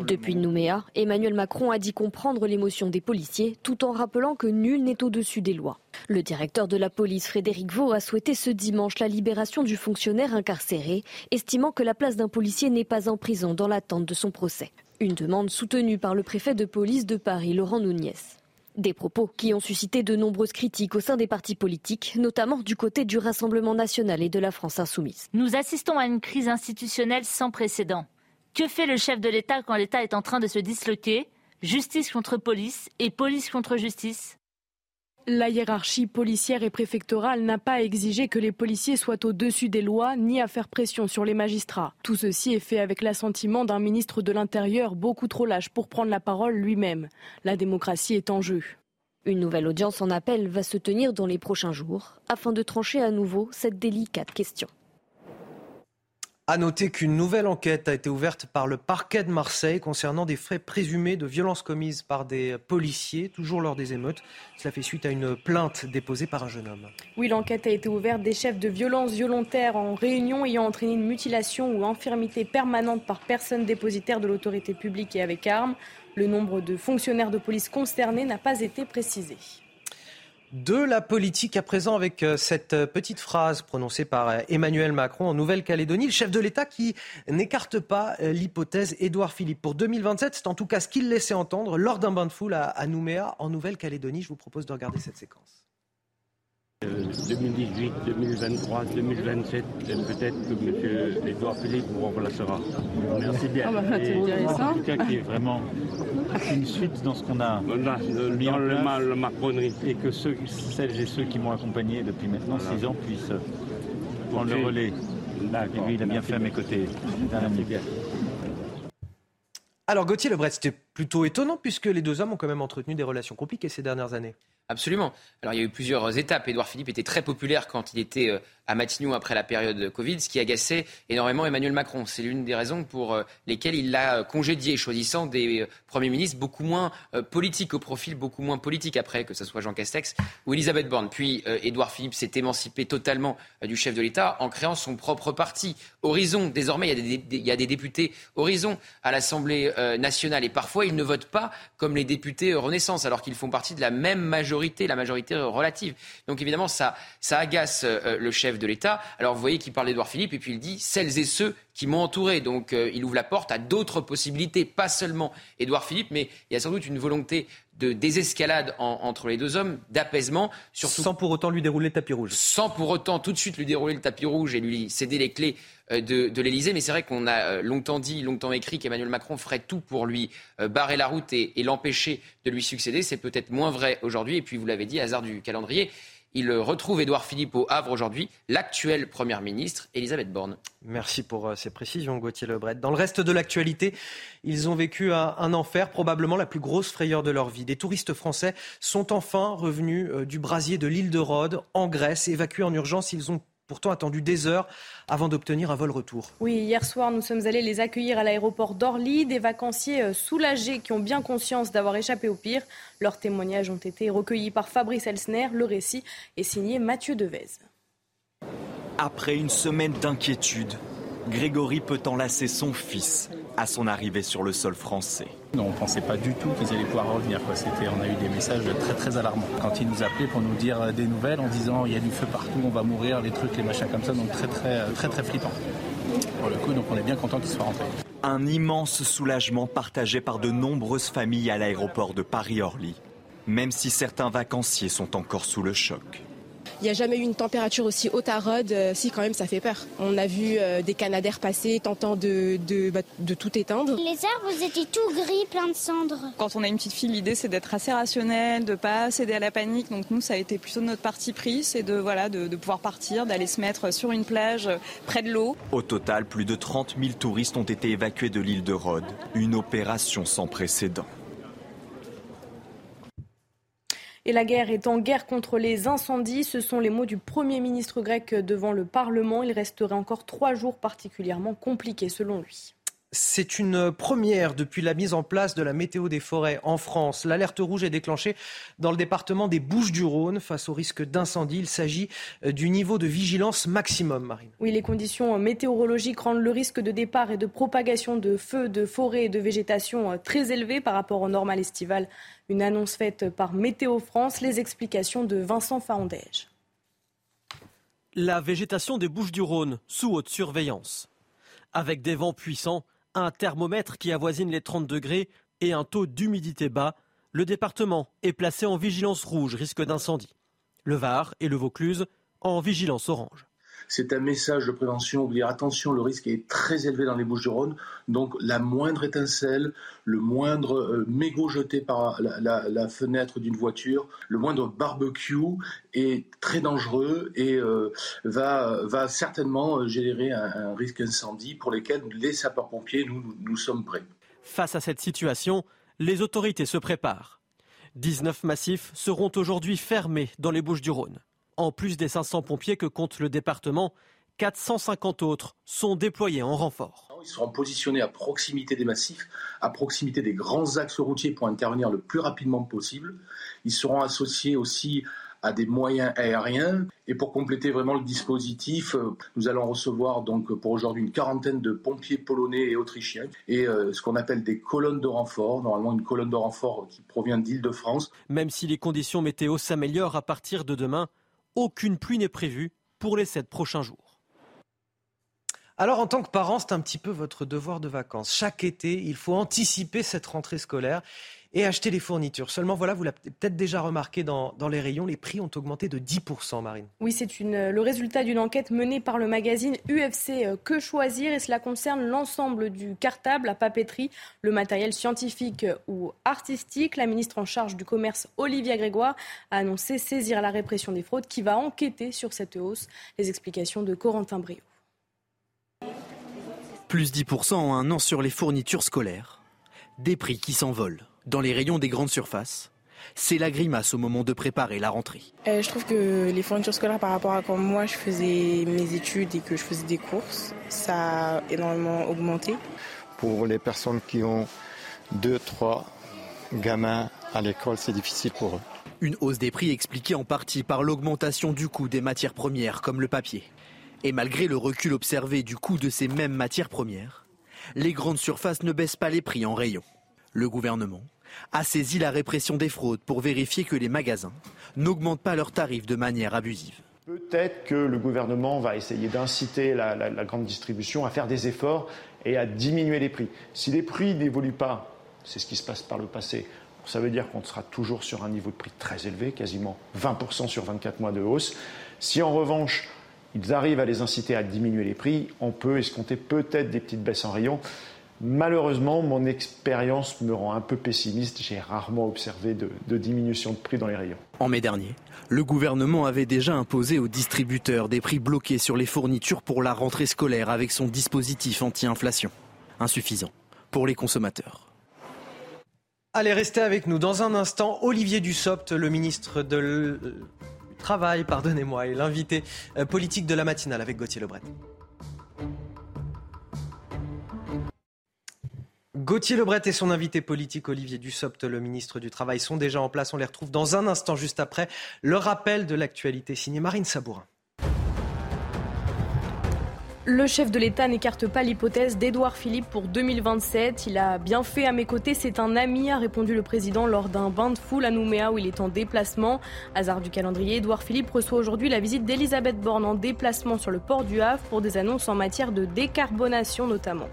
Depuis Nouméa, Emmanuel Macron a dit comprendre l'émotion des policiers tout en rappelant que nul n'est au-dessus des lois. Le directeur de la police, Frédéric Vaux, a souhaité ce dimanche la libération du fonctionnaire incarcéré, estimant que la place d'un policier n'est pas en prison dans l'attente de son procès. Une demande soutenue par le préfet de police de Paris, Laurent Nouniès. Des propos qui ont suscité de nombreuses critiques au sein des partis politiques, notamment du côté du Rassemblement national et de la France insoumise. Nous assistons à une crise institutionnelle sans précédent. Que fait le chef de l'État quand l'État est en train de se disloquer? Justice contre police et police contre justice La hiérarchie policière et préfectorale n'a pas exigé que les policiers soient au-dessus des lois ni à faire pression sur les magistrats. Tout ceci est fait avec l'assentiment d'un ministre de l'Intérieur beaucoup trop lâche pour prendre la parole lui-même. La démocratie est en jeu. Une nouvelle audience en appel va se tenir dans les prochains jours afin de trancher à nouveau cette délicate question. À noter qu'une nouvelle enquête a été ouverte par le parquet de Marseille concernant des faits présumés de violences commises par des policiers, toujours lors des émeutes. Cela fait suite à une plainte déposée par un jeune homme. Oui, l'enquête a été ouverte des chefs de violences volontaires en réunion ayant entraîné une mutilation ou infirmité permanente par personne dépositaire de l'autorité publique et avec armes. Le nombre de fonctionnaires de police concernés n'a pas été précisé. De la politique à présent avec euh, cette euh, petite phrase prononcée par euh, Emmanuel Macron en Nouvelle-Calédonie, le chef de l'État qui n'écarte pas l'hypothèse Édouard Philippe pour 2027. C'est en tout cas ce qu'il laissait entendre lors d'un bain de foule à Nouméa en Nouvelle-Calédonie. Je vous propose de regarder cette séquence. 2018, 2023, 2027, peut-être que M. Edouard Philippe vous remplacera. Merci bien. Ah bah, me dirais en tout cas, qui est vraiment une suite dans ce qu'on a mis en place, et que ceux, celles et ceux qui m'ont accompagné depuis maintenant six ans puissent prendre le relais. Et lui, il a bien fait à mes côtés. C'est. Alors Gauthier Lebret, c'était plutôt étonnant puisque les deux hommes ont quand même entretenu des relations compliquées ces dernières années. Absolument. Alors il y a eu plusieurs étapes. Édouard Philippe était très populaire quand il était euh, à Matignon après la période Covid, ce qui agaçait énormément Emmanuel Macron. C'est l'une des raisons pour euh, lesquelles il l'a congédié, choisissant des euh, premiers ministres beaucoup moins politiques, au profil beaucoup moins politique après, que ce soit Jean Castex ou Elisabeth Borne. Puis Édouard Philippe s'est émancipé totalement du chef de l'État en créant son propre parti. Horizon, désormais, il y a des, députés Horizon à l'Assemblée nationale et parfois ils ne votent pas comme les députés Renaissance alors qu'ils font partie de la même majorité, la majorité relative. Donc évidemment, ça, agace euh, le chef de l'État. Alors vous voyez qu'il parle d'Édouard Philippe et puis il dit celles et ceux qui m'ont entouré. Donc euh, il ouvre la porte à d'autres possibilités, pas seulement Édouard Philippe, mais il y a sans doute une volonté de désescalade en- entre les deux hommes, d'apaisement, surtout Sans pour autant lui dérouler le tapis rouge. sans pour autant tout de suite lui dérouler le tapis rouge et lui céder les clés euh, de, de l'Elysée. Mais c'est vrai qu'on a euh, longtemps dit, longtemps écrit qu'Emmanuel Macron ferait tout pour lui euh, barrer la route et, et l'empêcher de lui succéder. C'est peut-être moins vrai aujourd'hui. Et puis, vous l'avez dit, hasard du calendrier, il retrouve Édouard Philippe au Havre aujourd'hui, l'actuelle Première ministre, Elisabeth Borne. Merci pour euh, ces précisions, Gauthier Lebret. Dans le reste de l'actualité, ils ont vécu un, un enfer, probablement la plus grosse frayeur de leur vie. Des touristes français sont enfin revenus euh, du brasier de l'île de Rhodes, en Grèce, évacués en urgence. Ils ont pourtant attendu des heures avant d'obtenir un vol retour. Oui, hier soir, nous sommes allés les accueillir à l'aéroport d'Orly, des vacanciers euh, soulagés qui ont bien conscience d'avoir échappé au pire. Leurs témoignages ont été recueillis par Fabrice Elsner. Le récit est signé Mathieu Devez. Après une semaine d'inquiétude, Grégory peut enlacer son fils à son arrivée sur le sol français. On ne pensait pas du tout qu'ils allaient pouvoir revenir. Quoi. C'était, on a eu des messages très très alarmants. Quand ils nous appelaient pour nous dire euh, des nouvelles en disant il y a du feu partout, on va mourir, les trucs, les machins comme ça, donc très très très très, très flippant. Pour le coup, donc on est bien content qu'ils soient rentrés. Un immense soulagement partagé par de nombreuses familles à l'aéroport de Paris-Orly, même si certains vacanciers sont encore sous le choc. Il n'y a jamais eu une température aussi haute à Rhodes, euh, si quand même ça fait peur. On a vu euh, des canadaires passer tentant de, de, bah, de tout éteindre. Les arbres étaient tout gris, plein de cendres. Quand on a une petite fille, l'idée c'est d'être assez rationnel, de pas céder à la panique. Donc nous, ça a été plutôt notre parti pris, c'est de voilà, de, de pouvoir partir, d'aller se mettre sur une plage euh, près de l'eau. Au total, plus de 30 000 touristes ont été évacués de l'île de Rhodes, une opération sans précédent. Et la guerre est en guerre contre les incendies. Ce sont les mots du Premier ministre grec devant le Parlement. Il resterait encore trois jours particulièrement compliqués selon lui. C'est une première depuis la mise en place de la météo des forêts en France. L'alerte rouge est déclenchée dans le département des Bouches-du-Rhône face au risque d'incendie. Il s'agit euh, du niveau de vigilance maximum, Marine. Oui, les conditions météorologiques rendent le risque de départ et de propagation de feux, de forêts et de végétation euh, très élevé par rapport au normal estival. Une annonce faite par Météo France. Les explications de Vincent Faandège. La végétation des Bouches-du-Rhône sous haute surveillance. Avec des vents puissants, un thermomètre qui avoisine les 30 degrés et un taux d'humidité bas, le département est placé en vigilance rouge, risque d'incendie. Le Var et le Vaucluse en vigilance orange. C'est un message de prévention, vous dire attention, le risque est très élevé dans les Bouches-du-Rhône. Donc la moindre étincelle, le moindre euh, mégot jeté par la, fenêtre d'une voiture, le moindre barbecue est très dangereux et euh, va, certainement euh, générer un, risque incendie pour lesquels les sapeurs-pompiers, nous, sommes prêts. Face à cette situation, les autorités se préparent. 19 massifs seront aujourd'hui fermés dans les Bouches-du-Rhône. En plus des 500 pompiers que compte le département, 450 autres sont déployés en renfort. Ils seront positionnés à proximité des massifs, à proximité des grands axes routiers pour intervenir le plus rapidement possible. Ils seront associés aussi à des moyens aériens. Et pour compléter vraiment le dispositif, euh, nous allons recevoir donc pour aujourd'hui une quarantaine de pompiers polonais et autrichiens et euh, ce qu'on appelle des colonnes de renfort. Normalement, une colonne de renfort qui provient d'Île-de-France. Même si les conditions météo s'améliorent à partir de demain, aucune pluie n'est prévue pour les sept prochains jours. Alors, en tant que parent, c'est un petit peu votre devoir de vacances. Chaque été, il faut anticiper cette rentrée scolaire et acheter les fournitures. Seulement, voilà, vous l'avez peut-être déjà remarqué dans, dans les rayons, les prix ont augmenté de 10%, Marine. Oui, c'est une- le résultat d'une enquête menée par le magazine UFC euh, Que choisir et cela concerne l'ensemble du cartable, la papeterie, le matériel scientifique euh, ou artistique. La ministre en charge du commerce, Olivia Grégoire, a annoncé saisir la répression des fraudes qui va enquêter sur cette hausse. Les explications de Corentin Brio. Plus 10% en un an sur les fournitures scolaires. Des prix qui s'envolent dans les rayons des grandes surfaces. C'est la grimace au moment de préparer la rentrée. Euh, je trouve que les fournitures scolaires par rapport à quand moi je faisais mes études et que je faisais des courses, ça a énormément augmenté. Pour les personnes qui ont deux, trois gamins à l'école, c'est difficile pour eux. Une hausse des prix expliquée en partie par l'augmentation du coût des matières premières comme le papier. Et malgré le recul observé du coût de ces mêmes matières premières, les grandes surfaces ne baissent pas les prix en rayon. Le gouvernement a saisi la répression des fraudes pour vérifier que les magasins n'augmentent pas leurs tarifs de manière abusive. Peut-être que le gouvernement va essayer d'inciter la, grande distribution à faire des efforts et à diminuer les prix. Si les prix n'évoluent pas, c'est ce qui se passe par le passé, ça veut dire qu'on sera toujours sur un niveau de prix très élevé, quasiment 20% sur 24 mois de hausse. Si en revanche, ils arrivent à les inciter à diminuer les prix, on peut escompter peut-être des petites baisses en rayon. Malheureusement, mon expérience me rend un peu pessimiste. J'ai rarement observé de- de diminution de prix dans les rayons. En mai dernier, le gouvernement avait déjà imposé aux distributeurs des prix bloqués sur les fournitures pour la rentrée scolaire avec son dispositif anti-inflation. Insuffisant pour les consommateurs. Allez, restez avec nous. Dans un instant, Olivier Dussopt, le ministre de l- du Travail, pardonnez-moi, et l'invité euh, politique de la matinale avec Gauthier Lebret. Gauthier Lebret et son invité politique Olivier Dussopt, le ministre du Travail, sont déjà en place. On les retrouve dans un instant, juste après le rappel de l'actualité signé Marine Sabourin. Le chef de l'État n'écarte pas l'hypothèse d'Édouard Philippe pour 2027. Il a bien fait à mes côtés, c'est un ami, a répondu le président lors d'un bain de foule à Nouméa où il est en déplacement. Hasard du calendrier, Édouard Philippe reçoit aujourd'hui la visite d'Elisabeth Borne en déplacement sur le port du Havre pour des annonces en matière de décarbonation notamment.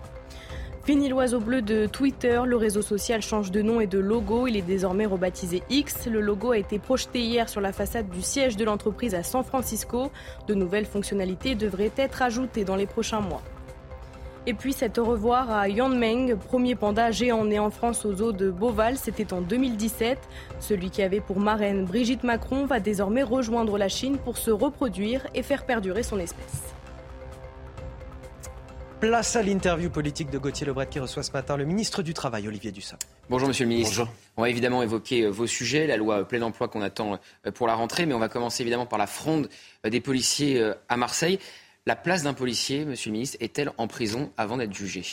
Fini l'oiseau bleu de Twitter, le réseau social change de nom et de logo, il est désormais rebaptisé X. Le logo a été projeté hier sur la façade du siège de l'entreprise à San Francisco. De nouvelles fonctionnalités devraient être ajoutées dans les prochains mois. Et puis cet au revoir à Yanmeng, premier panda géant né en France aux eaux de Beauval, c'était en 2017. Celui qui avait pour marraine Brigitte Macron va désormais rejoindre la Chine pour se reproduire et faire perdurer son espèce. Place à l'interview politique de Gauthier Lebret qui reçoit ce matin le ministre du Travail, Olivier Dussopt. Bonjour Monsieur le Ministre. On va évidemment évoquer euh, vos sujets, la loi euh, plein emploi qu'on attend euh, pour la rentrée, mais on va commencer évidemment par la fronde des policiers à Marseille. La place d'un policier, Monsieur le Ministre, est-elle en prison avant d'être jugé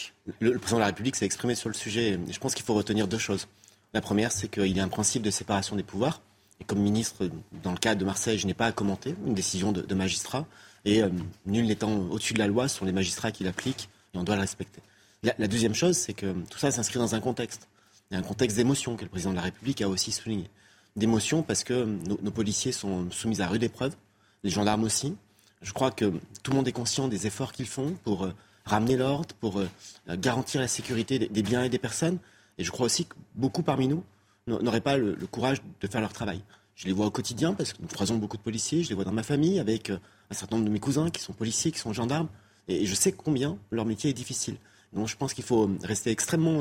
Le, le président de la République s'est exprimé sur le sujet. Je pense qu'il faut retenir deux choses. La première, c'est qu'il y a un principe de séparation des pouvoirs. Et comme ministre, dans le cas de Marseille, je n'ai pas à commenter une décision de, de magistrat. Et euh, nul n'étant au-dessus de la loi, ce sont les magistrats qui l'appliquent et on doit le respecter. La, la deuxième chose, c'est que tout ça s'inscrit dans un contexte. Il y a un contexte d'émotion que le président de la République a aussi souligné. D'émotion parce que nos, nos policiers sont soumis à rude épreuve, les gendarmes aussi. Je crois que tout le monde est conscient des efforts qu'ils font pour euh, ramener l'ordre, pour euh, garantir la sécurité des biens et des personnes. Et je crois aussi que beaucoup parmi nous n'auraient pas le, courage de faire leur travail. Je les vois au quotidien parce que nous croisons beaucoup de policiers, je les vois dans ma famille avec euh, un certain nombre de mes cousins qui sont policiers, qui sont gendarmes, et, je sais combien leur métier est difficile. Donc je pense qu'il faut rester extrêmement,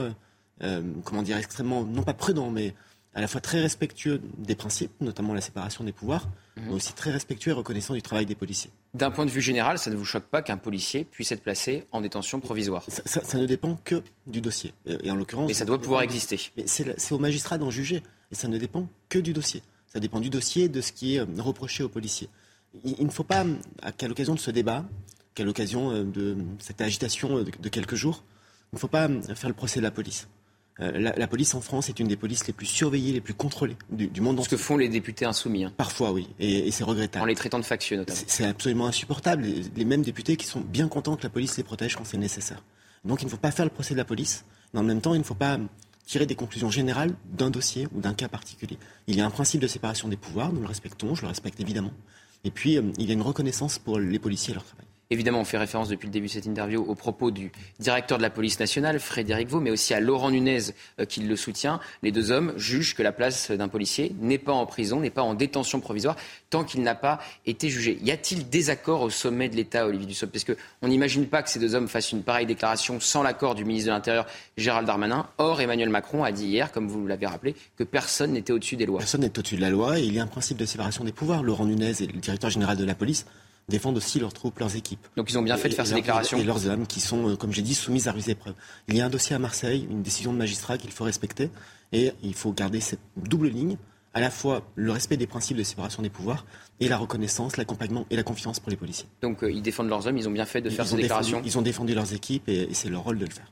comment dire, extrêmement, non pas prudent, mais à la fois très respectueux des principes, notamment la séparation des pouvoirs, mhm. mais aussi très respectueux et reconnaissant du travail des policiers. D'un point de vue général, ça ne vous choque pas qu'un policier puisse être placé en détention provisoire? Ça, ne dépend que du dossier. Et en l'occurrence, mais ça doit pouvoir exister. C'est au magistrat d'en juger. Et ça ne dépend que du dossier. Ça dépend du dossier, de ce qui est euh, reproché aux policiers. Il, ne faut pas, à l'occasion de ce débat, qu'à l'occasion euh, de cette agitation euh, de quelques jours, il ne faut pas faire le procès de la police. Euh, la, police en France est une des polices les plus surveillées, les plus contrôlées du, monde entier. Ce que font les députés insoumis. Hein. Parfois, oui, et, c'est regrettable. En les traitant de factieux, notamment. C'est absolument insupportable. Les, mêmes députés qui sont bien contents que la police les protège quand c'est nécessaire. Donc il ne faut pas faire le procès de la police, mais en même temps, il ne faut pas tirer des conclusions générales d'un dossier ou d'un cas particulier. Il y a un principe de séparation des pouvoirs, nous le respectons, je le respecte évidemment. Et puis, euh, il y a une reconnaissance pour les policiers et leur travail. Évidemment, on fait référence depuis le début de cette interview aux propos du directeur de la police nationale, Frédéric Vaux, mais aussi à Laurent Nunez euh, qui le soutient. Les deux hommes jugent que la place d'un policier n'est pas en prison, n'est pas en détention provisoire tant qu'il n'a pas été jugé. Y a-t-il désaccord au sommet de l'État, Olivier Dussopt? Parce qu'on n'imagine pas que ces deux hommes fassent une pareille déclaration sans l'accord du ministre de l'Intérieur, Gérald Darmanin. Or, Emmanuel Macron a dit hier, comme vous l'avez rappelé, que personne n'était au-dessus des lois. Personne n'est au-dessus de la loi et il y a un principe de séparation des pouvoirs. Laurent Nunez est le directeur général de la police défendent aussi leurs troupes, leurs équipes. Donc ils ont bien fait de faire ces déclarations. Et leurs âmes qui sont, euh, comme j'ai dit, soumises à ruses épreuves. Il y a un dossier à Marseille, une décision de magistrat qu'il faut respecter, et il faut garder cette double ligne, à la fois le respect des principes de séparation des pouvoirs et la reconnaissance, l'accompagnement et la confiance pour les policiers. Donc euh, ils défendent leurs hommes, ils ont bien fait de faire ces déclarations. ils ont défendu leurs équipes et, c'est leur rôle de le faire.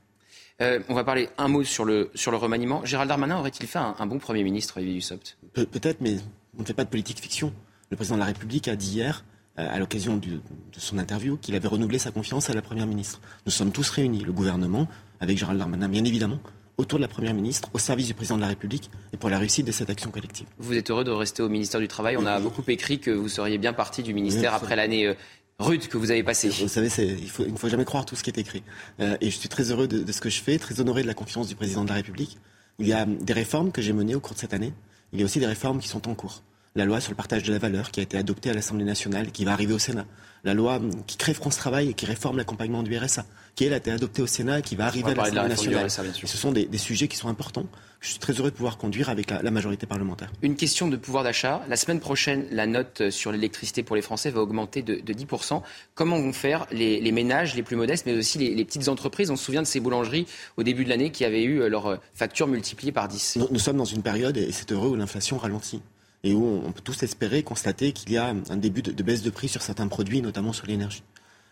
Euh, on va parler un mot sur le, sur le remaniement. Gérald Darmanin aurait-il fait un, bon Premier ministre, Olivier Dussopt? Peut-être, mais on ne fait pas de politique fiction. Le président de la République a dit hier à l'occasion de son interview qu'il avait renouvelé sa confiance à la Première ministre. Nous sommes tous réunis, le gouvernement, avec Gérald Darmanin bien évidemment, autour de la Première ministre, au service du Président de la République et pour la réussite de cette action collective. Vous êtes heureux de rester au ministère du Travail. On a beaucoup écrit que vous seriez bien parti du ministère après l'année euh, rude que vous avez passée. Vous savez, il, faut, il, ne faut jamais croire tout ce qui est écrit. Euh, et je suis très heureux de, de, ce que je fais, très honoré de la confiance du Président de la République. Il y a des réformes que j'ai menées au cours de cette année. Il y a aussi des réformes qui sont en cours la loi sur le partage de la valeur qui a été adoptée à l'Assemblée nationale et qui va arriver au Sénat, la loi qui crée France Travail et qui réforme l'accompagnement du RSA, qui elle a été adoptée au Sénat et qui va arriver à l'Assemblée nationale. ce sont des, sujets qui sont importants. Je suis très heureux de pouvoir conduire avec la, majorité parlementaire. Une question de pouvoir d'achat. La semaine prochaine, la note sur l'électricité pour les Français va augmenter de, 10%. Comment vont faire les, ménages les plus modestes, mais aussi les, petites entreprises? On se souvient de ces boulangeries au début de l'année qui avaient eu leur facture multipliée par 10. Nous, nous sommes dans une période, et c'est heureux, où l'inflation ralentit et où on peut tous espérer constater qu'il y a un début de, baisse de prix sur certains produits, notamment sur l'énergie.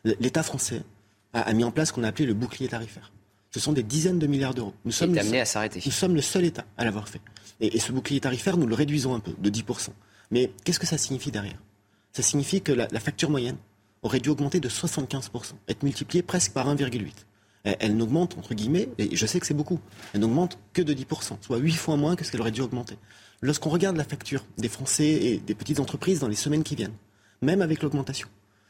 L'État français a, mis en place ce qu'on a appelé le bouclier tarifaire. Ce sont des dizaines de milliards d'euros. Nous sommes, amené à s'arrêter. Nous sommes le seul État à l'avoir fait. Et, ce bouclier tarifaire, nous le réduisons un peu, de 10%. Mais qu'est-ce que ça signifie derrière? Ça signifie que la, facture moyenne aurait dû augmenter de 75%, être multipliée presque par 1,8. Elle, elle n'augmente, entre guillemets, et je sais que c'est beaucoup, elle n'augmente que de 10%, soit 8 fois moins que ce qu'elle aurait dû augmenter. Lorsqu'on regarde la facture des Français et des petites entreprises dans les semaines qui viennent, même avec l'augmentation,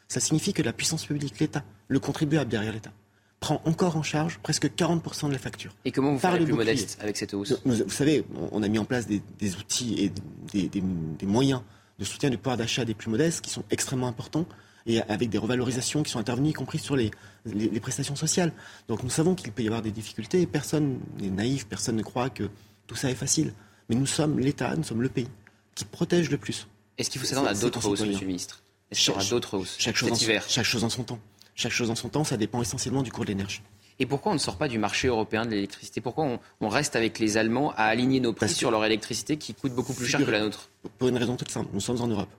ça signifie que la puissance publique, l'État, le contribuable derrière l'État, prend encore en charge presque 40% de la facture. Et comment vous faites plus modeste avec cette hausse? Vous savez, on a mis en place des, outils et des, moyens de soutien du pouvoir d'achat des plus modestes qui sont extrêmement importants et avec des revalorisations qui sont intervenues, y compris sur les, les prestations sociales. Donc nous savons qu'il peut y avoir des difficultés personne n'est naïf, personne ne croit que tout ça est facile. Mais nous sommes l'État, nous sommes le pays qui protège le plus. Est-ce qu'il faut s'attendre à d'autres hausses, Monsieur le Ministre Est-ce qu'il y aura d'autres hausses chaque chose, en, chaque chose en son temps. Chaque chose en son temps, ça dépend essentiellement du cours de l'énergie. Et pourquoi on ne sort pas du marché européen de l'électricité? Pourquoi on, reste avec les Allemands à aligner nos prix sur leur électricité qui coûte beaucoup plus cher que la nôtre? Pour une raison toute simple, nous sommes en Europe.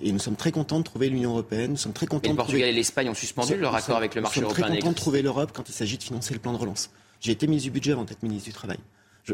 Et nous sommes très contents de trouver l'Union européenne. Nous sommes très contents. Et le Portugal et l'Espagne ont suspendu leur accord avec le marché européen. Nous sommes très contents de trouver l'Europe quand il s'agit de financer le plan de relance. J'ai été ministre du budget avant d'être ministre du travail.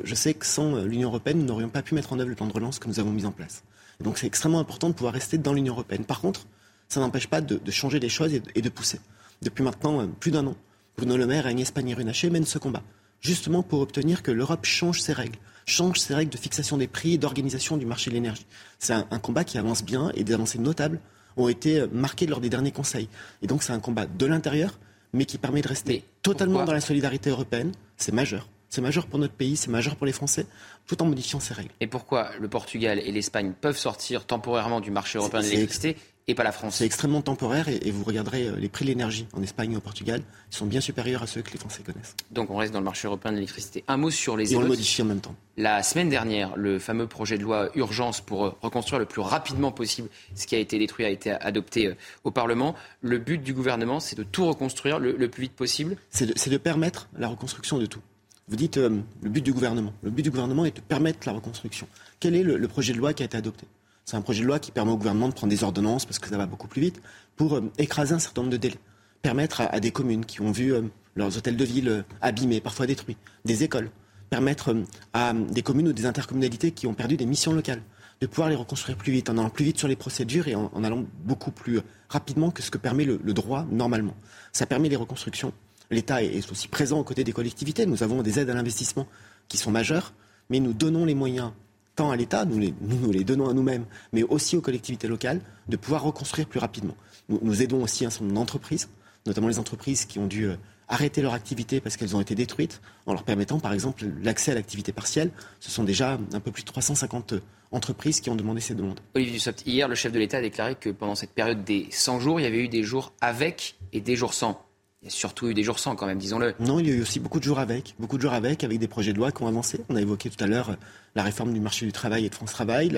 Je, sais que sans euh, l'Union européenne, nous n'aurions pas pu mettre en œuvre le plan de relance que nous avons mis en place. donc c'est extrêmement important de pouvoir rester dans l'Union européenne. Par contre, ça n'empêche pas de, changer les choses et de, pousser. Depuis maintenant euh, plus d'un an, Bruno Le Maire et Agnès Pannier-Runacher mènent ce combat, justement pour obtenir que l'Europe change ses règles, change ses règles de fixation des prix et d'organisation du marché de l'énergie. C'est un, combat qui avance bien et des avancées notables ont été euh, marquées lors des derniers conseils. Et donc c'est un combat de l'intérieur, mais qui permet de rester totalement dans la solidarité européenne. C'est majeur C'est majeur pour notre pays, c'est majeur pour les Français, tout en modifiant ces règles. Et pourquoi le Portugal et l'Espagne peuvent sortir temporairement du marché européen de l'électricité et pas la France? C'est extrêmement temporaire et, vous regarderez euh, les prix de l'énergie en Espagne et au Portugal, ils sont bien supérieurs à ceux que les Français connaissent. Donc on reste dans le marché européen de l'électricité. Un mot sur les Et on le modifie en même temps. La semaine dernière, le fameux projet de loi urgence pour euh, reconstruire le plus rapidement possible ce qui a été détruit a été adopté euh, au Parlement. Le but du gouvernement, c'est de tout reconstruire le, plus vite possible C'est de, permettre la reconstruction de tout. Vous dites le but du gouvernement. Le but du gouvernement est de permettre la reconstruction. Quel est le projet de loi qui a été adopté? C'est un projet de loi qui permet au gouvernement de prendre des ordonnances, parce que ça va beaucoup plus vite, pour euh, écraser un certain nombre de délais. Permettre à, des communes qui ont vu euh, leurs hôtels de ville euh, abîmés, parfois détruits, des écoles, permettre à des communes ou des intercommunalités qui ont perdu des missions locales de pouvoir les reconstruire plus vite, en allant plus vite sur les procédures et en, allant beaucoup plus rapidement que ce que permet le, droit normalement. Ça permet les reconstructions. L'État est aussi présent aux côtés des collectivités. Nous avons des aides à l'investissement qui sont majeures, mais nous donnons les moyens tant à l'État, nous, les donnons à nous-mêmes, mais aussi aux collectivités locales, de pouvoir reconstruire plus rapidement. Nous, aidons aussi un certain nombre d'entreprises, notamment les entreprises qui ont dû euh, arrêter leur activité parce qu'elles ont été détruites, en leur permettant par exemple l'accès à l'activité partielle. Ce sont déjà un peu plus de 350 entreprises qui ont demandé ces demandes. Olivier Dussopt, hier, le chef de l'État a déclaré que pendant cette période des 100 jours, il y avait eu des jours avec et des jours sans. Il y a surtout eu des jours sans quand même, disons-le. Non, il y a eu aussi beaucoup de jours avec, beaucoup de jours avec, avec des projets de loi qui ont avancé. On a évoqué tout à l'heure euh, la réforme du marché du travail et de France Travail,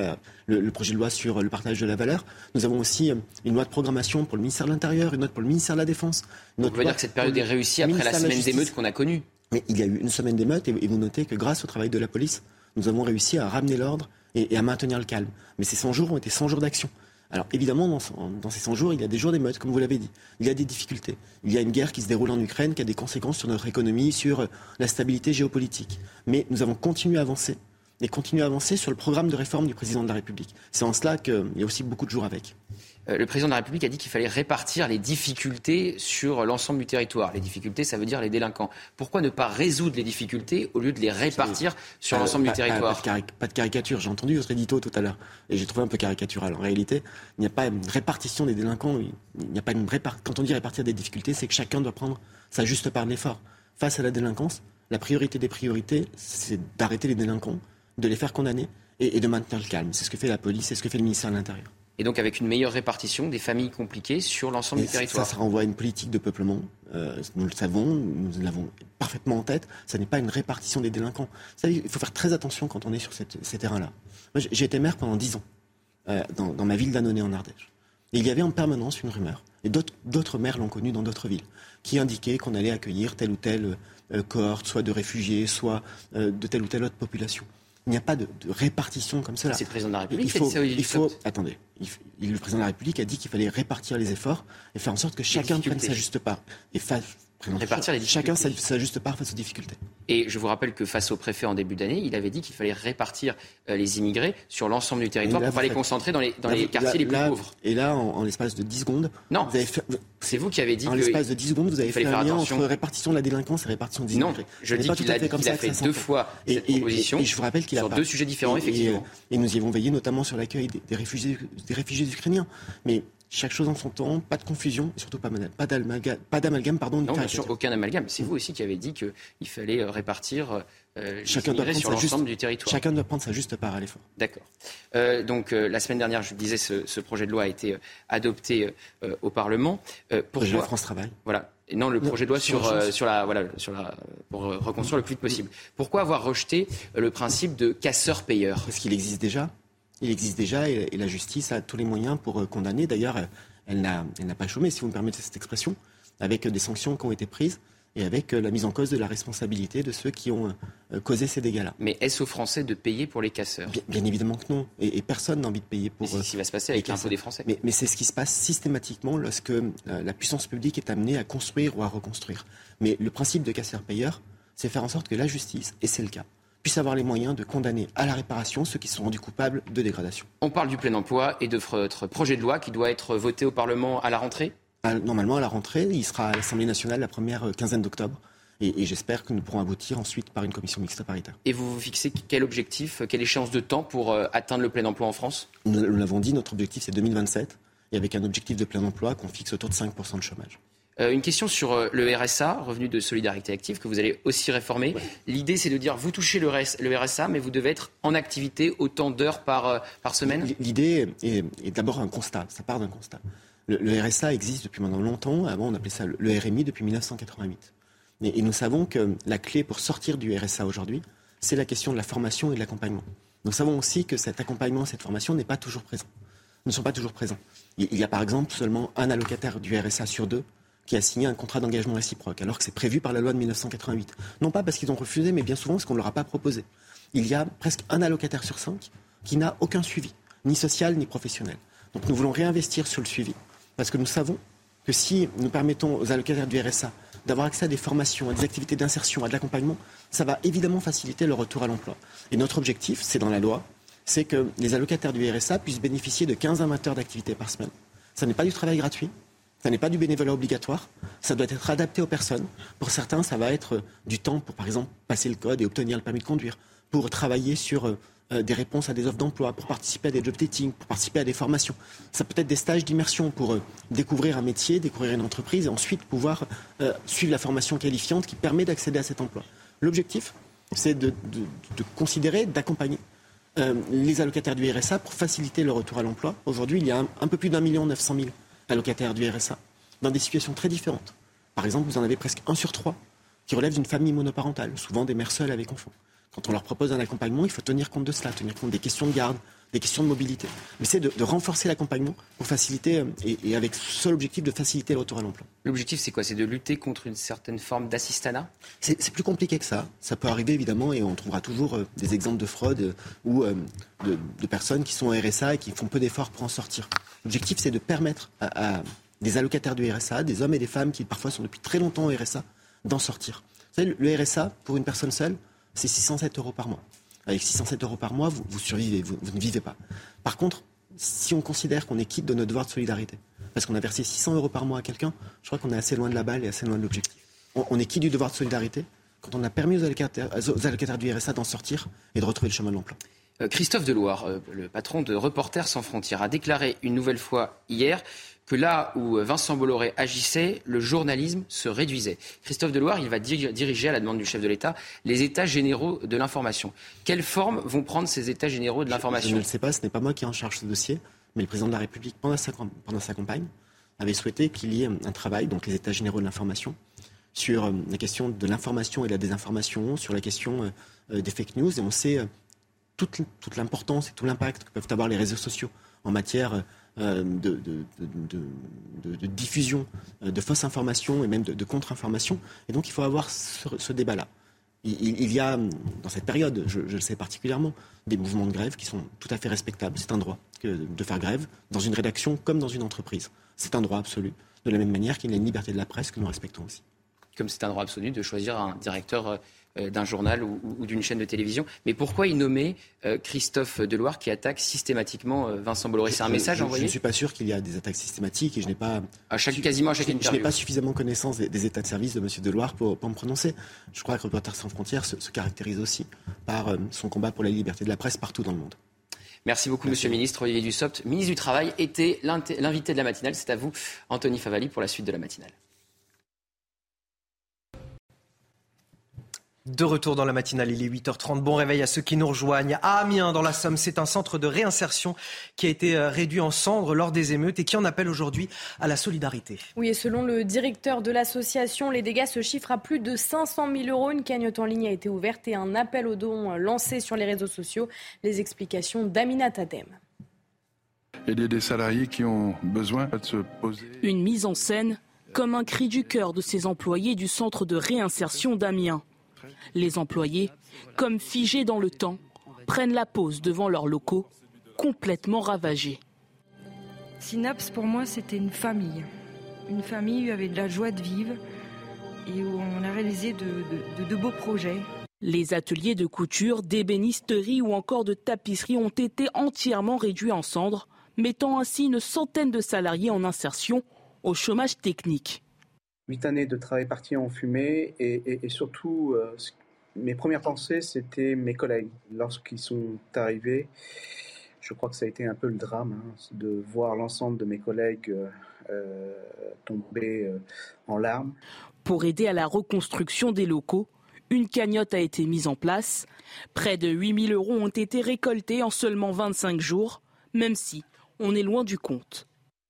le, projet de loi sur euh, le partage de la valeur. Nous avons aussi euh, une loi de programmation pour le ministère de l'Intérieur, une autre pour le ministère de la Défense. Vous pouvez dire que cette période est réussie après la semaine d'émeutes qu'on a connue Mais il y a eu une semaine d'émeutes et, vous notez que grâce au travail de la police, nous avons réussi à ramener l'ordre et, et à maintenir le calme. Mais ces 100 jours ont été 100 jours d'action. Alors évidemment, dans, ces 100 jours, il y a des jours d'émeutes, comme vous l'avez dit. Il y a des difficultés. Il y a une guerre qui se déroule en Ukraine, qui a des conséquences sur notre économie, sur euh, la stabilité géopolitique. Mais nous avons continué à avancer, et continué à avancer sur le programme de réforme du président de la République. C'est en cela qu'il y a aussi beaucoup de jours avec. Euh, le président de la République a dit qu'il fallait répartir les difficultés sur l'ensemble du territoire. Les difficultés, ça veut dire les délinquants. Pourquoi ne pas résoudre les difficultés au lieu de les répartir sur l'ensemble du territoire? pas, de caricature. J'ai entendu votre édito tout à l'heure et j'ai trouvé un peu caricatural. En réalité, il n'y a pas une répartition des délinquants. Il n'y a pas une Quand on dit répartir des difficultés, c'est que chacun doit prendre sa juste part d'effort. Face à la délinquance, la priorité des priorités, c'est d'arrêter les délinquants, de les faire condamner et, et de maintenir le calme. C'est ce que fait la police, c'est ce que fait le ministère de l'Intérieur et donc avec une meilleure répartition des familles compliquées sur l'ensemble du territoire. Ça, ça renvoie à une politique de peuplement. Euh, nous le savons, nous l'avons parfaitement en tête. Ça n'est pas une répartition des délinquants. il faut faire très attention quand on est sur ces terrains-là. J'ai été maire pendant dix ans euh, dans, ma ville d'Annonay en Ardèche. Et il y avait en permanence une rumeur, et d'autres maires l'ont connu dans d'autres villes, qui indiquait qu'on allait accueillir telle ou telle euh, cohorte, soit de réfugiés, soit de telle ou telle autre population. Il n'y a pas de, répartition comme cela. C'est le président de la République. Il faut, il faut attendez. le président de la République a dit qu'il fallait répartir les efforts et faire en sorte que chacun prenne sa juste part. Et répartir les Chacun s'ajuste part face aux difficultés. Et je vous rappelle que face au préfet en début d'année, il avait dit qu'il fallait répartir euh, les immigrés sur l'ensemble du territoire pour pas les concentrer dans les, dans les quartiers les plus pauvres. Et là, en, l'espace de 10 secondes, non, c'est vous qui avez dit en l'espace de 10 secondes, vous avez fait un lien entre répartition de la délinquance et répartition des immigrés. Non, je dis qu'il a, a, fait deux fois cette proposition. Et, je vous rappelle qu'il a sur deux sujets différents, effectivement. Et, nous y avons veillé notamment sur l'accueil des, réfugiés, des réfugiés ukrainiens. Mais chaque chose en son temps, pas de confusion et surtout pas, pas d'amalgame. Pardon, non, bien sûr, aucun amalgame. C'est vous aussi qui avez dit qu'il fallait euh, répartir euh, chacun doit sur l'ensemble du territoire. Chacun doit prendre sa juste part à l'effort. D'accord. Euh, donc la semaine dernière, je disais, ce, projet de loi a été adopté au Parlement. pour la France Travail. Voilà. Et non, le projet de loi sur, sur, la, voilà, sur la, pour reconstruire le plus vite possible. Pourquoi avoir rejeté le principe de casseur-payeur? Parce qu'il existe déjà. Il existe déjà et, la justice a tous les moyens pour euh, condamner. D'ailleurs, elle n'a pas chômé, si vous me permettez cette expression, avec des sanctions qui ont été prises et avec euh, la mise en cause de la responsabilité de ceux qui ont euh, causé ces dégâts-là. Mais est-ce aux Français de payer pour les casseurs? Bien, évidemment que non. Et, personne n'a envie de payer pour. C'est ce qui va se passer avec l'impôt des Français. Mais, mais c'est ce qui se passe systématiquement lorsque la puissance publique est amenée à construire ou à reconstruire. Mais le principe de casseur-payeur, c'est faire en sorte que la justice, et c'est le cas, puisse avoir les moyens de condamner à la réparation ceux qui sont rendus coupables de dégradation. On parle du plein emploi et de votre projet de loi qui doit être voté au Parlement à la rentrée? Ah, Normalement à la rentrée, il sera à l'Assemblée nationale la première euh, quinzaine d'octobre. Et, j'espère que nous pourrons aboutir ensuite par une commission mixte paritaire. Et vous vous fixez quel objectif, quelle échéance de temps pour euh, atteindre le plein emploi en France? Nous, l'avons dit, notre objectif c'est 2027, et avec un objectif de plein emploi qu'on fixe autour de 5% de chômage. Euh, une question sur euh, le RSA, revenu de solidarité active, que vous allez aussi réformer. L'idée, c'est de dire, vous touchez le, RSA, mais vous devez être en activité autant d'heures par, par semaine? L'idée est, d'abord un constat, ça part d'un constat. Le, RSA existe depuis maintenant longtemps, avant on appelait ça le, RMI depuis 1988. Et, et nous savons que la clé pour sortir du RSA aujourd'hui, c'est la question de la formation et de l'accompagnement. Nous savons aussi que cet accompagnement, cette formation n'est pas toujours présent. Ne sont pas toujours présents. Il y a par exemple seulement un allocataire du RSA sur deux qui a signé un contrat d'engagement réciproque, alors que c'est prévu par la loi de 1988. Non pas parce qu'ils ont refusé, mais bien souvent parce qu'on ne leur a pas proposé. Il y a presque un allocataire sur cinq qui n'a aucun suivi, ni social ni professionnel. Donc nous voulons réinvestir sur le suivi, parce que nous savons que si nous permettons aux allocataires du RSA d'avoir accès à des formations, à des activités d'insertion, à de l'accompagnement, ça va évidemment faciliter le retour à l'emploi. Et notre objectif, c'est dans la loi, c'est que les allocataires du RSA puissent bénéficier de 15 à 20 heures d'activité par semaine. Ça n'est pas du travail gratuit, ça n'est pas du bénévolat obligatoire, ça doit être adapté aux personnes. Pour certains, ça va être du temps pour, par exemple, passer le code et obtenir le permis de conduire, pour travailler sur euh, euh, des réponses à des offres d'emploi, pour participer à des job dating, pour participer à des formations. Ça peut être des stages d'immersion pour euh, découvrir un métier, découvrir une entreprise et ensuite pouvoir euh, suivre la formation qualifiante qui permet d'accéder à cet emploi. L'objectif, c'est de, considérer, d'accompagner les allocataires du RSA pour faciliter le retour à l'emploi. Aujourd'hui, il y a un, peu plus d'un million neuf cent mille allocataires du RSA dans des situations très différentes. Par exemple, vous en avez presque un sur trois qui relèvent d'une famille monoparentale, souvent des mères seules avec enfants. Quand on leur propose un accompagnement, il faut tenir compte de cela, tenir compte des questions de garde, des questions de mobilité. Mais c'est de, renforcer l'accompagnement pour faciliter, euh, et, avec seul objectif de faciliter le retour à l'emploi. L'objectif, c'est quoi? C'est de lutter contre une certaine forme d'assistanat? C'est, plus compliqué que ça. Ça peut arriver, évidemment, et on trouvera toujours euh, des exemples de fraude euh, ou de, personnes qui sont au RSA et qui font peu d'efforts pour en sortir. L'objectif, c'est de permettre à, des allocataires du RSA, des hommes et des femmes qui parfois sont depuis très longtemps au RSA, d'en sortir. Vous savez, le RSA, pour une personne seule, c'est 607 euros par mois. Avec 607 euros par mois, vous, survivez, vous, ne vivez pas. Par contre, si on considère qu'on est quitte de notre devoir de solidarité, parce qu'on a versé 600 euros par mois à quelqu'un, je crois qu'on est assez loin de la balle et assez loin de l'objectif. On, est quitte du devoir de solidarité quand on a permis aux allocataires, aux allocataires du RSA d'en sortir et de retrouver le chemin de l'emploi. Euh, Christophe Deloire, euh, le patron de Reporters sans frontières, a déclaré une nouvelle fois hier que là où Vincent Bolloré agissait, le journalisme se réduisait. Christophe Deloire, il va diriger à la demande du chef de l'État les États généraux de l'information. Quelle forme vont prendre ces États généraux de l'information je, ne le sais pas, ce n'est pas moi qui en charge ce dossier, mais le président de la République, pendant sa, pendant sa campagne, avait souhaité qu'il y ait un travail, donc les États généraux de l'information, sur euh, la question de l'information et de la désinformation, sur la question euh, euh, des fake news. Et on sait toute, toute l'importance et tout l'impact que peuvent avoir les réseaux sociaux en matière euh, de, diffusion euh, de fausses informations et même de, contre-informations. Et donc il faut avoir ce, débat-là. Il, y a, dans cette période, je, le sais particulièrement, des mouvements de grève qui sont tout à fait respectables. C'est un droit de faire grève dans une rédaction comme dans une entreprise. C'est un droit absolu, de la même manière qu'il y a une liberté de la presse que nous respectons aussi. Comme c'est un droit absolu de choisir un directeur euh, d'un journal ou, d'une chaîne de télévision. Mais pourquoi il nommait euh, Christophe Deloire qui attaque systématiquement euh, Vincent Bolloré? C'est un message envoyé? Je ne suis pas sûr qu'il y a des attaques systématiques et je n'ai pas. À chaque, quasiment à chaque. Je n'ai pas suffisamment connaissance des, états de service de M. Deloire pour, pour me prononcer. Je crois que Reporters sans frontières se, caractérise aussi par son combat pour la liberté de la presse partout dans le monde. Merci beaucoup, Monsieur le Ministre. Olivier Dussopt, ministre du Travail, était l'invité de la matinale. C'est à vous, Anthony Favali, pour la suite de la matinale. De retour dans la matinale, il est 8h30. Bon réveil à ceux qui nous rejoignent. À Amiens, dans la Somme, c'est un centre de réinsertion qui a été euh, réduit en cendres lors des émeutes et qui en appelle aujourd'hui à la solidarité. Oui, et selon le directeur de l'association, les dégâts se chiffrent à plus de 500 000 euros. Une cagnotte en ligne a été ouverte et un appel aux dons euh, lancé sur les réseaux sociaux. Les explications d'Amina Tadem. Il y a des salariés qui ont besoin de se poser. Une mise en scène comme un cri du cœur de ces employés du centre de réinsertion d'Amiens. Les employés, comme figés dans le temps, prennent la pause devant leurs locaux, complètement ravagés. Synapse, pour moi, c'était une famille. Une famille où avait de la joie de vivre et où on a réalisé de, beaux projets. Les ateliers de couture, d'ébénisterie ou encore de tapisserie ont été entièrement réduits en cendres, mettant ainsi une centaine de salariés en insertion au chômage technique huit années de travail parti en fumée et, surtout, euh, mes premières pensées, c'était mes collègues. Lorsqu'ils sont arrivés, je crois que ça a été un peu le drame hein, de voir l'ensemble de mes collègues euh, tomber en larmes. Pour aider à la reconstruction des locaux, une cagnotte a été mise en place. Près de 8000 euros ont été récoltés en seulement 25 jours, même si on est loin du compte.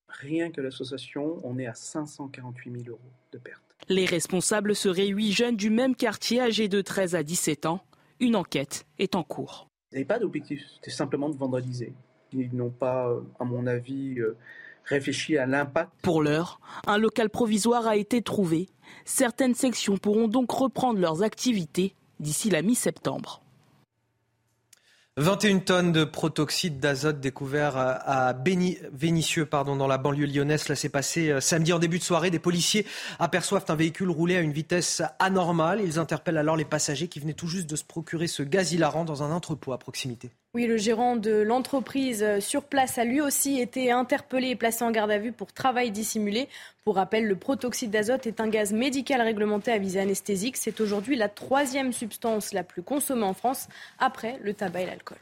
Rien que l'association, on est à 548 000 euros de pertes. Les responsables seraient huit jeunes du même quartier âgés de 13 à 17 ans. Une enquête est en cours. Ils n'avaient pas d'objectif, c'était simplement de vandaliser. Ils n'ont pas, à mon avis, euh, réfléchi à l'impact. Pour l'heure, un local provisoire a été trouvé. Certaines sections pourront donc reprendre leurs activités d'ici la mi-septembre. 21 tonnes de protoxyde d'azote découvert à Vénissieux, pardon, dans la banlieue lyonnaise. Cela s'est passé euh, samedi en début de soirée. Des policiers aperçoivent un véhicule rouler à une vitesse anormale. Ils interpellent alors les passagers qui venaient tout juste de se procurer ce gaz hilarant dans un entrepôt à proximité. Oui, le gérant de l'entreprise euh, sur place a lui aussi été interpellé et placé en garde à vue pour travail dissimulé. Pour rappel, le protoxyde d'azote est un gaz médical réglementé à visée anesthésique. C'est aujourd'hui la troisième substance la plus consommée en France après le tabac et l'alcool.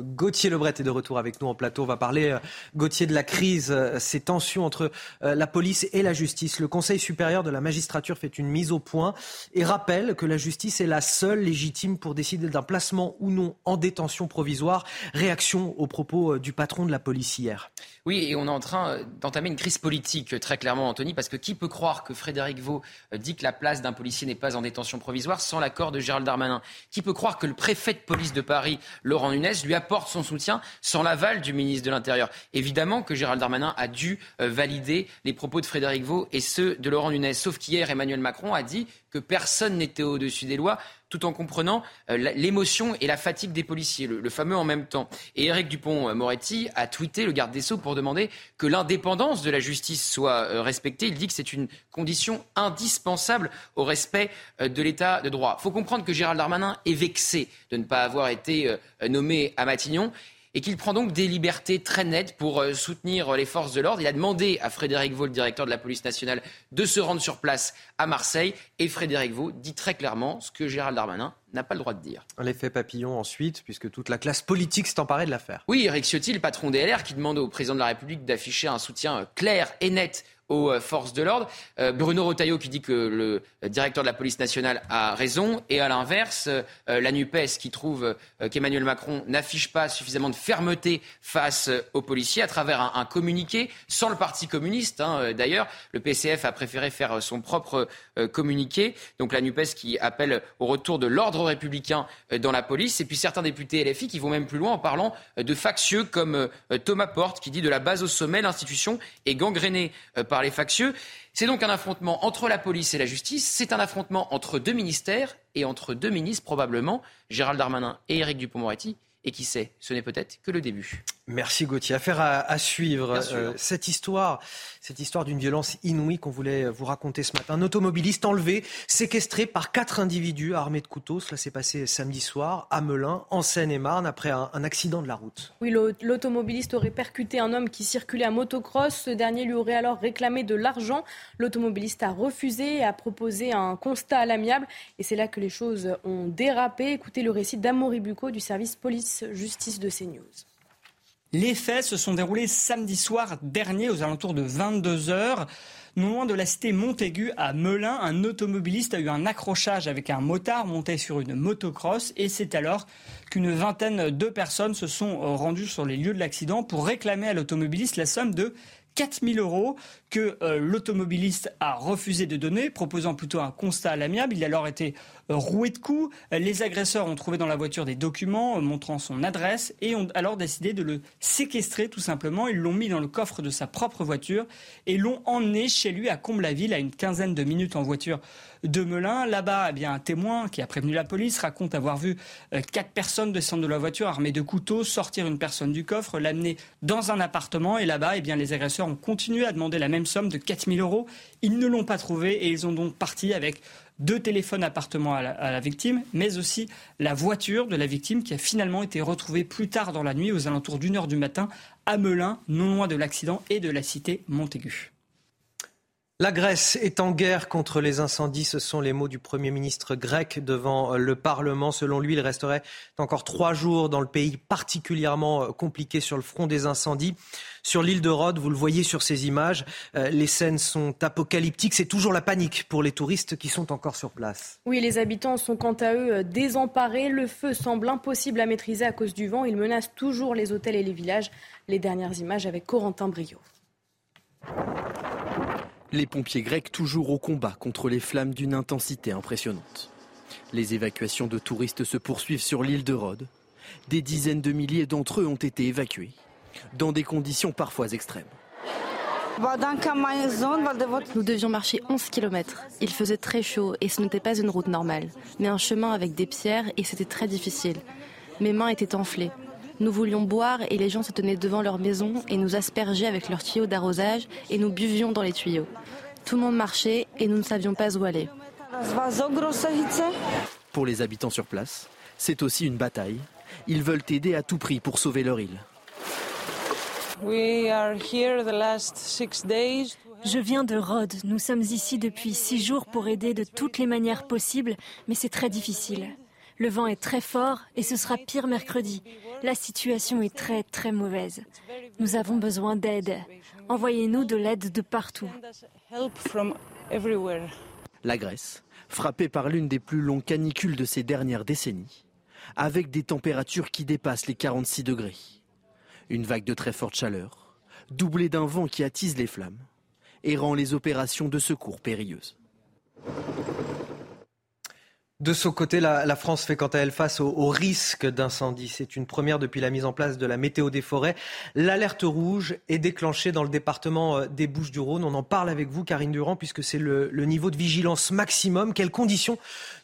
Gauthier Lebret est de retour avec nous en plateau. On va parler, euh, Gauthier, de la crise, euh, ces tensions entre euh, la police et la justice. Le Conseil supérieur de la magistrature fait une mise au point et rappelle que la justice est la seule légitime pour décider d'un placement ou non en détention provisoire. Réaction aux propos du patron de la police hier. Oui, et on est en train d'entamer une crise politique, très clairement, Anthony, parce que qui peut croire que Frédéric Vaux dit que la place d'un policier n'est pas en détention provisoire sans l'accord de Gérald Darmanin? Qui peut croire que le préfet de police de Paris, Laurent Nunez, lui a apporte son soutien sans l'aval du ministre de l'Intérieur. Évidemment que Gérald Darmanin a dû euh, valider les propos de Frédéric Vaux et ceux de Laurent Nunez. Sauf qu'hier, Emmanuel Macron a dit que personne n'était au-dessus des lois, tout en comprenant euh, l'émotion et la fatigue des policiers, le, fameux en même temps. Et Éric Dupont-Moretti a tweeté le garde des Sceaux pour demander que l'indépendance de la justice soit euh, respectée. Il dit que c'est une condition indispensable au respect euh, de l'état de droit. Il faut comprendre que Gérald Darmanin est vexé de ne pas avoir été nommé à Matignon et qu'il prend donc des libertés très nettes pour soutenir les forces de l'ordre. Il a demandé à Frédéric Vaux, le directeur de la police nationale, de se rendre sur place à Marseille. Et Frédéric Vaux dit très clairement ce que Gérald Darmanin n'a pas le droit de dire. L'effet papillon ensuite, puisque toute la classe politique s'est emparée de l'affaire. Oui, Eric Ciotti, le patron des LR, qui demande au président de la République d'afficher un soutien clair et net aux euh, forces de l'ordre. Euh, Bruno Rotaillot qui dit que le directeur de la police nationale a raison. Et à l'inverse, euh, la NUPES qui trouve qu'Emmanuel Macron n'affiche pas suffisamment de fermeté face aux policiers à travers un, communiqué, sans le Parti communiste. Hein, d'ailleurs, le PCF a préféré faire son propre communiqué. Donc la NUPES qui appelle au retour de l'ordre républicain dans la police. Et puis certains députés LFI qui vont même plus loin en parlant de factieux comme Thomas Porte qui dit de la base au sommet, l'institution est gangrénée par les factieux. C'est donc un affrontement entre la police et la justice. C'est un affrontement entre deux ministères et entre deux ministres, probablement, Gérald Darmanin et Éric Dupond-Moretti. Et qui sait, ce n'est peut-être que le début. Merci Gauthier. Affaire à, suivre. Euh, cette histoire, cette histoire d'une violence inouïe qu'on voulait vous raconter ce matin. Un automobiliste enlevé, séquestré par quatre individus armés de couteaux. Cela s'est passé samedi soir à Melun, en Seine-et-Marne, après un, accident de la route. Oui, l'automobiliste aurait percuté un homme qui circulait à motocross. Ce dernier lui aurait alors réclamé de l'argent. L'automobiliste a refusé et a proposé un constat à l'amiable. Et c'est là que les choses ont dérapé. Écoutez le récit d'Amaury Bucco du service police-justice de CNews. Les faits se sont déroulés samedi soir dernier aux alentours de 22 heures. Non loin de la cité Montaigu à Melun, un automobiliste a eu un accrochage avec un motard monté sur une motocross et c'est alors qu'une vingtaine de personnes se sont rendues sur les lieux de l'accident pour réclamer à l'automobiliste la somme de 4000 euros que euh, l'automobiliste a refusé de donner, proposant plutôt un constat à l'amiable. Il a alors été euh, roué de coups. Les agresseurs ont trouvé dans la voiture des documents euh, montrant son adresse et ont alors décidé de le séquestrer tout simplement. Ils l'ont mis dans le coffre de sa propre voiture et l'ont emmené chez lui à Comble-la-Ville à une quinzaine de minutes en voiture de Melun. Là-bas, eh bien, un témoin qui a prévenu la police raconte avoir vu quatre personnes descendre de la voiture armées de couteaux, sortir une personne du coffre, l'amener dans un appartement et là-bas, eh bien, les agresseurs ont continué à demander la même somme de 4000 euros. Ils ne l'ont pas trouvé et ils ont donc parti avec deux téléphones appartements à la, victime, mais aussi la voiture de la victime qui a finalement été retrouvée plus tard dans la nuit, aux alentours d'une heure du matin, à Melun, non loin de l'accident et de la cité Montaigu. La Grèce est en guerre contre les incendies. Ce sont les mots du Premier ministre grec devant le Parlement. Selon lui, il resterait encore trois jours dans le pays particulièrement compliqué sur le front des incendies. Sur l'île de Rhodes, vous le voyez sur ces images, euh, les scènes sont apocalyptiques. C'est toujours la panique pour les touristes qui sont encore sur place. Oui, les habitants sont quant à eux euh, désemparés. Le feu semble impossible à maîtriser à cause du vent. Il menace toujours les hôtels et les villages. Les dernières images avec Corentin Brio. Les pompiers grecs toujours au combat contre les flammes d'une intensité impressionnante. Les évacuations de touristes se poursuivent sur l'île de Rhodes. Des dizaines de milliers d'entre eux ont été évacués, dans des conditions parfois extrêmes. Nous devions marcher 11 km. Il faisait très chaud et ce n'était pas une route normale, mais un chemin avec des pierres et c'était très difficile. Mes mains étaient enflées. Nous voulions boire et les gens se tenaient devant leur maison et nous aspergeaient avec leurs tuyaux d'arrosage et nous buvions dans les tuyaux. Tout le monde marchait et nous ne savions pas où aller. Pour les habitants sur place, c'est aussi une bataille. Ils veulent aider à tout prix pour sauver leur île. Je viens de Rhodes. Nous sommes ici depuis six jours pour aider de toutes les manières possibles, mais c'est très difficile. Le vent est très fort et ce sera pire mercredi. La situation est très très mauvaise. Nous avons besoin d'aide. Envoyez-nous de l'aide de partout. La Grèce, frappée par l'une des plus longues canicules de ces dernières décennies, avec des températures qui dépassent les 46 degrés. Une vague de très forte chaleur, doublée d'un vent qui attise les flammes et rend les opérations de secours périlleuses. De son côté, la, France fait quant à elle face au, risque d'incendie. C'est une première depuis la mise en place de la météo des forêts. L'alerte rouge est déclenchée dans le département euh, des Bouches-du-Rhône. On en parle avec vous, Karine Durand, puisque c'est le niveau de vigilance maximum. Quelles conditions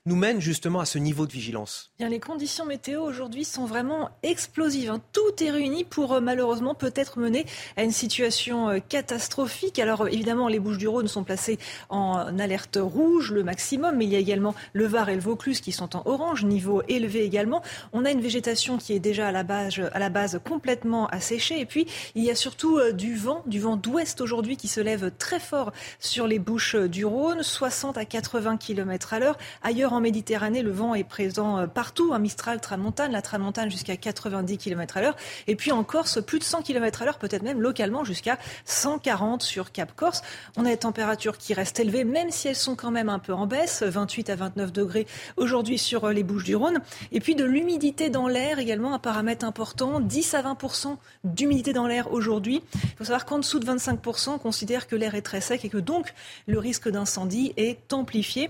nous mène justement à ce niveau de vigilance Bien, Les conditions météo aujourd'hui sont vraiment explosives. Hein. Tout est réuni pour euh, malheureusement peut-être mener à une situation euh, catastrophique. Alors euh, évidemment, les Bouches du Rhône sont placées en alerte rouge, le maximum, mais il y a également le Var et le Vaucluse qui sont en orange, niveau élevé également. On a une végétation qui est déjà à la base, à la base complètement asséchée. Et puis, il y a surtout du vent, du vent d'ouest aujourd'hui qui se lève très fort sur les Bouches du Rhône, 60 à 80 km à l'heure. Ailleurs en Méditerranée, le vent est présent euh, partout, un Mistral, Tramontane, la Tramontane jusqu'à 90 km à l'heure. Et puis en Corse, plus de 100 km à l'heure, peut-être même localement jusqu'à 140 sur Cap Corse. On a des températures qui restent élevées, même si elles sont quand même un peu en baisse, 28 à 29 degrés aujourd'hui sur euh, les Bouches du Rhône. Et puis de l'humidité dans l'air également, un paramètre important, 10 à 20% d'humidité dans l'air aujourd'hui. Il faut savoir qu'en dessous de 25 on considère que l'air est très sec et que donc le risque d'incendie est amplifié.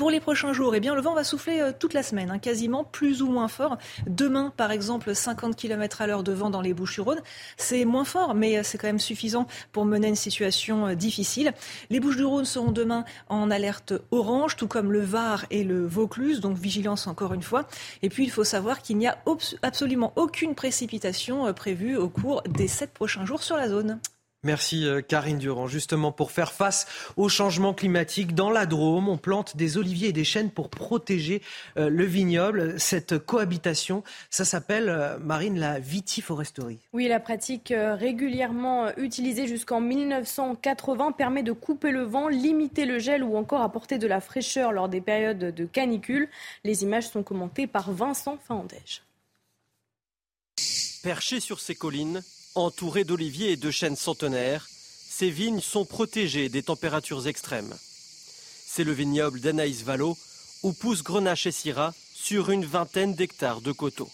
Pour les prochains jours, eh le vent va souffler euh, toute la semaine, hein, quasiment plus ou moins fort. Demain, par exemple, 50 km à l'heure de vent dans les Bouches-du-Rhône. C'est moins fort, mais euh, c'est quand même suffisant pour mener une situation euh, difficile. Les Bouches-du-Rhône seront demain en alerte orange, tout comme le Var et le Vaucluse, donc vigilance encore une fois. Et puis, il faut savoir qu'il n'y a absolument aucune précipitation prévue au cours des sept prochains jours sur la zone. Merci euh, Karine Durand. Justement, pour faire face au changement climatique, dans la Drôme, on plante des oliviers et des chênes pour protéger euh, le vignoble. Cette cohabitation, ça s'appelle, euh, Marine, la vitiforesterie. Oui, la pratique régulièrement utilisée jusqu'en 1980 permet de couper le vent, limiter le gel ou encore apporter de la fraîcheur lors des périodes de canicule. Les images sont commentées par Vincent Faandège. Perché sur ces collines, Entourées d'oliviers et de chênes centenaires, ces vignes sont protégées des températures extrêmes. C'est le vignoble d'Anaïs Valo, où pousse Grenache et Syrah sur une vingtaine d'hectares de coteaux.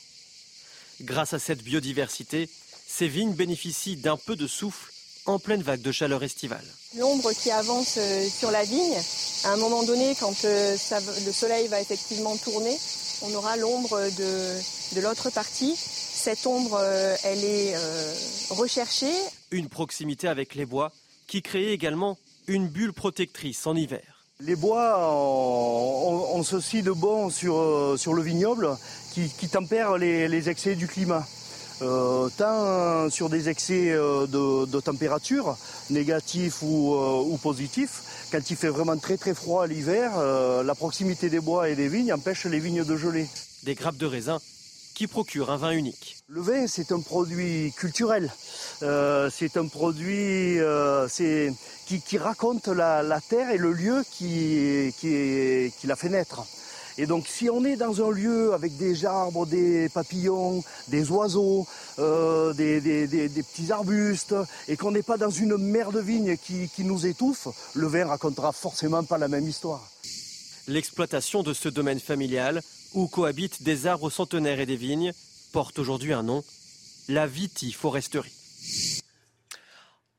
Grâce à cette biodiversité, ces vignes bénéficient d'un peu de souffle en pleine vague de chaleur estivale. L'ombre qui avance euh, sur la vigne, à un moment donné, quand euh, le soleil va effectivement tourner, on aura l'ombre de l'autre partie cette ombre, euh, elle est euh, recherchée. Une proximité avec les bois qui crée également une bulle protectrice en hiver. Les bois ont, ceci de bon sur, euh, sur le vignoble qui, tempère les, excès du climat. tant sur des excès de, température, négatifs ou, ou, positifs. Quand il fait vraiment très très froid l'hiver, la proximité des bois et des vignes empêche les vignes de geler. Des grappes de raisin qui procure un vin unique. Le vin, c'est un produit culturel. Euh, c'est un produit euh, qui, raconte la, terre et le lieu qui, qui l'a fait naître. Et donc si on est dans un lieu avec des arbres, des papillons, des oiseaux, euh, des, petits arbustes, et qu'on n'est pas dans une mer de vigne qui, qui nous étouffe, le vin racontera forcément pas la même histoire. L'exploitation de ce domaine familial, où cohabitent des arbres centenaires et des vignes, porte aujourd'hui un nom, la vitiforesterie.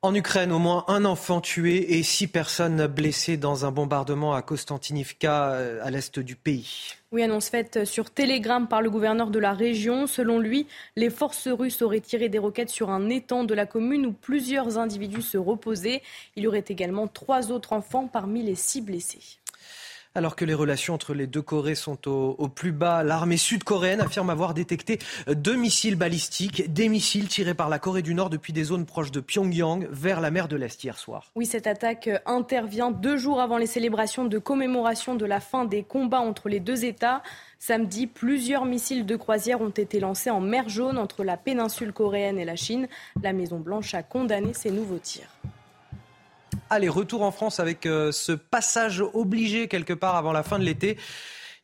En Ukraine, au moins un enfant tué et six personnes blessées dans un bombardement à Kostantinivka, euh, à l'est du pays. Oui, annonce faite sur Telegram par le gouverneur de la région. Selon lui, les forces russes auraient tiré des roquettes sur un étang de la commune où plusieurs individus se reposaient. Il y aurait également trois autres enfants parmi les six blessés. Alors que les relations entre les deux Corées sont au, plus bas, l'armée sud-coréenne affirme avoir détecté deux missiles balistiques, des missiles tirés par la Corée du Nord depuis des zones proches de Pyongyang vers la mer de l'Est hier soir. Oui, cette attaque intervient deux jours avant les célébrations de commémoration de la fin des combats entre les deux États. Samedi, plusieurs missiles de croisière ont été lancés en mer Jaune entre la péninsule coréenne et la Chine. La Maison-Blanche a condamné ces nouveaux tirs. Allez, retour en France avec euh, ce passage obligé quelque part avant la fin de l'été.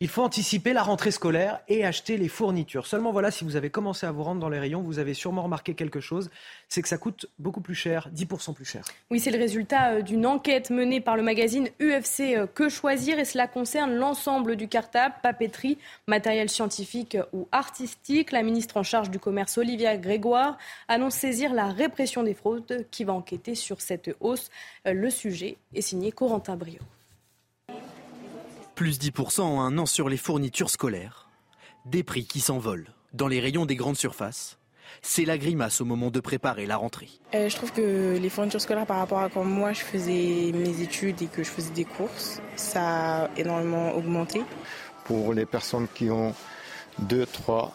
Il faut anticiper la rentrée scolaire et acheter les fournitures. Seulement voilà, si vous avez commencé à vous rendre dans les rayons, vous avez sûrement remarqué quelque chose, c'est que ça coûte beaucoup plus cher, 10% plus cher. Oui, c'est le résultat euh, d'une enquête menée par le magazine UFC euh, Que choisir et cela concerne l'ensemble du cartable, papeterie, matériel scientifique ou artistique. La ministre en charge du commerce, Olivia Grégoire, annonce saisir la répression des fraudes qui va enquêter sur cette hausse. Euh, le sujet est signé Corentin Brio plus 10% en un an sur les fournitures scolaires. Des prix qui s'envolent dans les rayons des grandes surfaces. C'est la grimace au moment de préparer la rentrée. Euh, je trouve que les fournitures scolaires par rapport à quand moi je faisais mes études et que je faisais des courses, ça a énormément augmenté. Pour les personnes qui ont deux, trois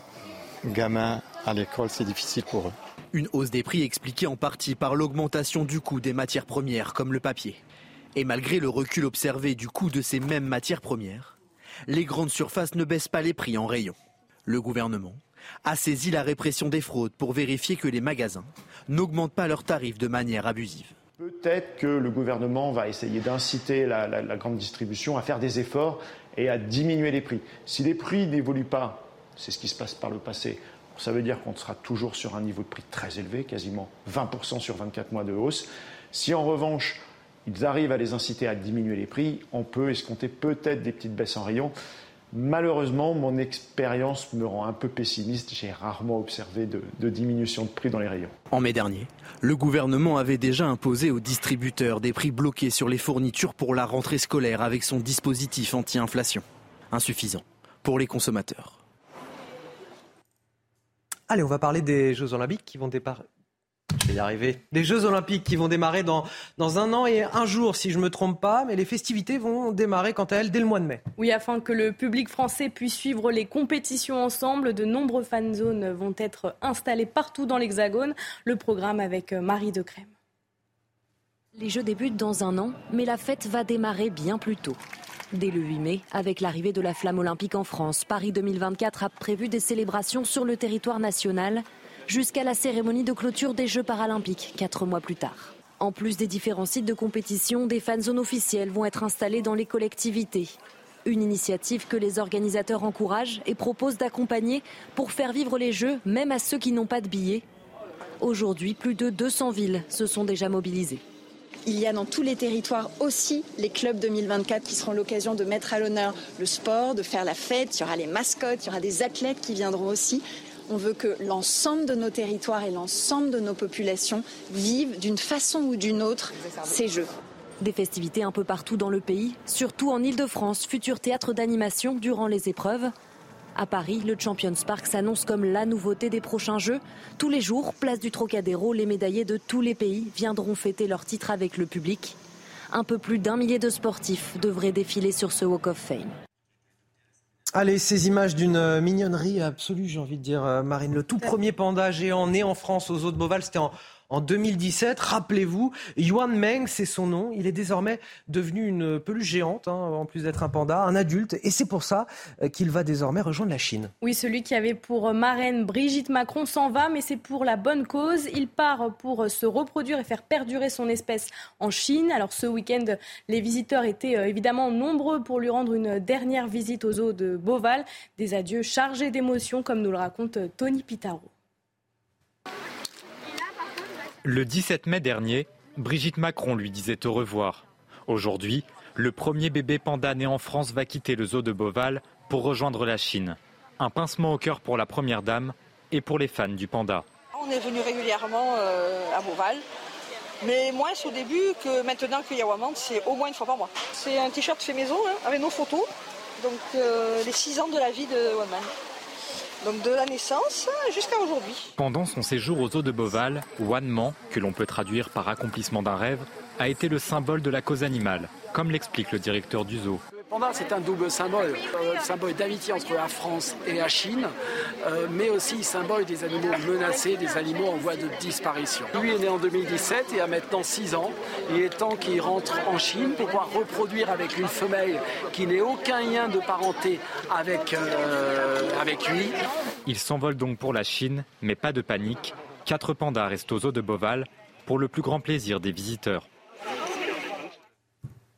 gamins à l'école, c'est difficile pour eux. Une hausse des prix expliquée en partie par l'augmentation du coût des matières premières comme le papier. Et malgré le recul observé du coût de ces mêmes matières premières, les grandes surfaces ne baissent pas les prix en rayon. Le gouvernement a saisi la répression des fraudes pour vérifier que les magasins n'augmentent pas leurs tarifs de manière abusive. Peut-être que le gouvernement va essayer d'inciter la, grande distribution à faire des efforts et à diminuer les prix. Si les prix n'évoluent pas, c'est ce qui se passe par le passé, ça veut dire qu'on sera toujours sur un niveau de prix très élevé, quasiment 20% sur 24 mois de hausse. Si en revanche ils arrivent à les inciter à diminuer les prix, on peut escompter peut-être des petites baisses en rayon. Malheureusement, mon expérience me rend un peu pessimiste. J'ai rarement observé de, de, diminution de prix dans les rayons. En mai dernier, le gouvernement avait déjà imposé aux distributeurs des prix bloqués sur les fournitures pour la rentrée scolaire avec son dispositif anti-inflation. Insuffisant pour les consommateurs. Allez, on va parler des Jeux Olympiques qui vont départ, je vais y arriver. Des Jeux Olympiques qui vont démarrer dans, dans un an et un jour, si je ne me trompe pas, mais les festivités vont démarrer quant à elles dès le mois de mai. Oui, afin que le public français puisse suivre les compétitions ensemble, de nombreux fan zones vont être installés partout dans l'Hexagone. Le programme avec Marie de Crème. Les Jeux débutent dans un an, mais la fête va démarrer bien plus tôt. Dès le 8 mai, avec l'arrivée de la flamme olympique en France, Paris 2024 a prévu des célébrations sur le territoire national jusqu'à la cérémonie de clôture des Jeux paralympiques, quatre mois plus tard. En plus des différents sites de compétition, des fan zones officielles vont être installées dans les collectivités. Une initiative que les organisateurs encouragent et proposent d'accompagner pour faire vivre les Jeux, même à ceux qui n'ont pas de billets. Aujourd'hui, plus de 200 villes se sont déjà mobilisées. Il y a dans tous les territoires aussi les clubs 2024 qui seront l'occasion de mettre à l'honneur le sport, de faire la fête. Il y aura les mascottes, il y aura des athlètes qui viendront aussi. On veut que l'ensemble de nos territoires et l'ensemble de nos populations vivent d'une façon ou d'une autre ces Jeux. Des festivités un peu partout dans le pays, surtout en Ile-de-France, futur théâtre d'animation durant les épreuves. À Paris, le Champions Park s'annonce comme la nouveauté des prochains Jeux. Tous les jours, place du Trocadéro, les médaillés de tous les pays viendront fêter leur titre avec le public. Un peu plus d'un millier de sportifs devraient défiler sur ce Walk of Fame. Allez, ces images d'une euh, mignonnerie absolue, j'ai envie de dire, euh, Marine. Le tout premier panda géant né en France aux eaux de Beauval, c'était en, en 2017. Rappelez-vous, Yuan Meng, c'est son nom. Il est désormais devenu une peluche géante, hein, en plus d'être un panda, un adulte. Et c'est pour ça euh, qu'il va désormais rejoindre la Chine. Oui, celui qui avait pour marraine Brigitte Macron s'en va, mais c'est pour la bonne cause. Il part pour se reproduire et faire perdurer son espèce en Chine. Alors ce week-end, les visiteurs étaient euh, évidemment nombreux pour lui rendre une dernière visite aux eaux de Beauval. Des adieux chargés d'émotions, comme nous le raconte Tony Pitaro. Le 17 mai dernier, Brigitte Macron lui disait au revoir. Aujourd'hui, le premier bébé panda né en France va quitter le zoo de Beauval pour rejoindre la Chine. Un pincement au cœur pour la première dame et pour les fans du panda. On est venu régulièrement euh, à Beauval, mais moins au début que maintenant que Yawamant, c'est au moins une fois par mois. C'est un t-shirt fait maison hein, avec nos photos, donc euh, les six ans de la vie de Waman. Donc de la naissance jusqu'à aujourd'hui. Pendant son séjour aux eaux de Beauval, Wanman, que l'on peut traduire par accomplissement d'un rêve, a été le symbole de la cause animale, comme l'explique le directeur du zoo. Panda, c'est un double symbole, euh, symbole d'amitié entre la France et la Chine, euh, mais aussi symbole des animaux menacés, des animaux en voie de disparition. Lui est né en 2017 et a maintenant 6 ans. Il est temps qu'il rentre en Chine pour pouvoir reproduire avec une femelle qui n'ait aucun lien de parenté avec, euh, avec lui. Il s'envole donc pour la Chine, mais pas de panique. Quatre pandas restent aux eaux de Beauval pour le plus grand plaisir des visiteurs.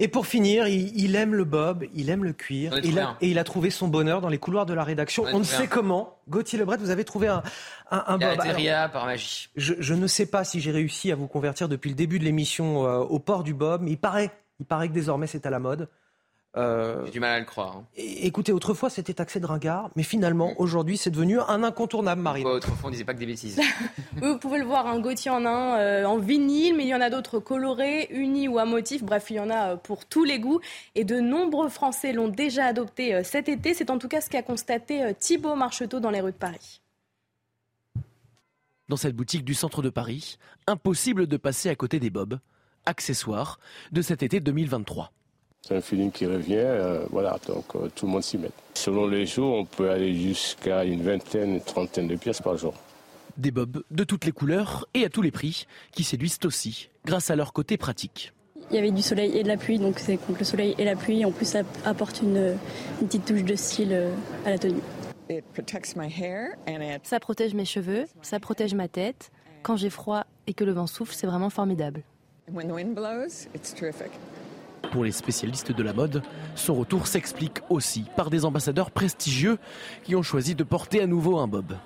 Et pour finir, il, aime le bob, il aime le cuir, et il a trouvé son bonheur dans les couloirs de la rédaction. On, ne sait comment. Gauthier Lebret, vous avez trouvé un, un, bob. par magie. Je, ne sais pas si j'ai réussi à vous convertir depuis le début de l'émission euh, au port du bob, mais il paraît, il paraît que désormais c'est à la mode. Euh, J'ai du mal à le croire. Hein. Écoutez, autrefois c'était taxé de ringard, mais finalement aujourd'hui c'est devenu un incontournable, Marine. autrefois on disait pas que des bêtises? vous pouvez le voir, un Gauthier en un euh, en vinyle, mais il y en a d'autres colorés, unis ou à motif. Bref, il y en a euh, pour tous les goûts. Et de nombreux Français l'ont déjà adopté cet été. C'est en tout cas ce qu'a constaté Thibaut Marcheteau dans les rues de Paris. Dans cette boutique du centre de Paris, impossible de passer à côté des bobs, accessoires de cet été 2023. C'est un feeling qui revient, euh, voilà, donc euh, tout le monde s'y met. Selon les jours, on peut aller jusqu'à une vingtaine, une trentaine de pièces par jour. Des bobs de toutes les couleurs et à tous les prix, qui séduisent aussi, grâce à leur côté pratique. Il y avait du soleil et de la pluie, donc c'est contre le soleil et la pluie. En plus, ça apporte une, une petite touche de style euh, à la tenue. Ça protège mes cheveux, ça protège ma tête. Quand j'ai froid et que le vent souffle, c'est vraiment formidable. Pour les spécialistes de la mode, son retour s'explique aussi par des ambassadeurs prestigieux qui ont choisi de porter à nouveau un bob.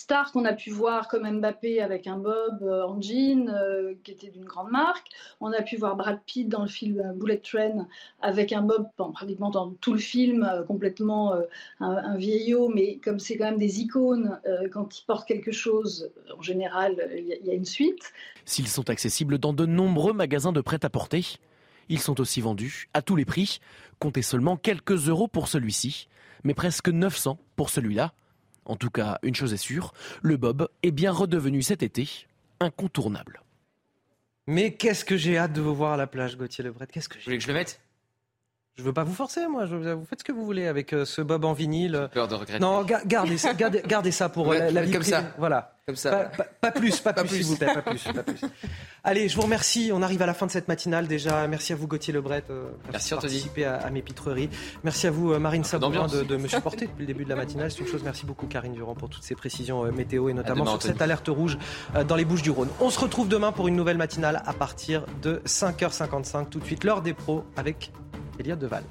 Stars qu'on a pu voir comme Mbappé avec un bob euh, en jean euh, qui était d'une grande marque. On a pu voir Brad Pitt dans le film euh, Bullet Train avec un bob pratiquement dans tout le film, complètement un, vieillot, mais comme c'est quand même des icônes, quand ils portent quelque chose, en général, il y, y, a une suite. S'ils sont accessibles dans de nombreux magasins de prêt-à-porter, ils sont aussi vendus à tous les prix. Comptez seulement quelques euros pour celui-ci, mais presque 900 pour celui-là. En tout cas, une chose est sûre, le bob est bien redevenu cet été incontournable. Mais qu'est-ce que j'ai hâte de vous voir à la plage, Gauthier Lebret? Qu'est-ce que Vous voulez que je le mette? Je veux pas vous forcer, moi. Je, vous faites ce que vous voulez avec euh, ce bob en vinyle. Peur de regretter. Non, gardez, gardez, ça pour euh, la, vie comme ça. Voilà. Comme ça. Pas, plus, pas, plus, s'il vous plaît, pas plus, pas plus. Allez, je vous remercie. On arrive à la fin de cette matinale déjà. Merci à vous, Gauthier Lebret, euh, Merci de participer à, à, mes pitreries. Merci à vous, Marine Sabourin, de, de, me supporter depuis le début de la matinale. C'est une chose. Merci beaucoup, Karine Durand, pour toutes ces précisions météo et notamment sur cette alerte rouge dans les Bouches du Rhône. On se retrouve demain pour une nouvelle matinale à partir de 5h55. Tout de suite, l'heure des pros avec Elia Deval.